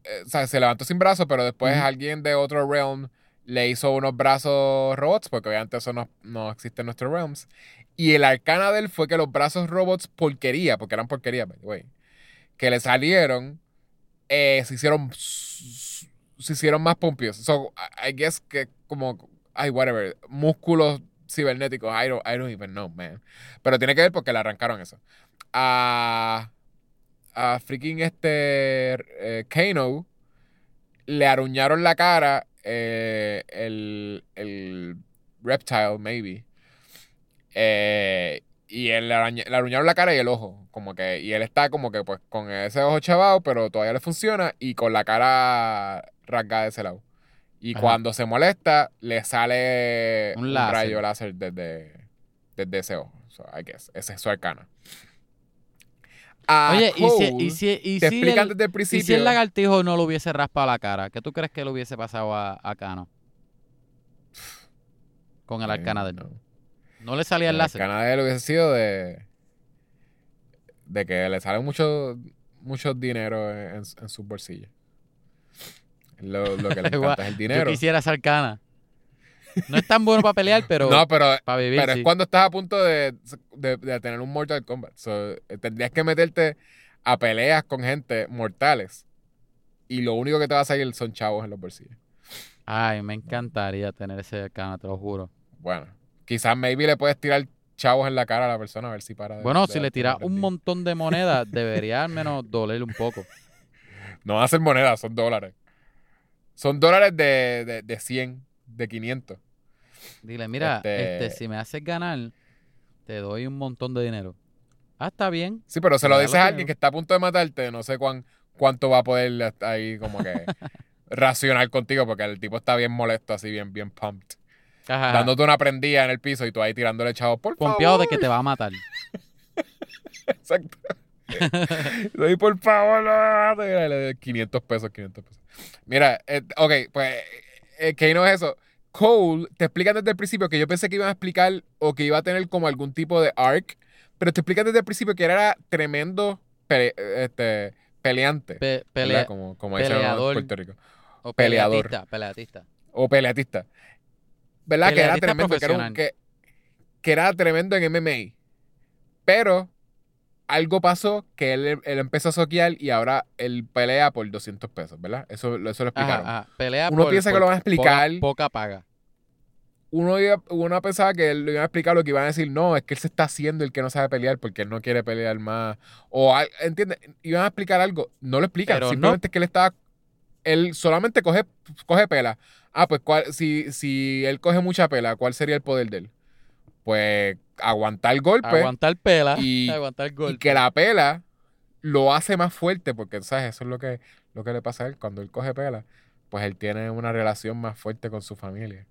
eh, o sea, se levantó sin brazos, pero después alguien de otro realm le hizo unos brazos robots, porque obviamente eso no, no existe en nuestros realms. Y el arcana de él fue que los brazos robots porquería, porque eran porquería, way, que le salieron, eh, se hicieron se hicieron más pompios. So, I I guess que como, ay, whatever, músculos cibernéticos, I don't, I don't even know, man. Pero tiene que ver porque le arrancaron eso. A, a freaking este eh, Kano le aruñaron la cara eh, el, el reptile, maybe. Eh, y él le, aruñaron la cara y el ojo. Como que, y él está como que pues con ese ojo chavado, pero todavía le funciona. Y con la cara rasgada de ese lado. Y Ajá. cuando se molesta, le sale Un un, láser. rayo láser desde, desde ese ojo. So, I guess. Ese es su arcana. A Oye, ¿y si, y si, y te si explican el, desde el y principio. si el lagartijo no lo hubiese raspado la cara? ¿Qué tú crees que le hubiese pasado a, a Cano? con el Eh, arcana de él. no. No le salía el El láser. arcana de él hubiese sido de. de que le sale mucho, mucho dinero en, en sus bolsillos. Lo, lo que le [LAUGHS] encanta es el Yo dinero. quisiera esa arcana. No es tan bueno para pelear, [LAUGHS] pero no, pero, para vivir pero sí. es cuando estás a punto de, de- de tener un Mortal Kombat. So, eh, tendrías que meterte a peleas con gente mortales. Y lo único que te va a salir son chavos en los bolsillos. Ay, me encantaría tener ese arcana, te lo juro. Bueno, quizás maybe le puedes tirar chavos en la cara a la persona a ver si para. de- Bueno, de si le tiras un montón de monedas, debería al menos [LAUGHS] doler un poco. No ser monedas, son dólares. Son dólares de, de, de 100, de 500. Dile, mira, Este- este, si me haces ganar, te doy un montón de dinero. Ah, está bien. Sí, pero se lo dices a alguien que está a punto de matarte, no sé cuán, cuánto va a poder ahí como que [LAUGHS] racionar contigo, porque el tipo está bien molesto, así bien, bien pumped. Ajá. Dándote una prendida en el piso y tú ahí tirándole chavos, por Pompeado de que te va a matar. [LAUGHS] Exacto. Doy por favor, no me mates. Mira, le doy 500 pesos, 500 pesos. Mira, eh, ok, pues, eh, que no es eso. Cole, te explican desde el principio que yo pensé que iban a explicar o que iba a tener como algún tipo de arc, pero te explican desde el principio que era tremendo pele- este, peleante. Pe- ¿verdad? pelea- como como dicen en peleador. Puerto Rico. o peleador. peleatista, peleatista. O peleatista. ¿Verdad? que era tremendo. Que era, un- profesional. que, que era tremendo en MMA. Pero algo pasó que él, él empezó a soquear y ahora él pelea por 200 pesos, ¿verdad? Eso, eso lo Ajá, explicaron. ajá. Pelea Uno por- piensa que lo van a explicar. Poca, poca paga. Uno, iba- uno pensaba que él lo iban a explicar lo que iban a decir, no, es que él se está haciendo el que no sabe pelear porque él no quiere pelear más. O, ¿entiendes? Iban a explicar algo. No lo explican. Pero no. Simplemente es que él estaba. Él solamente coge, coge pela. Ah, pues ¿cuál- si, si él coge mucha pela, ¿cuál sería el poder de él? Pues aguantar golpe Aguantar pela, y- [LAUGHS] aguantar y golpe. que la pela lo hace más fuerte, porque ¿sabes? eso es lo que, lo que le pasa a él cuando él coge pela, pues él tiene una relación más fuerte con su familia.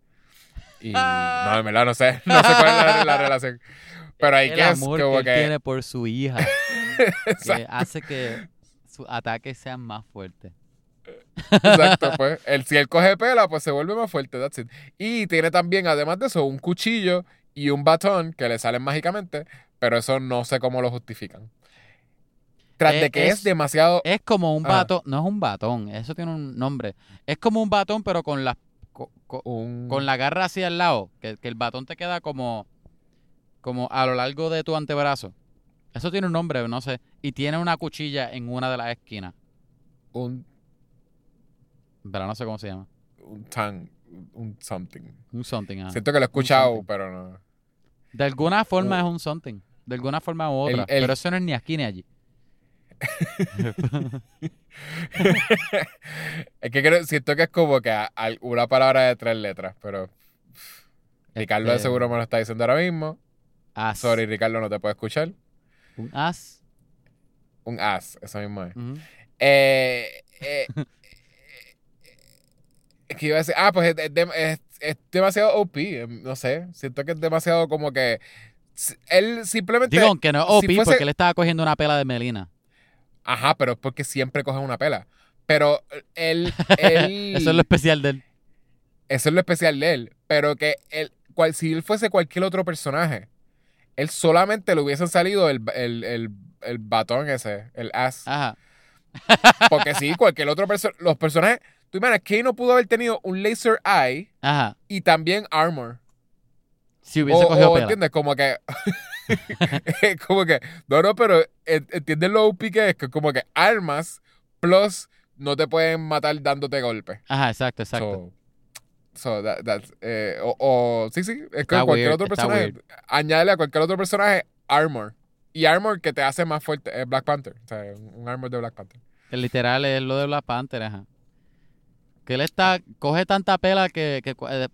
Y [LAUGHS] no, en verdad no sé, no sé cuál es la, la relación. Pero hay el que amor como que él que tiene por su hija [LAUGHS] que hace que sus ataques sean más fuertes. exacto, pues. Él, si él coge pela, pues se vuelve más fuerte, that's it. Y tiene también, además de eso, un cuchillo y un batón que le salen mágicamente, pero eso no sé cómo lo justifican. Tras Eh, de que es, es- demasiado Es como un Ah. batón, no es un batón, eso tiene un nombre. Es como un batón, pero con la, co- co- un... con la garra hacia el lado, que, que el batón te queda como, como a lo largo de tu antebrazo. Eso tiene un nombre, no sé. Y tiene una cuchilla en una de las esquinas. un, Pero no sé cómo se llama. un tan, un something. Un something. ajá. Siento que lo he escuchado, pero no. De alguna forma Un- es un something. De alguna forma u otra. El- el- Pero eso no es ni aquí ni allí. [LAUGHS] es que creo- siento que es como que a- una palabra de tres letras, pero Ricardo de Este, seguro me lo está diciendo ahora mismo. As. Sorry, Ricardo, no te puedo escuchar. Un as. Un as, eso mismo es. Ujú. Eh, eh, [LAUGHS] eh, es que iba a decir, ah, pues es, es- demasiado OP, eh, no sé, siento que es demasiado como que él simplemente, Digo, aunque no es si OP, fuese- porque él estaba cogiendo una pela de Melina. ajá, pero es porque siempre coge una pela, pero él, [LAUGHS] él Eso es lo especial de él. Eso es lo especial de él. Pero que él, cual, si él fuese cualquier otro personaje, él solamente le hubiesen salido el, el, el, el batón ese, el as. Ajá. Porque sí, cualquier otro personaje. Los personajes. Tú imaginas, Kano pudo haber tenido un laser eye Ajá. y también armor. Si hubiese o, cogido o, pela. ¿entiendes? Como que. [LAUGHS] como que. No, no, pero en- entiendes lo OP que es, que como que armas plus no te pueden matar dándote golpes. Ajá, exacto, exacto. So, so that- that's, eh, o, o- sí, sí, es que cualquier weird, otro personaje, añádele a cualquier otro personaje armor. Y armor que te hace más fuerte es Black Panther. O sea, un armor de Black Panther. Que literal es lo de Black Panther, ajá. Que él está, coge tanta pela que, eh,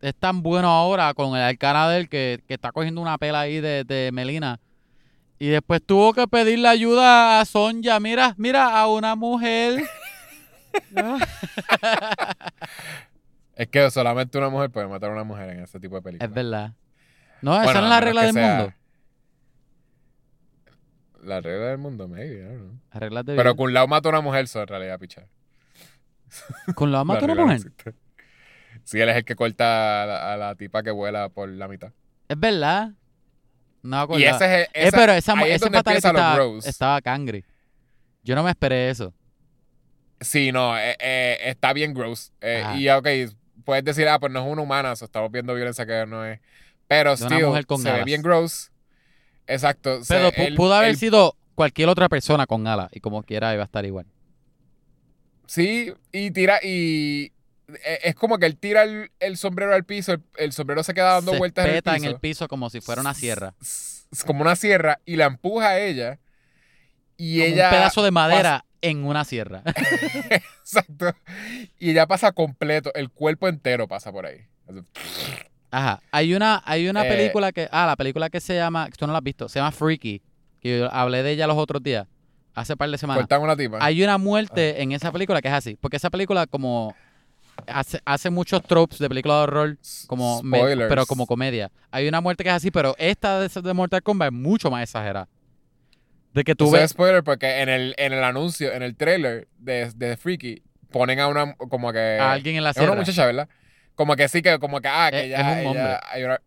es, tan bueno ahora con el arcana de él que, que está cogiendo una pela ahí de, de Melina. Y después tuvo que pedirle ayuda a Sonja. Mira, mira, a una mujer. [LAUGHS] Es que solamente una mujer puede matar a una mujer en ese tipo de películas. es verdad. No, esa Bueno, no es la regla del sea mundo. La regla del mundo, maybe, I don't know. Las reglas de Pero vida. Kun Lao mata a una mujer, eso en realidad, pichar. Con la mata una mujer. Sí, él es el que corta a la, a la tipa que vuela por la mitad. Es verdad. No me. Y ese es el. Eh, esa- pero esa, ahí es ese donde estaba, estaba cangre. Yo no me esperé eso. Sí, no, eh, eh, está bien gross. Eh, y ok, puedes decir, ah, pues no es una humana, so estamos viendo violencia que no es. Pero con se ve bien gross. Exacto. se- Pero él- pudo haber él- sido cualquier otra persona con alas y como quiera iba a estar igual. Sí, y tira, y eh, es como que él tira el, el sombrero al piso, el, el sombrero se queda dando Se vueltas en el piso. en el piso como si fuera una sierra. Como una sierra, y la empuja a ella. Y Como ella. un pedazo de madera en una sierra. [LAUGHS] Exacto. Y ella pasa completo, el cuerpo entero pasa por ahí. Ajá. Hay una, hay una Eh, película que. Ah, la película que se llama. Tú no la has visto. Se llama Freaky. Que yo hablé de ella los otros días. Hace par de semanas. Cortan una tipa. Hay una Ah. muerte en esa película que es así. Porque esa película, como. Hace, hace muchos tropes de película de horror. Como me- Spoilers. pero como comedia. Hay una muerte que es así, pero esta de, de Mortal Kombat es mucho más exagerada. De que tú Eso es ves. spoiler porque en el, en el anuncio, en el trailer de, de Freaky, ponen a una, como que... a alguien en la es una sierra. muchacha, ¿verdad? Como que sí, que como que, ah, que Es- ella, es un ella- hombre. hay una-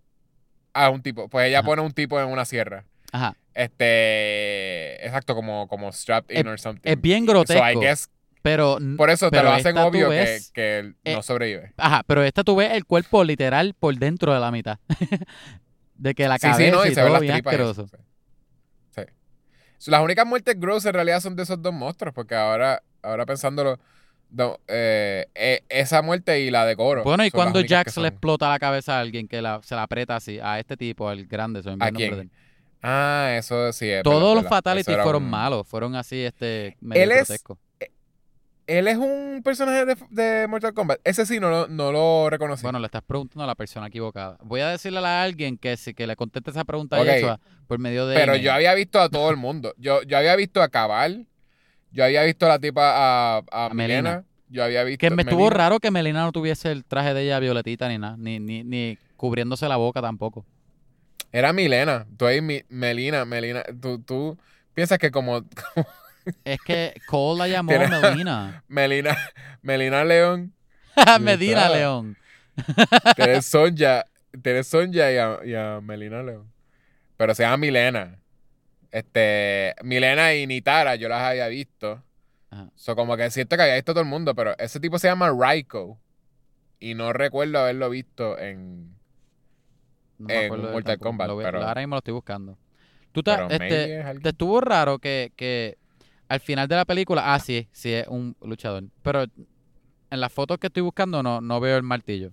ah, un tipo. Pues ella Ajá. pone un tipo en una sierra. Ajá. Este, exacto, como, como strapped in or something. Es bien So, grotesco. I guess, pero. por eso te pero lo hacen obvio que, ves- que eh, no sobrevive. Ajá, pero esta tú ves el cuerpo literal por dentro de la mitad. [LAUGHS] de que la Sí, cabeza sí, ¿no? y, Y se todo las bien eso, asqueroso. Sí. Sí. So, Las únicas muertes gross en realidad son de esos dos monstruos, porque ahora, ahora pensándolo, no, eh, eh, esa muerte y la de Goro. Bueno, y cuando Jax le explota la cabeza a alguien que la- se la aprieta así, a este tipo, al grande, se me ¿A el quién? Ah, eso sí es. Todos verdad, los fatalities fueron un- malos, fueron así, este, medio Él es- grotescos. Él es un personaje de, de Mortal Kombat. Ese sí no, lo- no lo reconocí. Bueno, le estás preguntando a la persona equivocada. Voy a decirle a alguien que si que le conteste esa pregunta Ok. a Yeshua por medio de pero email. yo había visto a todo el mundo. Yo, yo había visto a Cabal. Yo había visto a la tipa a, a, A. Melina. Yo había visto Que me estuvo raro que Melina no tuviese el traje de ella violetita ni nada, ni, ni, ni cubriéndose la boca tampoco. Era Milena. Tú ahí, Mi- Melina, Melina. Tú, tú piensas que como [LAUGHS] Es que Cole la llamó Tiene- Melina. [LAUGHS] Melina, Melina León, [LAUGHS] Medina. León. tienes Sonja, tienes Sonja y a, y a Melina León. Pero se llama Milena. Este, Milena y Nitara, yo las había visto. Ajá. So, como que siento que había visto todo el mundo, pero ese tipo se llama Raiko. Y no recuerdo haberlo visto en. No me en Mortal. Kombat, Lo pero- ahora mismo lo estoy buscando. Tú te, este, es te estuvo raro que, que al final de la película, ah, sí, sí es un luchador. Pero en las fotos que estoy buscando no, no veo el martillo.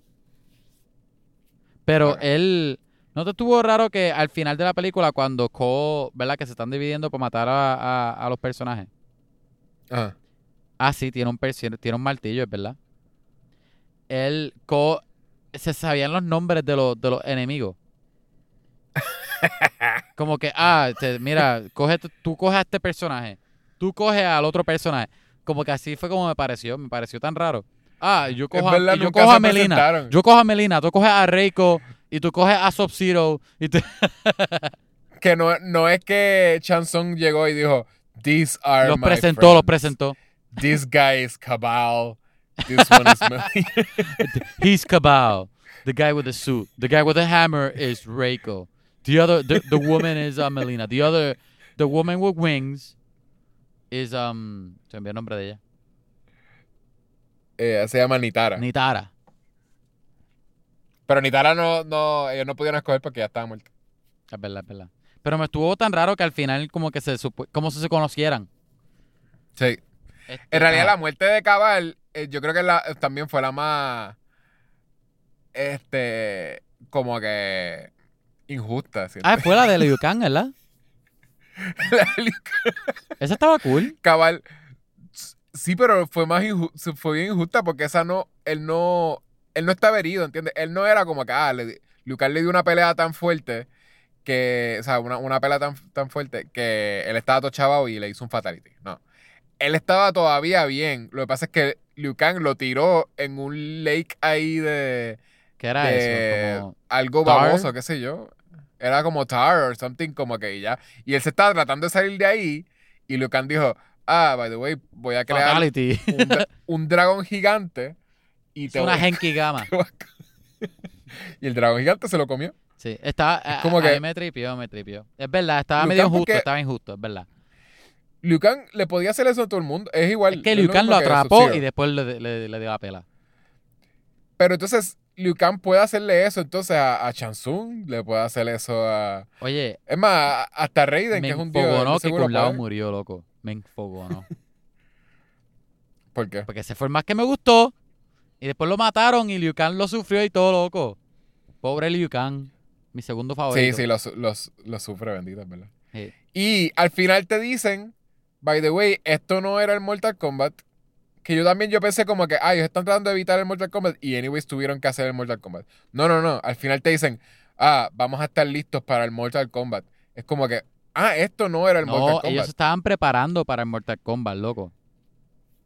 Pero él, ¿no te estuvo raro que al final de la película, cuando Cole, ¿verdad? Que se están dividiendo para matar a, a- a los personajes. Ajá. Ah, sí, tiene un, tiene un martillo, es verdad. Él, Cole, se sabían los nombres de los, de los enemigos. [LAUGHS] Como que, ah, te- mira, coge, tú coges a este personaje, tú coges al otro personaje. Como que así fue como me pareció, me pareció tan raro. Ah, yo cojo, a, verdad, y yo cojo a Melina, yo cojo a Melina, tú coges a Reiko y tú coges a Sub-Zero y tú- [LAUGHS] Que no, no es que Chansung llegó y dijo, These are los my presentó, los friends. presentó. This guy is Cabal. This one is Melina. [LAUGHS] He's Cabal. The guy with the suit. The guy with the hammer is Reiko. The other, the, the woman is uh, Melina. The other, the woman with wings is um, se me olvidó el nombre de ella. Eh, se llama Nitara. Nitara. Pero Nitara no, no, ellos no pudieron escoger porque ya estaba muerta. Es verdad, es verdad. Pero me estuvo tan raro que al final como que se supo, como si se conocieran. Sí. Este, En realidad, la muerte de Cabal, eh, yo creo que la, también fue la más. Este. Como que. Injusta. siento. Ah, fue [LAUGHS] [LAUGHS] la de Liu Kang, ¿verdad? Esa estaba cool. Cabal. Sí, pero fue más inju- fue bien injusta porque esa no. Él no. Él no estaba herido, ¿entiendes? Él no era como que. Ah, le, Liu Kang le dio una pelea tan fuerte. Que. O sea, una, una pelea tan, tan fuerte. Que él estaba todo chavado y le hizo un fatality. No. Él estaba todavía bien. Lo que pasa es que Liu Kang lo tiró en un lake ahí de. ¿Qué era de eso? Como, algo tar. baboso, qué sé yo. Era como tar or something, como que ya. Y él se estaba tratando de salir de ahí. Y Lucan dijo: Ah, by the way, voy a crear fatality. un, dra- un dragón gigante y Es te una Genki [LAUGHS] Gama. [LAUGHS] Y el dragón gigante se lo comió. Sí, estaba, a- como a- que- me tripió, me tripió. Es verdad, estaba medio injusto, porque- estaba injusto, es verdad. Liu Kang le podía hacer eso a todo el mundo. Es igual. Es que es Liu lo atrapó y después le, le- le dio la pela. Pero entonces, Liu Kang puede hacerle eso entonces a, a Chansung, le puede hacer eso a. Oye, Es más, hasta Raiden, me que es un enfogonó él que seguro Kun Lao puede. murió, loco. Me enfogonó. [LAUGHS] ¿Por qué? Porque ese fue el más que me gustó. Y después lo mataron y Liu Kang lo sufrió y todo, loco. Pobre Liu Kang. Mi segundo Sí, favorito. sí, los, los, los sufre, bendito, ¿verdad? Sí. Y al final te dicen, by the way, esto no era el Mortal Kombat. Que yo también yo pensé como que, ah, ellos están tratando de evitar el Mortal Kombat y anyways tuvieron que hacer el Mortal Kombat. No, no, no. Al final te dicen, ah, vamos a estar listos para el Mortal Kombat. Es como que, ah, esto no era el No, Mortal Kombat. ellos estaban preparando para el Mortal Kombat, loco.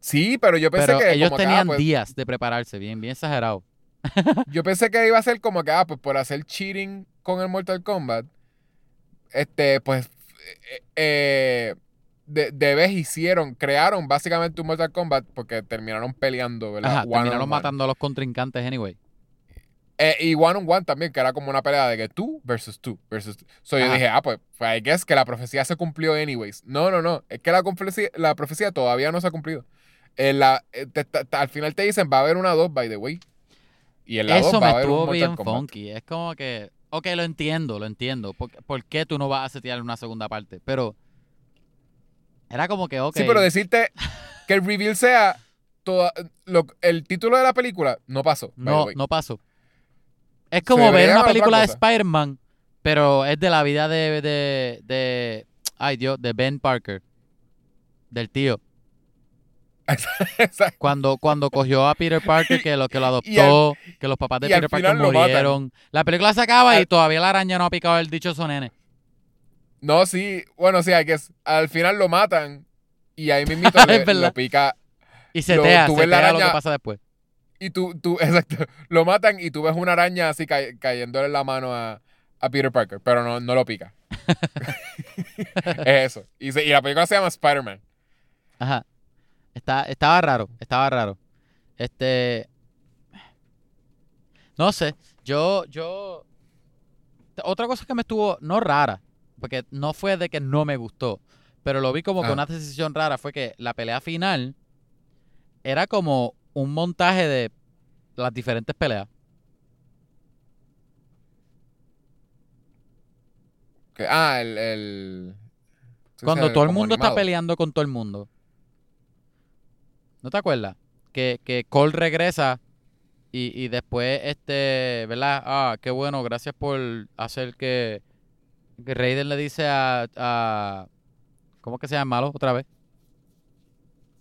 Sí, pero yo pensé Pero que ellos como que, ah, tenían pues, días de prepararse, bien, bien exagerado. [LAUGHS] yo pensé que iba a ser como que, ah, pues por hacer cheating con el Mortal Kombat, este, pues, eh, eh, de, de vez hicieron, crearon básicamente un Mortal Kombat porque terminaron peleando, ¿verdad? Ajá, One terminaron on one. matando a los contrincantes anyway. Eh, y one on one también, que era como una pelea de que tú versus tú versus tú. So yo Ajá. dije, ah, pues, pues I guess que la profecía se cumplió anyways. No, no, no. Es que la profecía, la profecía todavía no se ha cumplido. En la, eh, te- te- te- al final te dicen, va a haber una 2, by the way. Y en la 2 Eso va a haber un bien Kombat. funky. Es como que, ok, lo entiendo, lo entiendo. ¿Por, por qué tú no vas a setear una segunda parte? Pero era como que, ok. Sí, pero decirte que el reveal sea toda- lo- el título de la película, no pasó. no, no pasó. Es como ver una película de. Spider-Man, pero es de la vida de, de, de, ay Dios, de Ben Parker, del tío. Exacto. Cuando, cuando cogió a Peter Parker, que lo, que lo al- adoptó, que los papás de Peter Parker murieron. La película se acaba y todavía la araña no ha picado el dichoso nene. No, sí, bueno, sí, hay que al final lo matan y ahí mismo lo [LAUGHS] pica Y se la tea lo que pasa después. y tú, tú, [LAUGHS] exacto, lo matan y tú ves una araña así cay- cayéndole en la mano a, a Peter Parker, pero no, no lo pica. [LAUGHS] es eso. Y, se- y la película se llama Spider-Man. Ajá. Está, estaba raro, estaba raro. Este. No sé. Yo, yo. Otra cosa que me estuvo, no rara, porque no fue de que no me gustó, pero lo vi como que Ah. una decisión rara fue que la pelea final era como un montaje de las diferentes peleas. Que- ah, el... el Cuando todo el mundo está peleando con todo el mundo. ¿No te acuerdas? Que, que Cole regresa y, y después, este, ¿verdad? Ah, qué bueno, gracias por hacer que, que Raiden le dice a, a ¿cómo que se llama malo otra vez?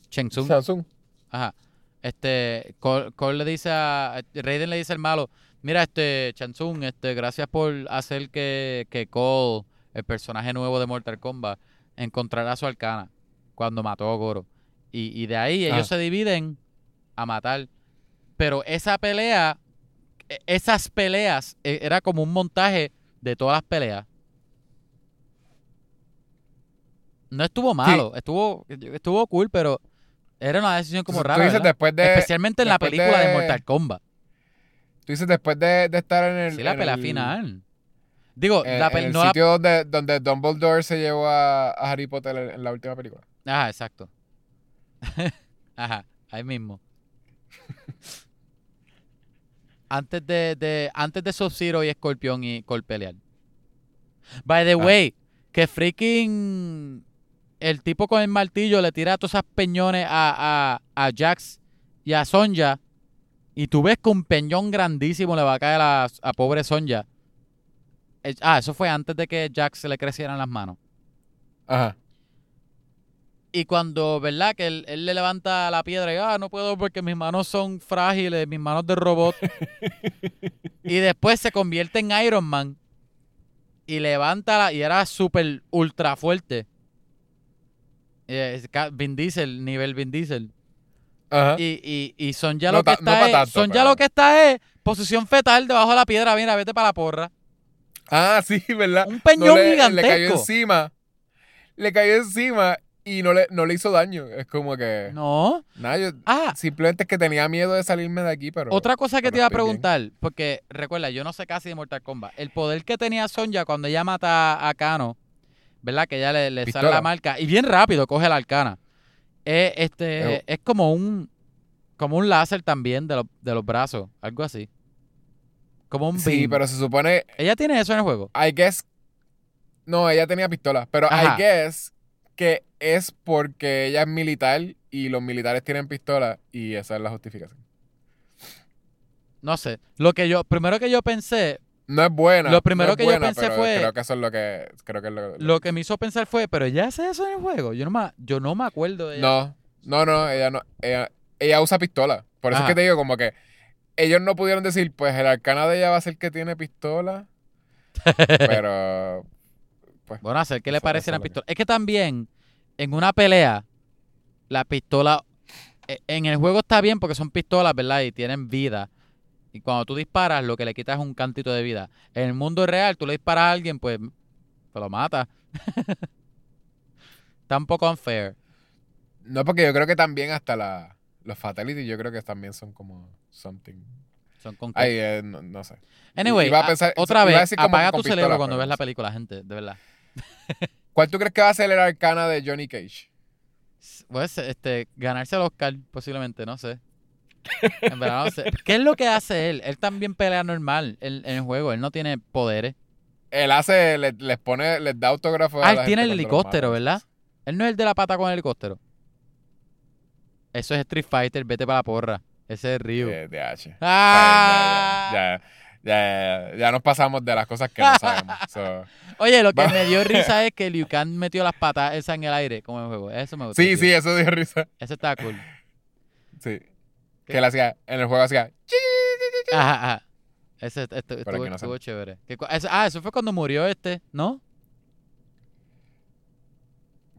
Shang Tsung. Samsung. Ajá. Este, Cole, Cole le dice a, Raiden le dice al malo, mira, este, Chansung, este, gracias por hacer que, que Cole, el personaje nuevo de Mortal Kombat, encontrara su arcana cuando mató a Goro. Y, y de ahí ellos Ah. se dividen a matar. Pero esa pelea, e- esas peleas, e- era como un montaje de todas las peleas. No estuvo malo, estuvo, estuvo cool, pero era una decisión como rara. Tú dices ¿verdad? después de... Especialmente en la película de... de- Mortal Kombat. Tú dices después de, de estar en el... Sí, la pelea el- final. Digo, En, la en el no la- sitio donde, donde Dumbledore se llevó a, a Harry Potter en, en la última película. Ajá, exacto. [LAUGHS] Ajá, ahí mismo. [LAUGHS] antes de, de antes de Sub-Zero y Escorpión y Cole pelear. By the Ah. way, que freaking el tipo con el martillo le tira todas esas peñones a, a, a Jax y a Sonja. Y tú ves que un peñón grandísimo le va a caer a, a pobre Sonja. Ah, eso fue antes de que Jax se le crecieran las manos. Ajá. Y cuando, ¿verdad? Que él, él le levanta la piedra y, ah, no puedo porque mis manos son frágiles, mis manos de robot. [LAUGHS] y después se convierte en Iron Man. Y levanta la, y era súper ultra fuerte. Ca- Vin Diesel, nivel Vin Diesel. Ajá. Y, y, y son ya No lo que no está es, tanto, son ya lo que está es posición fetal debajo de la piedra. Mira, vete para la porra. Ah, sí, [LAUGHS] ¿verdad? Un peñón le, gigantesco. Le cayó encima. Le cayó encima y no le, no le hizo daño. Es como que. No. Nada, yo Ah, simplemente es que tenía miedo de salirme de aquí, pero. otra cosa que te iba a bien. preguntar, porque recuerda, yo no sé casi de Mortal Kombat. El poder que tenía Sonja cuando ella mata a Kano, ¿verdad? Que ella le, le sale la marca y bien rápido coge la arcana. Es, este, Eh, es como un como un láser también de, los- de los brazos, algo así. Como un Sí, beam. pero se supone. Ella tiene eso en el juego. I guess. No, ella tenía pistola. Pero Ajá. I guess que es porque ella es militar y los militares tienen pistola y esa es la justificación. No sé. Lo que yo, primero que yo pensé, No es buena. Lo primero no es que yo buena, pensé pero fue- Creo que eso es lo que. Creo que es lo, lo que me hizo pensar fue, pero ella hace eso en el juego. Yo no me, yo no me acuerdo de ella. No, no, no, ella no. Ella, ella usa pistola. Por eso Ajá. es que te digo, como que ellos no pudieron decir, pues el arcana de ella va a ser que tiene pistola. [LAUGHS] pero. Pues. Bueno, hacer que le parece la que- pistola. Es que también, en una pelea, la pistola. e- En el juego está bien porque son pistolas, ¿verdad? Y tienen vida. Y cuando tú disparas, lo que le quitas es un cantito de vida. En el mundo real, tú le disparas a alguien, pues, pues lo mata. [LAUGHS] está un poco unfair. No, porque yo creo que también hasta la, los fatalities, yo creo que también son como something. Son con Ay, eh, no, no sé. Anyway, iba a a- pensar- otra iba a vez, decir como apaga tu pistola, cerebro cuando ves la película, gente, de verdad. [LAUGHS] ¿Cuál tú crees que va a ser el arcana de Johnny Cage? Pues, este, ganarse el Oscar, posiblemente, no sé. En verdad no sé. ¿Qué es lo que hace él? Él también pelea normal en, en el juego. Él no tiene poderes. Él hace, le- les pone, les da autógrafo a Ah, la él tiene el helicóptero. ¿verdad? Él no es el de la pata con el helicóptero. Eso es Street Fighter, vete para la porra. Ese es Ryu. Eh, de H. [LAUGHS] ¡Ah! Ya, ya, ya, ya nos pasamos de las cosas que no [LAUGHS] sabemos. Oye, lo que me dio [LAUGHS] risa es que Liu Kang metió las patas esas en el aire, como en el juego. Eso me gustó. sí, sí, eso dio risa. Eso está cool. Sí. ¿Qué? Que él hacía, en el juego hacía. Ajá, ajá. Ese estuvo, no se estuvo ve. chévere. Que cu- eso- ah, eso fue cuando murió este, ¿no?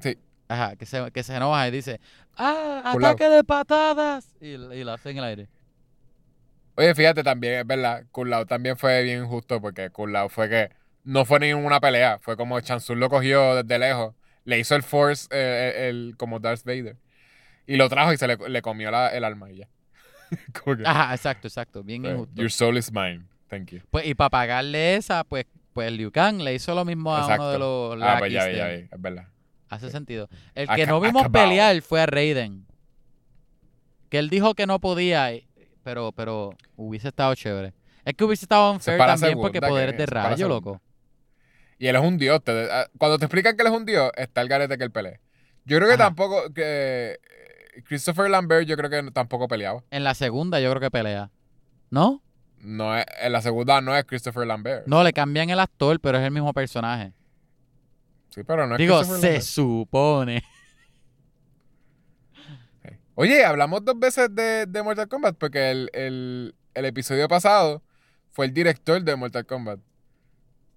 Sí. Ajá, que se, que se enoja y dice, ¡ah, Por lado. ataque de patadas! Y, y lo hace en el aire. Oye, fíjate también, es verdad, Kulao también fue bien injusto porque Kulao fue que no fue ninguna pelea, fue como Chansung lo cogió desde lejos, le hizo el force, eh, el, el- como Darth Vader, y lo trajo y se le, le comió la- el alma y ya. [LAUGHS] Como que, Ajá, exacto, exacto. Bien eh, injusto. Your soul is mine, thank you. Pues, y para pagarle esa, pues, pues Liu Kang le hizo lo mismo a Exacto. uno de los Ah, pues ya ya vi, es verdad. Hace sentido. El Aca- que no vimos acabado. pelear fue a Raiden. Que él dijo que no podía, y- pero, pero hubiese estado chévere. Es que hubiese estado unfair también porque poderes de rayo, loco. Y él es un dios. te- ah, cuando te explican que él es un dios, está el garete que él pelea. Yo creo que Ajá. tampoco, que eh, Christopher Lambert yo creo que tampoco peleaba. En la segunda yo creo que pelea. ¿No? No es, en la segunda no es Christopher Lambert. No, le cambian el actor, pero es el mismo personaje. Sí, pero no es Digo, Christopher se Lambert. supone. [LAUGHS] Oye, hablamos dos veces de, de Mortal Kombat porque el, el- el episodio pasado fue el director de Mortal Kombat.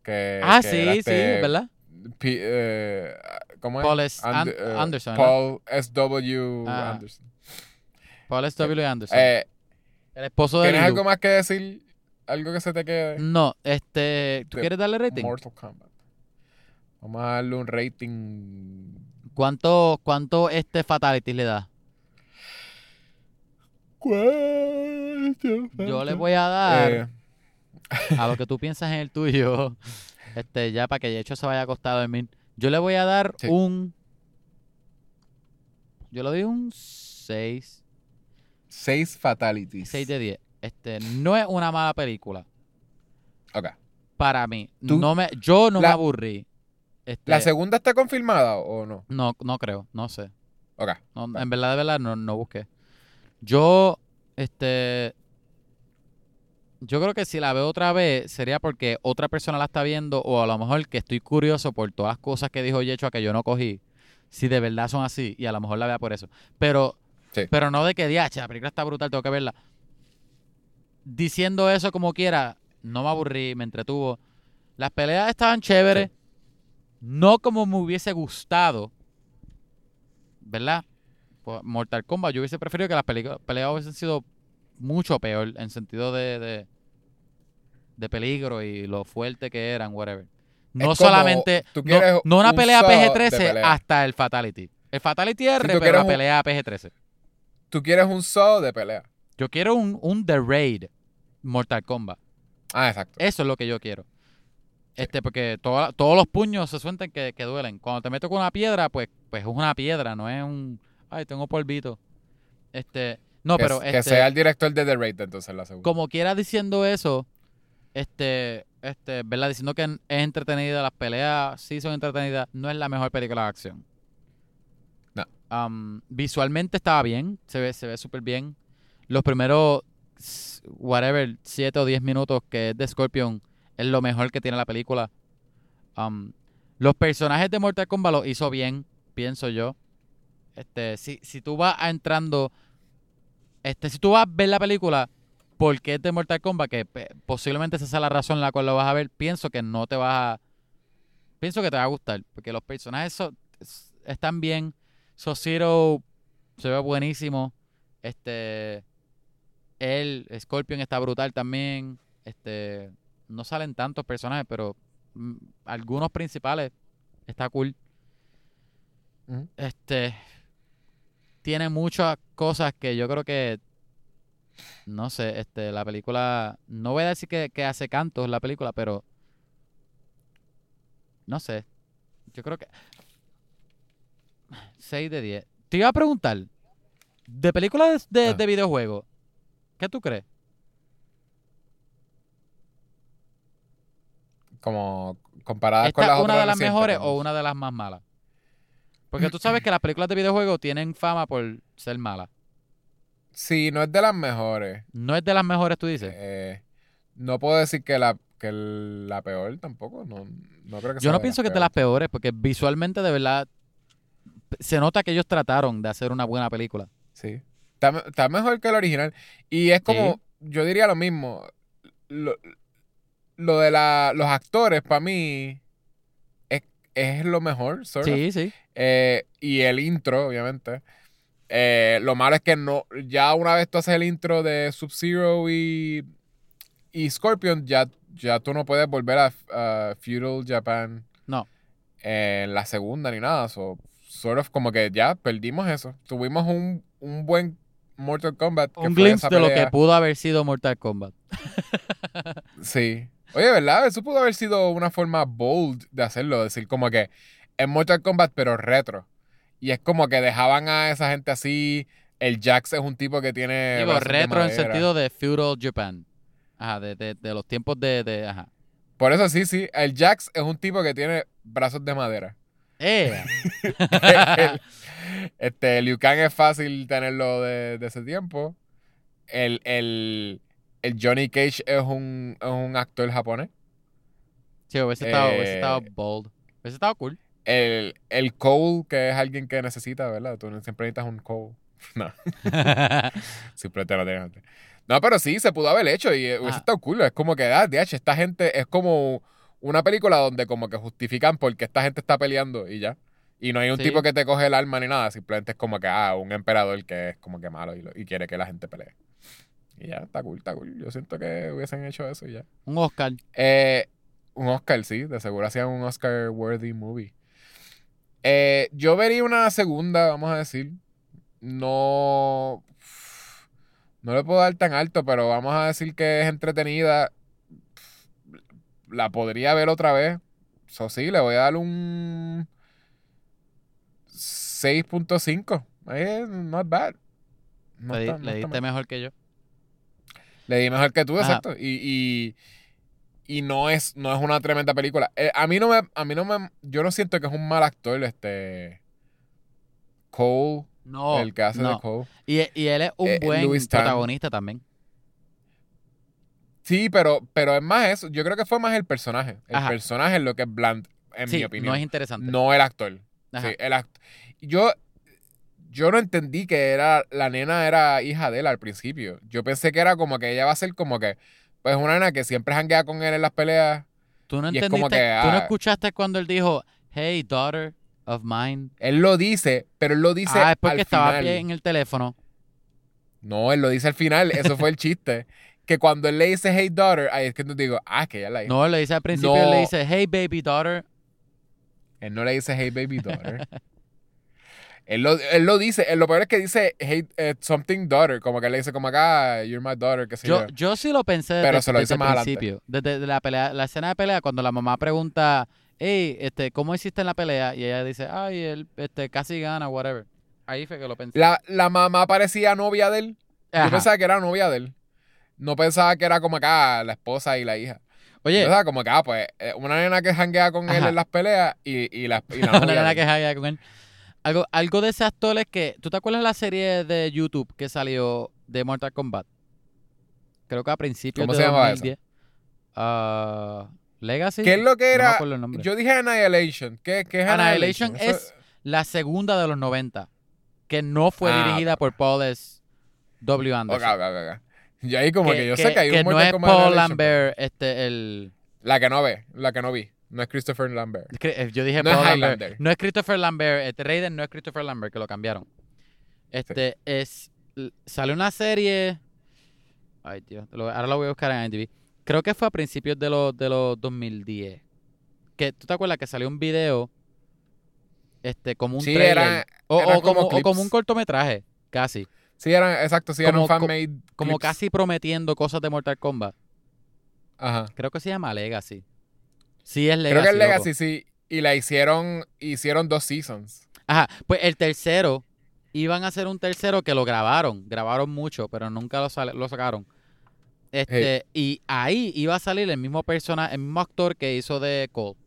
Que, ah, que sí, era sí, este ¿verdad? P- eh, ¿Cómo es? Paul S. And- An- eh, Anderson. Paul S.W. Ah. Anderson. Paul S. W. Anderson. Eh, el esposo de ¿Tienes algo más que decir? ¿Algo que se te quede? No, este, ¿tú quieres darle rating? Mortal Kombat. Vamos a darle un rating. ¿Cuánto, cuánto este Fatality le da? Yo le voy a dar Eh, a lo que tú piensas en el tuyo, [LAUGHS] este, ya para que de hecho se vaya acostado en mí. Yo le voy a dar Sí. un. Yo le doy un 6. seis fatalities. 6 de 10. Este, no es una mala película. Ok. Para mí. Tú- No me, yo no me la- aburrí. Este, ¿La segunda está confirmada o no? no, no creo, no sé. Ok. No, en verdad, de verdad, no, no busqué. Yo, este. Yo creo que si la veo otra vez sería porque otra persona la está viendo o a lo mejor que estoy curioso por todas las cosas que dijo Yecho que yo no cogí. Si de verdad son así y a lo mejor la vea por eso. Pero, Sí. pero no de que diache, la película está brutal, tengo que verla. Diciendo eso como quiera, no me aburrí, me entretuvo. Las peleas estaban chéveres. Sí. No como me hubiese gustado. ¿Verdad? Pues, Mortal Kombat, yo hubiese preferido que las peleas hubiesen sido mucho peor en sentido de, de, de peligro y lo fuerte que eran, whatever. No solamente, no, una un pelea saw de PG-13 pelea. hasta el Fatality. El Fatality R, pero la pelea PG-13. Tú quieres un Saw de pelea. Yo quiero un, un The Raid Mortal Kombat. Ah, exacto. Eso es lo que yo quiero. Este, porque toda- todos los puños se sueltan que, que duelen. Cuando te meto con una piedra, pues, pues es una piedra, no es un. Ay, tengo polvito. Este. No, que, pero que este, sea el director de The Raid, entonces la segunda. como quiera diciendo eso, este, este, ¿verdad? Diciendo que es entretenida, las peleas sí son entretenidas, no es la mejor película de acción. No. Um, visualmente estaba bien, se ve, se ve súper bien. Los primeros, whatever, 7 o 10 minutos que es de Scorpion, es lo mejor que tiene la película. Um, los personajes de Mortal Kombat los hizo bien, pienso yo. Este, si, si tú vas entrando, este, si tú vas a ver la película, porque es de Mortal Kombat, que posiblemente esa sea la razón en la cual lo vas a ver, pienso que no te vas a... Pienso que te va a gustar, porque los personajes son- es- están bien. Sub-Zero se ve buenísimo. Este... Él, Scorpion está brutal también. Este... No salen tantos personajes, pero mm, algunos principales está cool. Este... Tiene muchas cosas que yo creo que no sé, este, la película, no voy a decir que, que hace cantos la película, pero no sé, yo creo que 6 de 10. Te iba a preguntar, de películas de, Ah. de videojuegos, ¿qué tú crees? Como comparadas con ¿Esta las es una otras de las recientes, mejores o una de las más malas? Porque tú sabes que las películas de videojuegos tienen fama por ser malas. Sí, no es de las mejores. ¿No es de las mejores, tú dices? Eh, no puedo decir que la, que la peor tampoco. No, no creo que Yo sea no pienso que es de las peores, porque visualmente de verdad se nota que ellos trataron de hacer una buena película. Sí. Está mejor que el original. Y es como, yo diría lo mismo. Lo, lo de la, los actores, para mí, es, lo mejor, sort of. Sí, sí. Eh, y el intro, obviamente. Eh, lo malo es que no, ya una vez tú haces el intro de Sub-Zero y, y Scorpion, ya, ya tú no puedes volver a, Feudal Japan No. en la segunda ni nada. So, sort of como que ya perdimos eso. Tuvimos un, un buen Mortal Kombat. Un glimpse de lo que pudo haber sido Mortal Kombat. Sí. Oye, ¿verdad? Eso pudo haber sido una forma bold de hacerlo. Decir como que es Mortal Kombat, pero retro. Y es como que dejaban a esa gente así. El Jax es un tipo que tiene. Digo, retro en sentido de feudal Japan. Ajá, de, de, de los tiempos de, de ajá. Por eso sí, sí. El Jax es un tipo que tiene brazos de madera. ¡Eh! [LAUGHS] el, este, Liu Kang es fácil tenerlo de, de ese tiempo. El, el, el Johnny Cage es un, es un actor japonés. sí, hubiese estado, hubiese Eh, estado bold. Hubiese estado cool. El, el Cole, que es alguien que necesita, ¿verdad? Tú siempre necesitas un Cole. [LAUGHS] No, [LAUGHS] simplemente no tienes antes. No, pero sí, se pudo haber hecho y hubiese Ah. estado cool. Es como que, ah, DH, esta gente es como una película donde como que justifican por qué esta gente está peleando y ya. Y no hay un Sí. tipo que te coge el arma ni nada. Simplemente es como que, ah, un emperador que es como que malo y, lo- y quiere que la gente pelee. Y ya, está cool, está cool. Yo siento que hubiesen hecho eso y ya. Un Oscar. Eh, un Oscar, sí, de seguro hacían un Oscar-worthy movie. Eh, yo vería una segunda, vamos a decir. No. No le puedo dar tan alto, pero vamos a decir que es entretenida. La podría ver otra vez. Eso sí, le voy a dar un 6.5. Eh, not bad. No le di- está- no le está diste mal. mejor que yo. Le di mejor que tú, Ajá. exacto. Y, y, y no es, no es una tremenda película. Eh, a mí no me, a mí no me, yo no siento que es un mal actor, este Cole, No. el que hace no. de Cole. Y, y él es un Eh, buen Louis Tan. protagonista también. Sí, pero, pero es más eso. Yo creo que fue más el personaje. El Ajá. personaje es lo que es bland, en sí, mi opinión. no es interesante. No el actor. Ajá. Sí, el act- Yo, yo no entendí que era la nena era hija de él al principio. Yo pensé que era como que ella va a ser como que, pues una nena que siempre janguea con él en las peleas. Tú no y es entendiste, como que, tú no ah. escuchaste cuando él dijo, hey, daughter of mine. Él lo dice, pero él lo dice ah, es porque al estaba final. en el teléfono. No, él lo dice al final. Eso fue el chiste. [LAUGHS] Que cuando él le dice, hey daughter, ahí es que tú digo, ah, que ella la hija. No, él le dice al principio, No. él le dice, hey, baby daughter. Él no le dice, hey baby daughter. [LAUGHS] Él lo, él lo dice, él- lo peor es que dice hate, eh, something daughter, como que le dice como acá, you're my daughter, qué sé yo. Yo, yo sí lo pensé desde, Pero se lo desde dice el más adelante. principio. Desde la, pelea, la escena de pelea, cuando la mamá pregunta, hey, este, ¿cómo hiciste en la pelea? Y ella dice, ay, él este, casi gana, whatever. Ahí fue que lo pensé. La, la mamá parecía novia de él. Ajá. Yo pensaba que era novia de él. No pensaba que era como acá la esposa y la hija. Yo Oye, pensaba como que, ah, pues, eh, una nena que janguea con él en las peleas y, y la, y la [LAUGHS] una nena de que él. jaguea con él. Algo, algo de ese actor es que, ¿tú te acuerdas de la serie de YouTube que salió de Mortal Kombat? Creo que a principios ¿Cómo de se llamaba esa? 2010. Ah, Legacy. ¿Qué es lo que era? Yo dije Annihilation. ¿Qué, qué es Annihilation Annihilation? Es la segunda de los 90, que no fue Ah, dirigida por Paul S. W. Anderson. ok, ok, ok. Yo ahí como que, yo sé que hay un no es Paul Lambert, este, el... La que no ve, la que no vi. No es Christopher Lambert. eh, Yo dije No es Lambert. No es Christopher Lambert. Este Raiden no es Christopher Lambert, que lo cambiaron. Este es... l- Salió una serie... Ay, Dios. ahora lo voy a buscar en IMDb. Creo que fue a principios de los, de los 2010. Que, ¿Tú te acuerdas que salió un video? Este, como un Sí, trailer. era- o, eran o como, como o como un cortometraje, casi. Sí, eran, exacto, sí, eran Como- fan-made Como casi prometiendo cosas de Mortal Kombat. Ajá. Creo que se llama Legacy. Sí, es Legacy. Creo que es loco. Legacy, sí. Y la hicieron, hicieron dos seasons. Ajá, pues el tercero, iban a hacer un tercero que lo grabaron. Grabaron mucho, pero nunca lo, lo sacaron. Este, y ahí iba a salir el mismo persona, el mismo actor que hizo de Cole.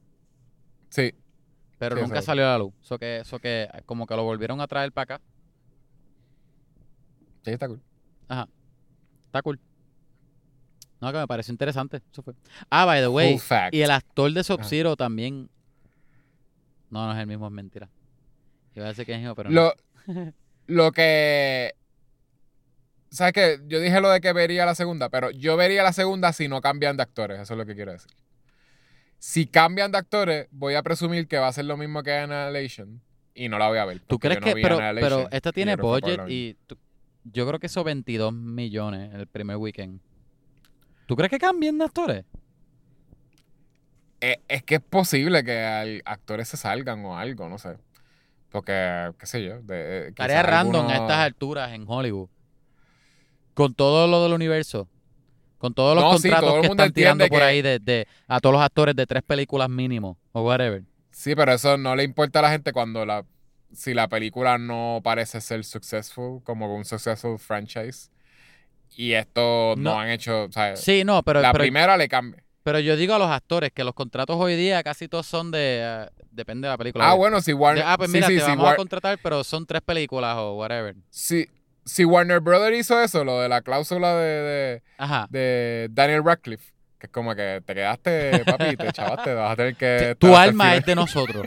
Sí. Pero Sí, nunca salió a la luz. Eso que, eso que como que lo volvieron a traer para acá. Sí, está cool. Está cool. No, que me pareció interesante. Eso fue. Ah, by the way. Full fact. Y el actor de Sub-Zero también. No, no es el mismo, es mentira. Iba a decir que es el mismo, pero no. Lo, lo que. ¿Sabes qué? Yo dije lo de que vería la segunda, pero yo vería la segunda si no cambian de actores. Eso es lo que quiero decir. Si cambian de actores, voy a presumir que va a ser lo mismo que Annihilation y no la voy a ver. ¿Tú crees yo no que.? Pero, pero esta tiene yo budget lo y. tú- yo creo que hizo 22 millones el primer weekend. ¿Tú crees que cambien de actores? Eh, es que es posible que al- actores se salgan o algo, no sé. Porque, qué sé yo. De, eh, Tarea random a estas alturas en Hollywood. Con todo lo del universo. Con todos los No, sí, contratos todo que están tirando por que- ahí de, de- a todos los actores de tres películas mínimo. O whatever. Sí, pero eso no le importa a la gente cuando la si la película no parece ser successful, como un successful franchise. Y esto no, No. han hecho, o sea, Sí, no, pero, la pero, primera le cambia. pero yo digo a los actores que los contratos hoy día casi todos son de... eh, depende de la película. Ah, bueno, si Warner, ah, pues sí, mira, sí, te vamos War- a contratar, pero son tres películas o whatever. si- si Warner Brothers hizo eso, lo de la cláusula de, de, Ajá. de Daniel Radcliffe, que es como que te quedaste, papi, te [LAUGHS] chavaste, vas a tener que... Tu alma es de nosotros.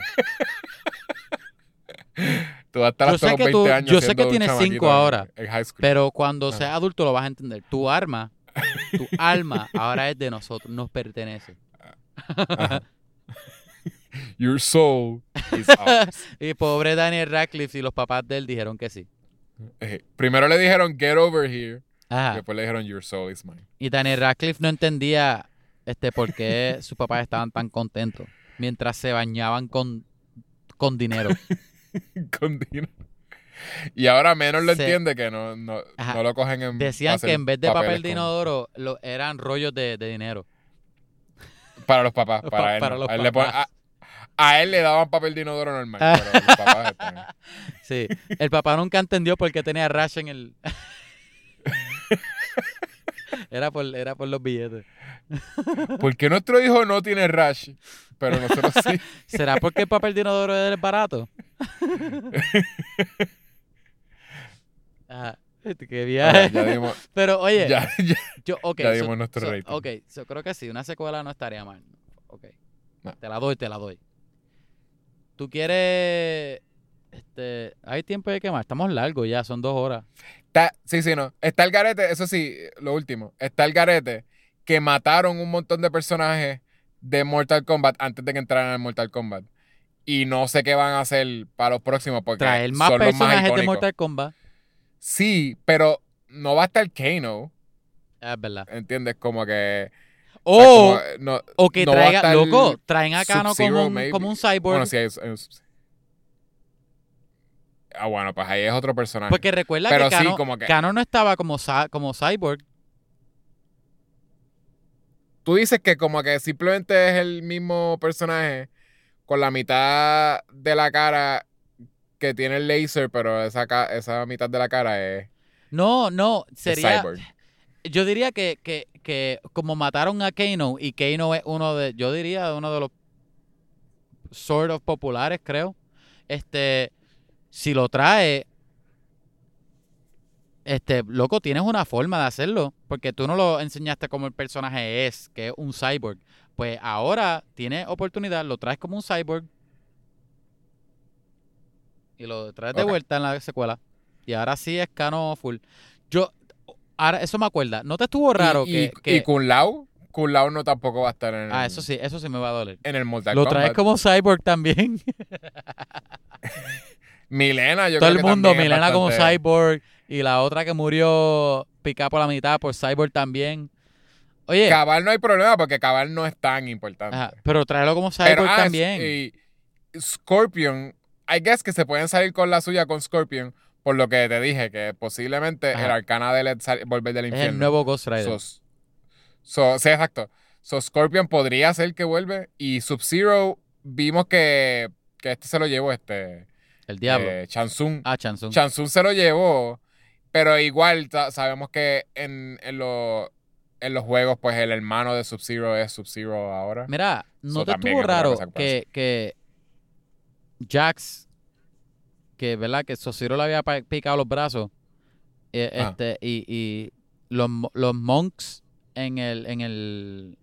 [LAUGHS] Tú vas a estar Yo hasta sé los que 20 tú- años yo sé que tienes chamaquito cinco en- ahora, En high school. Pero cuando Ajá. seas adulto lo vas a entender. Tu arma, tu [LAUGHS] alma, ahora es de nosotros, nos pertenece. Ajá. [LAUGHS] Your soul is [LAUGHS] ours. Y pobre Daniel Radcliffe y los papás de él dijeron que sí. Eh, Primero le dijeron get over here. Y Ajá. después le dijeron your soul is mine. Y Daniel Radcliffe no entendía este por qué sus papás estaban tan contentos mientras se bañaban con, con dinero. [LAUGHS] Con dinero. Y ahora menos lo Se- entiende que no, no, no lo cogen en. Decían que en vez de papel de con- inodoro lo, eran rollos de, de dinero. Para los papás. [LAUGHS] Pa- Para, él. para no. los a, él le pon- papás. a- a él le daban papel de inodoro normal. pero los [LAUGHS] papás están. Sí. El papá nunca entendió por qué tenía rash en el. era, por, era por los billetes. ¿Por qué nuestro hijo no tiene rash? Pero nosotros sí. ¿Será porque el papel de inodoro es barato? Ajá. [LAUGHS] Este, Qué ya dimos, [LAUGHS] Pero oye, ya, ya. yo, ok. ya so- dimos nuestro so- rating. Ok, yo creo que sí, una secuela no estaría mal. Ok. No. Te la doy, te la doy. ¿Tú quieres. Este. Hay tiempo de quemar. Estamos largos ya, son dos horas. Está- sí, sí, no. Está el garete, eso sí, lo último. Está el garete que mataron un montón de personajes de Mortal Kombat antes de que entraran al Mortal Kombat. Y no sé qué van a hacer para los próximos porque Traer más son los más de. Mortal Kombat. Sí, pero no va a estar Kano, Es verdad. ¿entiendes? Como que... O, como, eh, no, o que no traiga. Loco, traen a Kano como un, como un cyborg. bueno, sí, es- es- Ah, bueno, pues ahí es otro personaje. Porque recuerda Pero que sí, Kano, como que- Kano no estaba como, como Cyborg. Tú dices que como que simplemente es el mismo personaje con la mitad de la cara que tiene el laser, pero esa, esa mitad de la cara es, No, no, sería... Cyborg. Yo diría que, que, que como mataron a Kano, y Kano es uno de, yo diría, uno de los sort of populares, creo. Este, si lo trae, este, loco, tienes una forma de hacerlo, porque tú no lo enseñaste como el personaje es, que es un cyborg. Pues ahora tienes oportunidad, lo traes como un cyborg y lo traes de vuelta en la secuela. Y ahora sí es Kano full. Yo, ahora, eso me acuerda. ¿No te estuvo raro y, que, y, que- y Kun Lao, Kun Lao no tampoco va a estar en, Ah, el- eso sí, eso sí me va a doler. en el Mortal Lo traes Kombat. como cyborg también. [LAUGHS] Milena, yo Todo creo el que mundo, Milena como cyborg y la otra que murió picada por la mitad por cyborg también. Oye, Cabal no hay problema porque Cabal no es tan importante. ajá, pero tráelo como cyborg Pero, ah, también. Y Scorpion, I guess que se pueden salir con la suya con Scorpion, por lo que te dije, que posiblemente Ajá. el arcana de sal- volver del es infierno. el nuevo Ghost Rider. So, so- sí, exacto. So, Scorpion podría ser que vuelve. Y Sub-Zero, vimos que, que este se lo llevó, este. el diablo. eh, Chansung. ah, Chansung. Chansung se lo llevó. Pero igual sabemos que en, en, lo- en los juegos, pues el hermano de Sub-Zero es Sub-Zero ahora. Mira, ¿no So, te estuvo raro que que, Jax, que verdad que Sosiro le había picado los brazos, eh, Ah. este, y, y los, los monks en el, en el,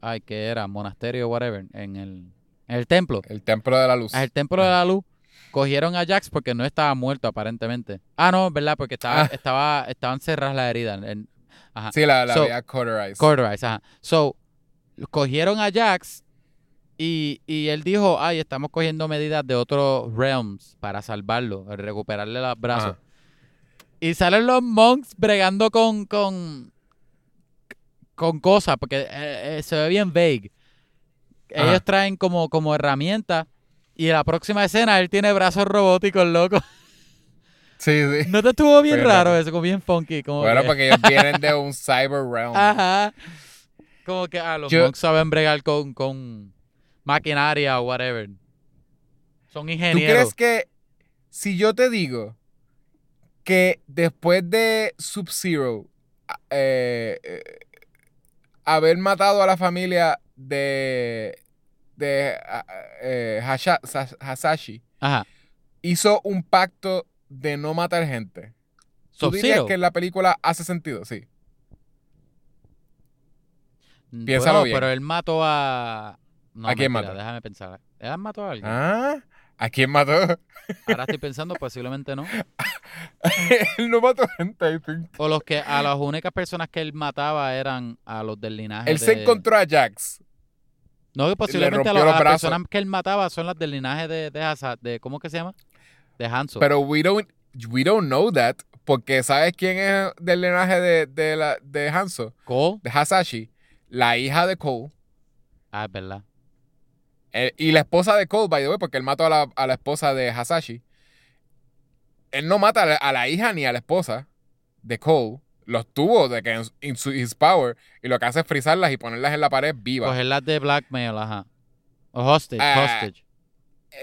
ay, que era? Monasterio, whatever, en el, en el templo, El templo de la luz. en el templo de la luz, cogieron a Jax porque no estaba muerto aparentemente. Ah, no, verdad, porque estaba, Ah. estaba, estaban cerradas las heridas. Ajá. Sí, la, la So- había cauterized. Cauterize, ajá. So, cogieron a Jax y, y él dijo, ay, estamos cogiendo medidas de otros realms para salvarlo, recuperarle los brazos. Ajá. Y salen los monks bregando con, con, con cosas, porque eh, eh, se ve bien vague. Ajá. Ellos traen como, como herramientas y en la próxima escena él tiene brazos robóticos, loco. Sí, sí. ¿No te estuvo bien raro eso? Como bien funky. Como Bueno, que- porque ellos vienen de un cyber realm. [LAUGHS] Ajá. Como que ah, los Yo- monks saben bregar con, con maquinaria o whatever. Son ¿Tú ingenieros. crees que si yo te digo que después de Sub-Zero eh, eh, haber matado a la familia de de ah, eh, Hasha- Hasashi Ajá. hizo un pacto de no matar gente? ¿Tú dirías que en la película hace sentido? Sí. Mm, piénsalo bueno, bien. pero él mató a... No, ¿A quién mentira, mató? Déjame pensar. ¿Él mató a alguien? Ah, ¿a quién mató? [LAUGHS] Ahora estoy pensando, posiblemente no. [LAUGHS] él no mató gente. I think. O los que a las únicas personas que él mataba eran a los del linaje Él se encontró a Jax. No, que posiblemente a, las personas que él mataba son las del linaje de, de, de ¿cómo que se llama? De Hanzo. Pero we don't, we don't know that. Porque ¿sabes quién es del linaje de, de, la, de Hanzo? Cole. De Hasashi. La hija de Cole. Ah, es verdad. Eh, y la esposa de Cole, by the way, porque él mató a la, a la esposa de Hasashi. Él no mata a la, a la hija ni a la esposa de Cole. Los tuvo de que en, in su his power. Y lo que hace es frizarlas y ponerlas en la pared vivas. Cogerlas de blackmail, ajá. O hostage, Ah, hostage.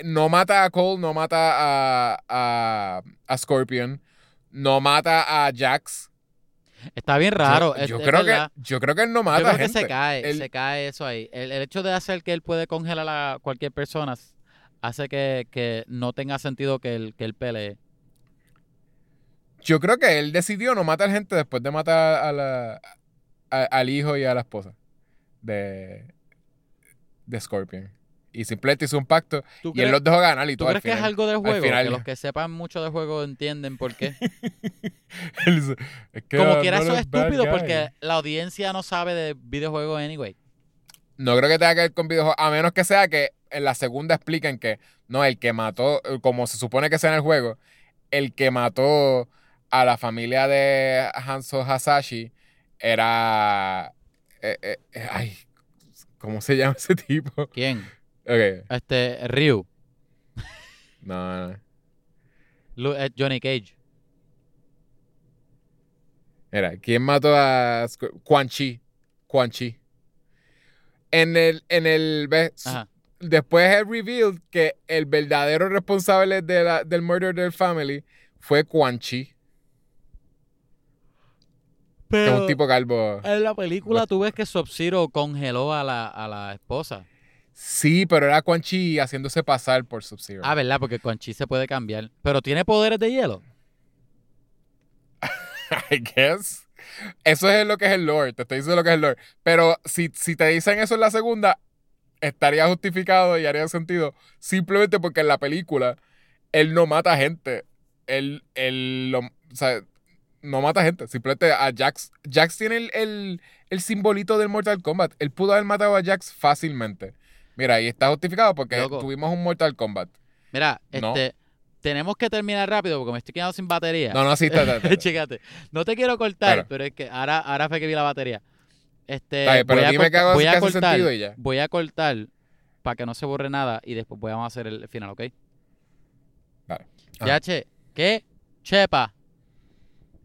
No mata a Cole, no mata a, a, a Scorpion, no mata a Jax. Está bien raro. Yo, creo que, yo creo que él no mata Yo creo que gente. se cae, Él- se cae eso ahí. El, el hecho de hacer que él puede congelar a cualquier persona hace que, que no tenga sentido que él, que él pelee. Yo creo que él decidió no matar gente después de matar a la, a- al hijo y a la esposa de, de Scorpion. Y simplemente hizo un pacto ¿Tú y crees, él los dejó ganar y tú todo. crees al que es final. algo del juego? final- Que los que sepan mucho de juego entienden por qué. [LAUGHS] Él dice, "Es que Como quiera eso es estúpido guy". porque la audiencia no sabe de videojuegos anyway. No creo que tenga que ver con videojuegos, a menos que sea que en la segunda expliquen que no, el que mató, como se supone que sea en el juego, el que mató a la familia de Hanzo Hasashi era. eh, eh, eh, ay, ¿cómo se llama ese tipo? Ok, ¿Quién? Este, Ryu. no, no. Lu- eh, Johnny Cage. Mira, ¿quién mató a Quan Chi? Quan Chi. En el, en el, después es revealed que el verdadero responsable de la- del murder del family fue Quan Chi, que es un tipo calvo. en la película tú ves que Sub-Zero congeló a la, a la esposa. Sí, pero era Quan Chi haciéndose pasar por Sub-Zero. Ah, ¿verdad? Porque Quan Chi se puede cambiar. Pero tiene poderes de hielo. [LAUGHS] I guess. Eso es lo que es el lore, te estoy diciendo lo que es el lore. Pero si, si te dicen eso en la segunda, estaría justificado y haría sentido. Simplemente porque en la película él no mata gente. Él, él lo- o sea, no mata gente. Simplemente a Jax. Jax tiene el, el, el simbolito del Mortal Kombat. Él pudo haber matado a Jax fácilmente. Mira, y está justificado porque Loco. tuvimos un Mortal Kombat. Mira, No. este, tenemos que terminar rápido porque me estoy quedando sin batería. No, no, sí, está, está, [LAUGHS] está. Chécate. No te quiero cortar, Claro. pero es que ahora, ahora fue que vi la batería. Este, bien, pero voy a, dime que haga- voy a cortar, sentido y ya. voy a cortar para que no se borre nada y después vamos a hacer el final, ¿ok? Vale. Ya, che. ¿Qué? Chepa.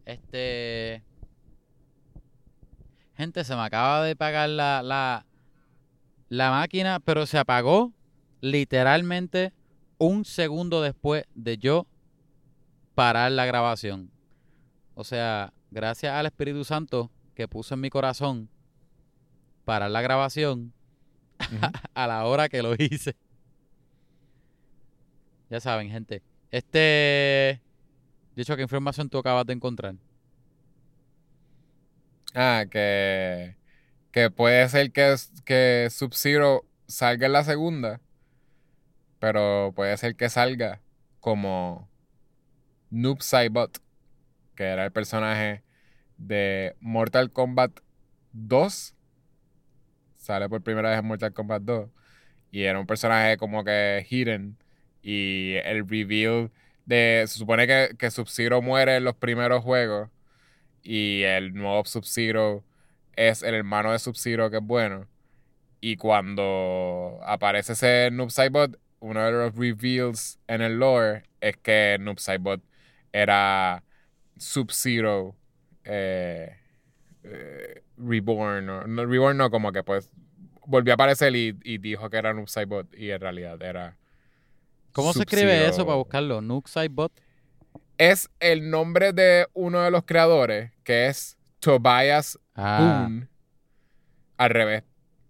Este... Gente, se me acaba de pagar la, la, la máquina, pero se apagó literalmente un segundo después de yo parar la grabación. O sea, gracias al Espíritu Santo que puso en mi corazón parar la grabación [LAUGHS] a la hora que lo hice. Ya saben, gente. Este. De hecho, ¿qué información tú acabas de encontrar? Ah, que, que puede ser que, que Sub-Zero salga en la segunda, pero puede ser que salga como Noob Saibot, que era el personaje de Mortal Kombat 2. Sale por primera vez en Mortal Kombat 2. Y era un personaje como que hidden. Y el reveal de... Se supone que, que Sub-Zero muere en los primeros juegos. Y el nuevo Sub-Zero es el hermano de Sub-Zero que es bueno. Y cuando aparece ese Noob Saibot, uno de los reveals en el lore es que Noob Saibot era Sub-Zero eh, eh, Reborn. o- no, Reborn no, como que pues volvió a aparecer y, y dijo que era Noob Saibot y en realidad era. ¿Cómo se escribe eso para buscarlo? Nuke Sidebot. Es el nombre de uno de los creadores, que es Tobias Ah, Boone. Al revés.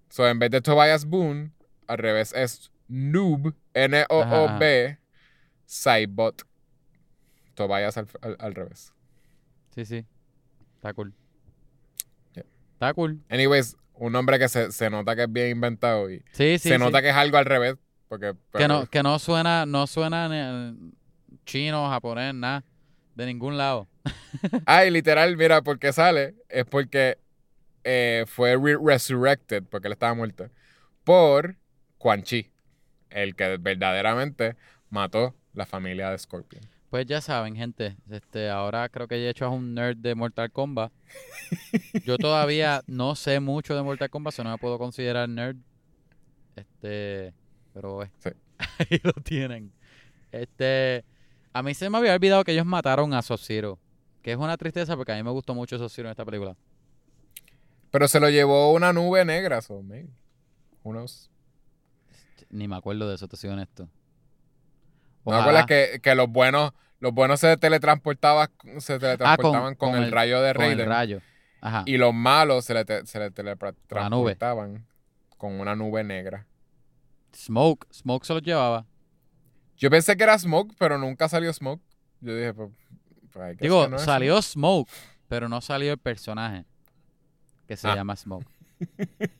So, en vez de Tobias Boone, al revés es Noob, N-O-O-B, Saibot. Tobias al, al- al revés. sí, sí. Está cool. Yeah. Está cool. Anyways, un nombre que se, se nota que es bien inventado y Sí, sí. se sí. nota que es algo al revés. Porque, que no, que no suena, no suena ni- chino, japonés, nada. De ningún lado. [LAUGHS] Ay, literal, mira, ¿por qué sale? Es porque eh, fue re- resurrected, porque él estaba muerto, por Quan Chi, el que verdaderamente mató la familia de Scorpion. Pues ya saben, gente. Este, ahora creo que hecho es un nerd de Mortal Kombat. [LAUGHS] Yo todavía no sé mucho de Mortal Kombat, so no me puedo considerar nerd. Este, pero eh, Sí. [LAUGHS] ahí lo tienen. Este, a mí se me había olvidado que ellos mataron a Sub-Zero, que es una tristeza porque a mí me gustó mucho Sub-Zero en esta película. Pero se lo llevó una nube negra, so maybe. Knows? Ni me acuerdo de eso, te soy honesto. ¿No te acuerdas que, que los buenos, los buenos se teletransportaban, se teletransportaban con, Ah, con el, el- rayo de con el Raiden? rayo. Ajá. Y los malos se le, te- se le teletransportaban con una nube negra. Smoke, Smoke se los llevaba. Yo pensé que era Smoke, pero nunca salió Smoke. Yo dije, pues. pues, Digo, no salió Smoke, pero no salió el personaje que se Ah. llama Smoke. [LAUGHS]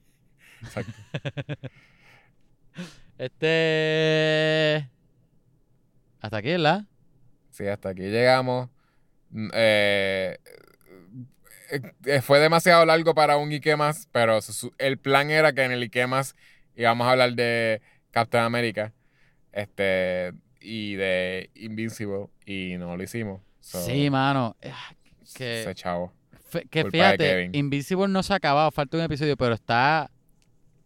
Exacto. [LAUGHS] Este. Hasta aquí, ¿verdad? Sí, hasta aquí llegamos. Mm, eh, eh, fue demasiado largo para un Ike más, pero el plan era que en el Ike más íbamos a hablar de Captain America este, y de Invincible, y no lo hicimos. So, sí, mano. Ah, que- Se chavo. que fíjate, Kevin. Invisible no se ha acabado, falta un episodio, pero está.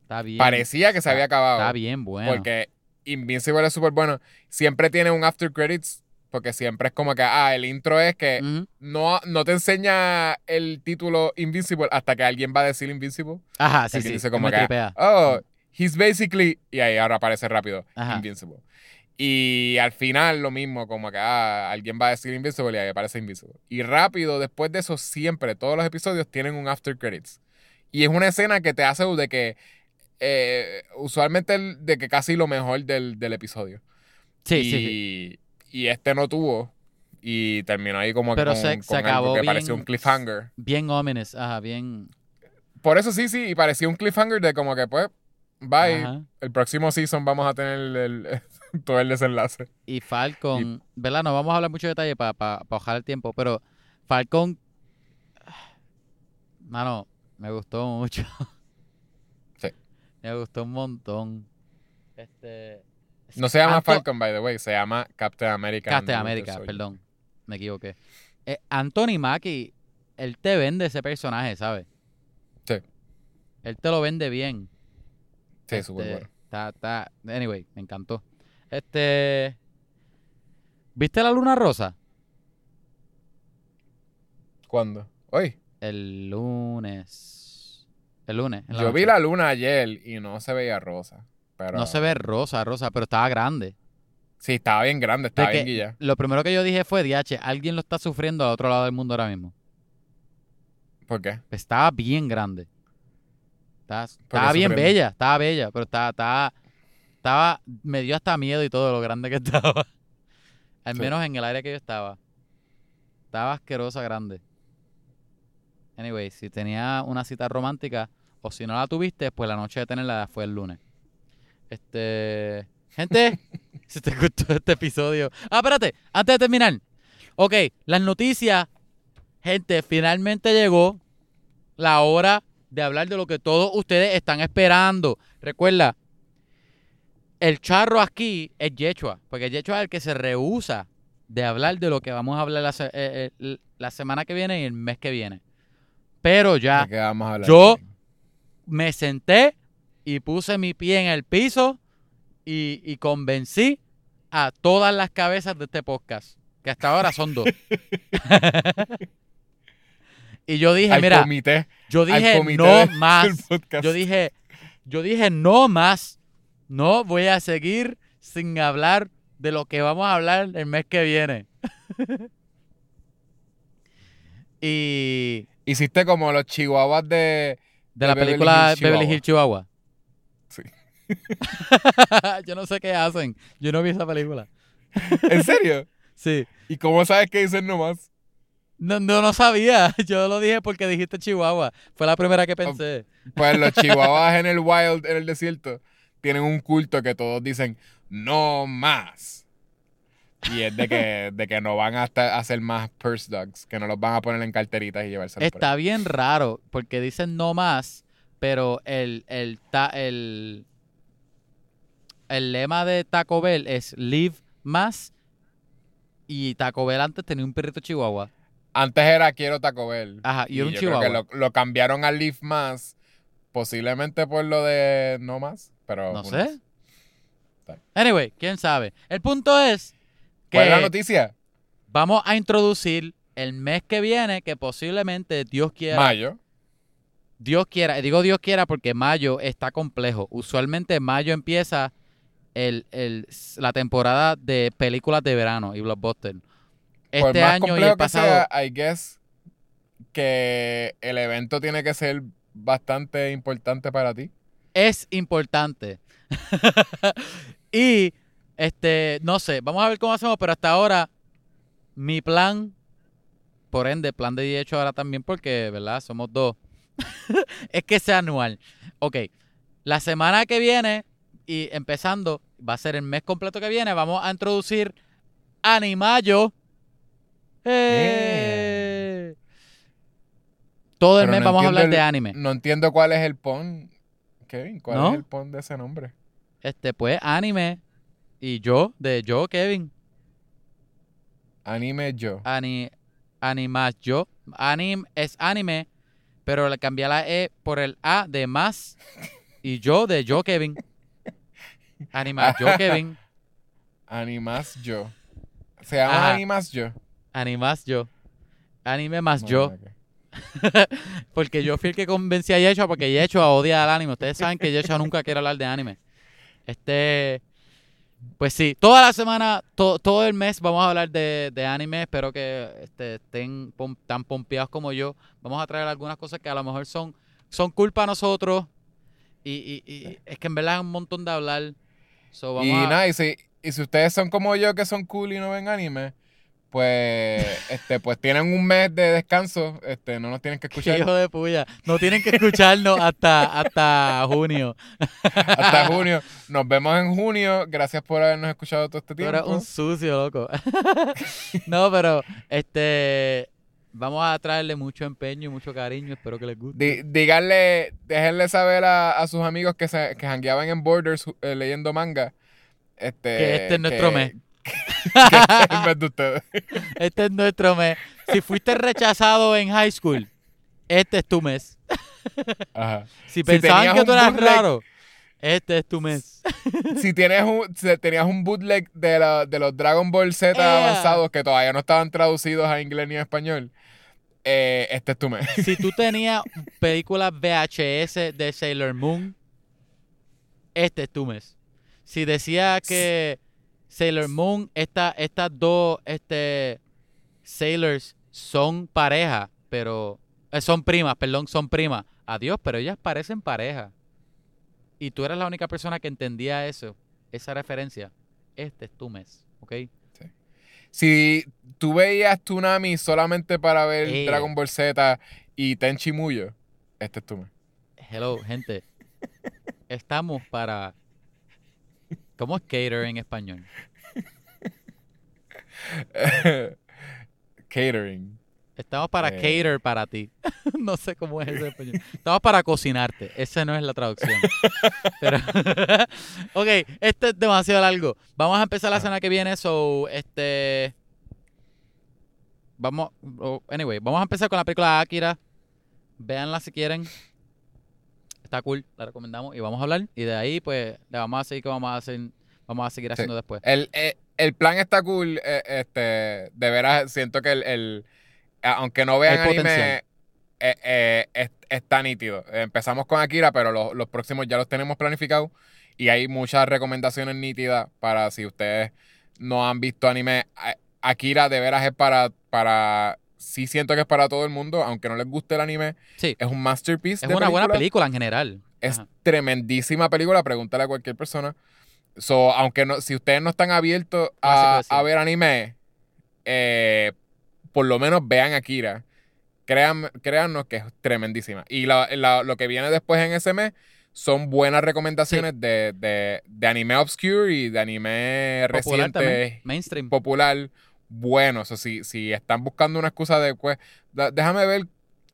Está bien. Parecía que se había acabado. Está bien bueno. Porque Invincible es súper bueno. Siempre tiene un after credits porque siempre es como que, ah, el intro es que no, no te enseña el título Invincible hasta que alguien va a decir Invincible. Ajá, sí, sí. dice como que, tripea. oh, he's basically, y ahí ahora aparece rápido, Ajá. Invincible. Y al final lo mismo, como que ah, alguien va a decir Invincible y ahí aparece Invincible. Y rápido, después de eso, siempre, todos los episodios tienen un after credits. Y es una escena que te hace de que, eh, usualmente, de que casi lo mejor del, del episodio. Sí, y, sí, sí. y este no tuvo. Y terminó ahí como Pero con, se- con se acabó que bien- parecía un cliffhanger. Bien ominous, ajá, bien. Por eso sí, sí, y parecía un cliffhanger de como que pues, bye. Ajá. El próximo season vamos a tener el- el- [LAUGHS] todo el desenlace. Y Falcon, ¿verdad? No vamos a hablar mucho de detalle para pa, pa bajar el tiempo, pero Falcon, [SIGHS] mano, me gustó mucho. [LAUGHS] Sí. Me gustó un montón. Este. No se llama Anto- Falcon, by the way, se llama Captain America. Captain America, perdón. Me equivoqué. Eh, Anthony Mackie, él te vende ese personaje, ¿sabes? Sí. Él te lo vende bien. Sí, Este, súper bueno. Está, está, anyway, me encantó. Este, ¿viste la luna rosa? ¿Cuándo? Hoy. El lunes. El lunes. Yo vi la luna ayer y no se veía rosa. Pero No se ve rosa, rosa, pero estaba grande. Sí, estaba bien grande, estaba De bien guilla. Lo primero que yo dije fue, DH, alguien lo está sufriendo al otro lado del mundo ahora mismo. ¿Por qué? Estaba bien grande. Estaba, estaba bien bella, estaba bella, pero estaba, estaba, estaba, me dio hasta miedo y todo lo grande que [LAUGHS] estaba. Al Sí. menos en el área que yo estaba. Estaba asquerosa grande. Anyway, si tenía una cita romántica o si no la tuviste, pues la noche de tenerla fue el lunes. Este, gente, [LAUGHS] si te gustó este episodio. Ah, espérate, antes de terminar. Ok, las noticias. Gente, finalmente llegó la hora de hablar de lo que todos ustedes están esperando. Recuerda, el charro aquí es Yechua, porque Yechua es el que se rehúsa de hablar de lo que vamos a hablar la, se- eh, eh, la semana que viene y el mes que viene. Pero ya ¿De qué vamos a hablar? Yo- me senté y puse mi pie en el piso y, y convencí a todas las cabezas de este podcast, que hasta ahora son dos. [LAUGHS] y yo dije, al mira, comité, yo dije no más. Yo dije, yo dije no más. No voy a seguir sin hablar de lo que vamos a hablar el mes que viene. [LAUGHS] y Hiciste como los chihuahuas de... de la Beverly película Beverly. Hills Chihuahua. Sí. [LAUGHS] yo no sé qué hacen. Yo no vi esa película. ¿En serio? [LAUGHS] Sí. ¿Y cómo sabes que dicen nomás? No, no, no sabía. [LAUGHS] Yo lo dije porque dijiste Chihuahua. Fue la primera que pensé. Pues los [LAUGHS] chihuahuas en el wild, en el desierto, tienen un culto que todos dicen, no más. Y es de que, de que no van a hacer más purse dogs, que no los van a poner en carteritas y llevárselos por. Está bien raro porque dicen no más, pero el, el, ta- el, el lema de Taco Bell es live más. Y Taco Bell antes tenía un perrito chihuahua. Antes era quiero Taco Bell. Ajá, y era un yo creo chihuahua. que lo, lo cambiaron a Live Más, posiblemente por lo de no más, pero... No who sé. Anyway, quién sabe. El punto es que ¿Cuál es la noticia? vamos a introducir el mes que viene, que posiblemente Dios quiera. Mayo. Dios quiera, digo Dios quiera porque mayo está complejo. Usualmente mayo empieza el, el- la temporada de películas de verano y blockbuster. Por Este más año y el que pasado sea, I guess que el evento tiene que ser bastante importante para ti. es importante. [LAUGHS] y este, no sé, vamos a ver cómo hacemos, pero hasta ahora mi plan, por ende, plan de hecho ahora también porque, ¿verdad? Somos dos. [LAUGHS] es que sea anual. Ok, la semana que viene y empezando, va a ser el mes completo que viene, vamos a introducir Animayo. ¡Eh! Todo el Pero mes no vamos a entiendo hablar de anime. No entiendo cuál es el pon, Kevin. ¿Cuál ¿No? es el pon de ese nombre? Este, pues, anime. Y yo, de yo, Kevin. Anime yo. Ani, animas yo. Anim es anime, pero le cambié la E por el A de más. Y yo, de yo, Kevin. Animas yo, [LAUGHS] Kevin. Animas yo. Se llama Ajá. Animas Yo. Animas yo. Anime más yo. [LAUGHS] Porque yo fui el que convencí a Yeshua porque Yeshua odia al anime. Ustedes saben que Yeshua nunca quiere hablar de anime. Este. Pues sí, toda la semana, to- todo el mes vamos a hablar de, de anime. Espero que este, estén pom- tan pompeados como yo. Vamos a traer algunas cosas que a lo mejor son, son culpa a nosotros. Y, y- y es que en verdad es un montón de hablar. So, vamos Y a- nada, y si, y si ustedes son como yo que son cool y no ven anime, pues este pues tienen un mes de descanso, este no nos tienen que escuchar hijo de puya. No tienen que escucharnos hasta, hasta junio. hasta junio. Nos vemos en junio. Gracias por habernos escuchado todo este tiempo. un sucio, loco. [LAUGHS] no, pero este vamos a traerle mucho empeño y mucho cariño. Espero que les guste. Díganle, déjenle saber a, a sus amigos que se que jangueaban en Borders eh, leyendo manga. Este, Que este es nuestro mes. que [LAUGHS] el mes de ustedes. Este es nuestro mes. Si fuiste rechazado en high school, este es tu mes. Ajá. Si pensaban que tú eras bootleg- raro, este es tu mes. [LAUGHS] si tienes un, si tenías un bootleg de, la- de los Dragon Ball Z avanzados que todavía no estaban traducidos a inglés ni a español, eh, este es tu mes. Si tú [LAUGHS] tenías películas VHS de Sailor Moon, este es tu mes. Si decía que Sailor Moon, esta, estas dos este, Sailors son pareja, pero eh, son primas, perdón, son primas. Adiós, pero ellas parecen pareja. Y tú eres la única persona que entendía eso, esa referencia. Este es tu mes, ¿ok? Si tú veías Tsunami solamente para ver Eh. Dragon Ball Z y Tenchi Muyo, este es tu mes. Hello, gente. Estamos para. ¿Cómo es cater en español? [LAUGHS] Catering. Estamos para Eh. cater para ti. [LAUGHS] no sé cómo es eso en español. Estamos para cocinarte. Esa no es la traducción. [LAUGHS] Pero, ok, este es demasiado largo. Vamos a empezar la Ah. semana que viene. So, este. Vamos. oh, anyway, vamos a empezar con la película Akira. Véanla si quieren. Está cool, la recomendamos y vamos a hablar. Y de ahí, pues, le vamos a seguir que vamos a hacer. Vamos a seguir haciendo después. El, eh, el plan está cool. eh, este, de veras, siento que el, el- aunque no vean anime, eh, eh, es- está nítido. Empezamos con Akira, pero los, los próximos ya los tenemos planificados. Y hay muchas recomendaciones nítidas para si ustedes no han visto anime. Akira de veras es para, para. Sí siento que es para todo el mundo, aunque no les guste el anime. Sí. Es un masterpiece. Es de una buena película. en general. Es Ajá. tremendísima película, pregúntale a cualquier persona. So, aunque no, si ustedes no están abiertos a, ver anime, eh, por lo menos vean Akira. Créan, créannos que es tremendísima. Y la- la- lo que viene después en ese mes son buenas recomendaciones de, de- de anime obscure y de anime Popular también. reciente, Mainstream. popular, bueno. O sea, si, si están buscando una excusa de, pues, déjame ver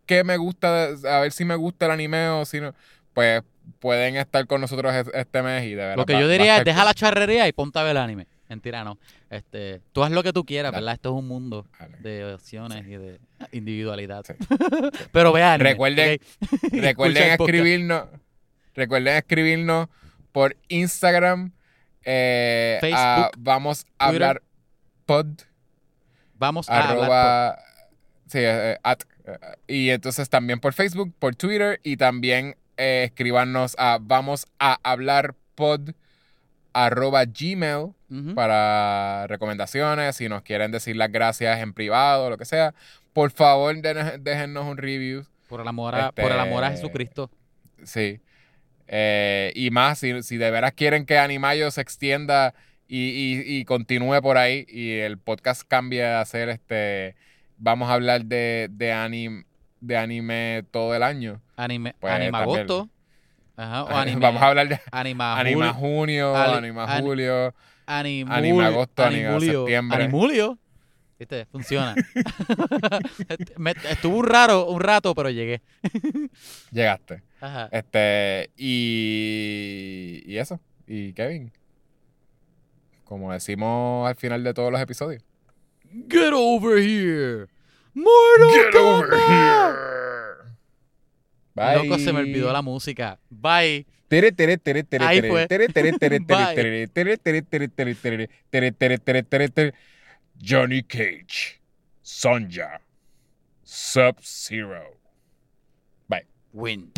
qué me gusta, a ver si me gusta el anime o si no, pues pueden estar con nosotros es- este mes y de verdad. Lo que va- yo diría es deja cool. la charrería y ponte a ver el anime. Mentira, no. Este, tú haz lo que tú quieras. ¿verdad? Esto es un mundo de opciones y de individualidad. Sí. [LAUGHS] Pero vea anime. Recuerden-. [LAUGHS] Recuerden escribirnos, recuerden escribirnos por Instagram. eh, a Facebook, vamos a Twitter, hablar pod Vamos a hablar. sí, eh, at, eh, y entonces también por Facebook, por Twitter y también eh, escribanos a vamos a hablar pod arroba gmail para recomendaciones, si nos quieren decir las gracias en privado, lo que sea, por favor déjennos un review, Por el amor a, este- por el amor a Jesucristo. sí. Eh, y más, si, si de veras quieren que Animayo se extienda y, y- y continúe por ahí y el podcast cambie a ser este, vamos a hablar de, de, anim- de anime todo el año. Anime, pues, anima también. agosto. Ajá, o [LAUGHS] anime. Vamos a hablar de Anima, [LAUGHS] anima junio, Ali- anima ani- julio. animul- anime agosto, anime animulio, septiembre. Animulio. ¿Viste? Funciona. [LAUGHS] Me- estuvo un raro, un rato, pero llegué. Llegaste. Ajá. Este, y, y eso. Y Kevin, como decimos al final de todos los episodios. Get over here. Mortal Kombat. Bye. Loco, se me olvidó la música. Bye. Tere, tere, tere, tere, Ahí tere, fue. tere, tere, tere, tere, Bye. tere, tere, tere, tere, tere, tere, tere, tere, tere, tere, tere. Johnny Cage, Sonja, Sub-Zero. Bye. Win.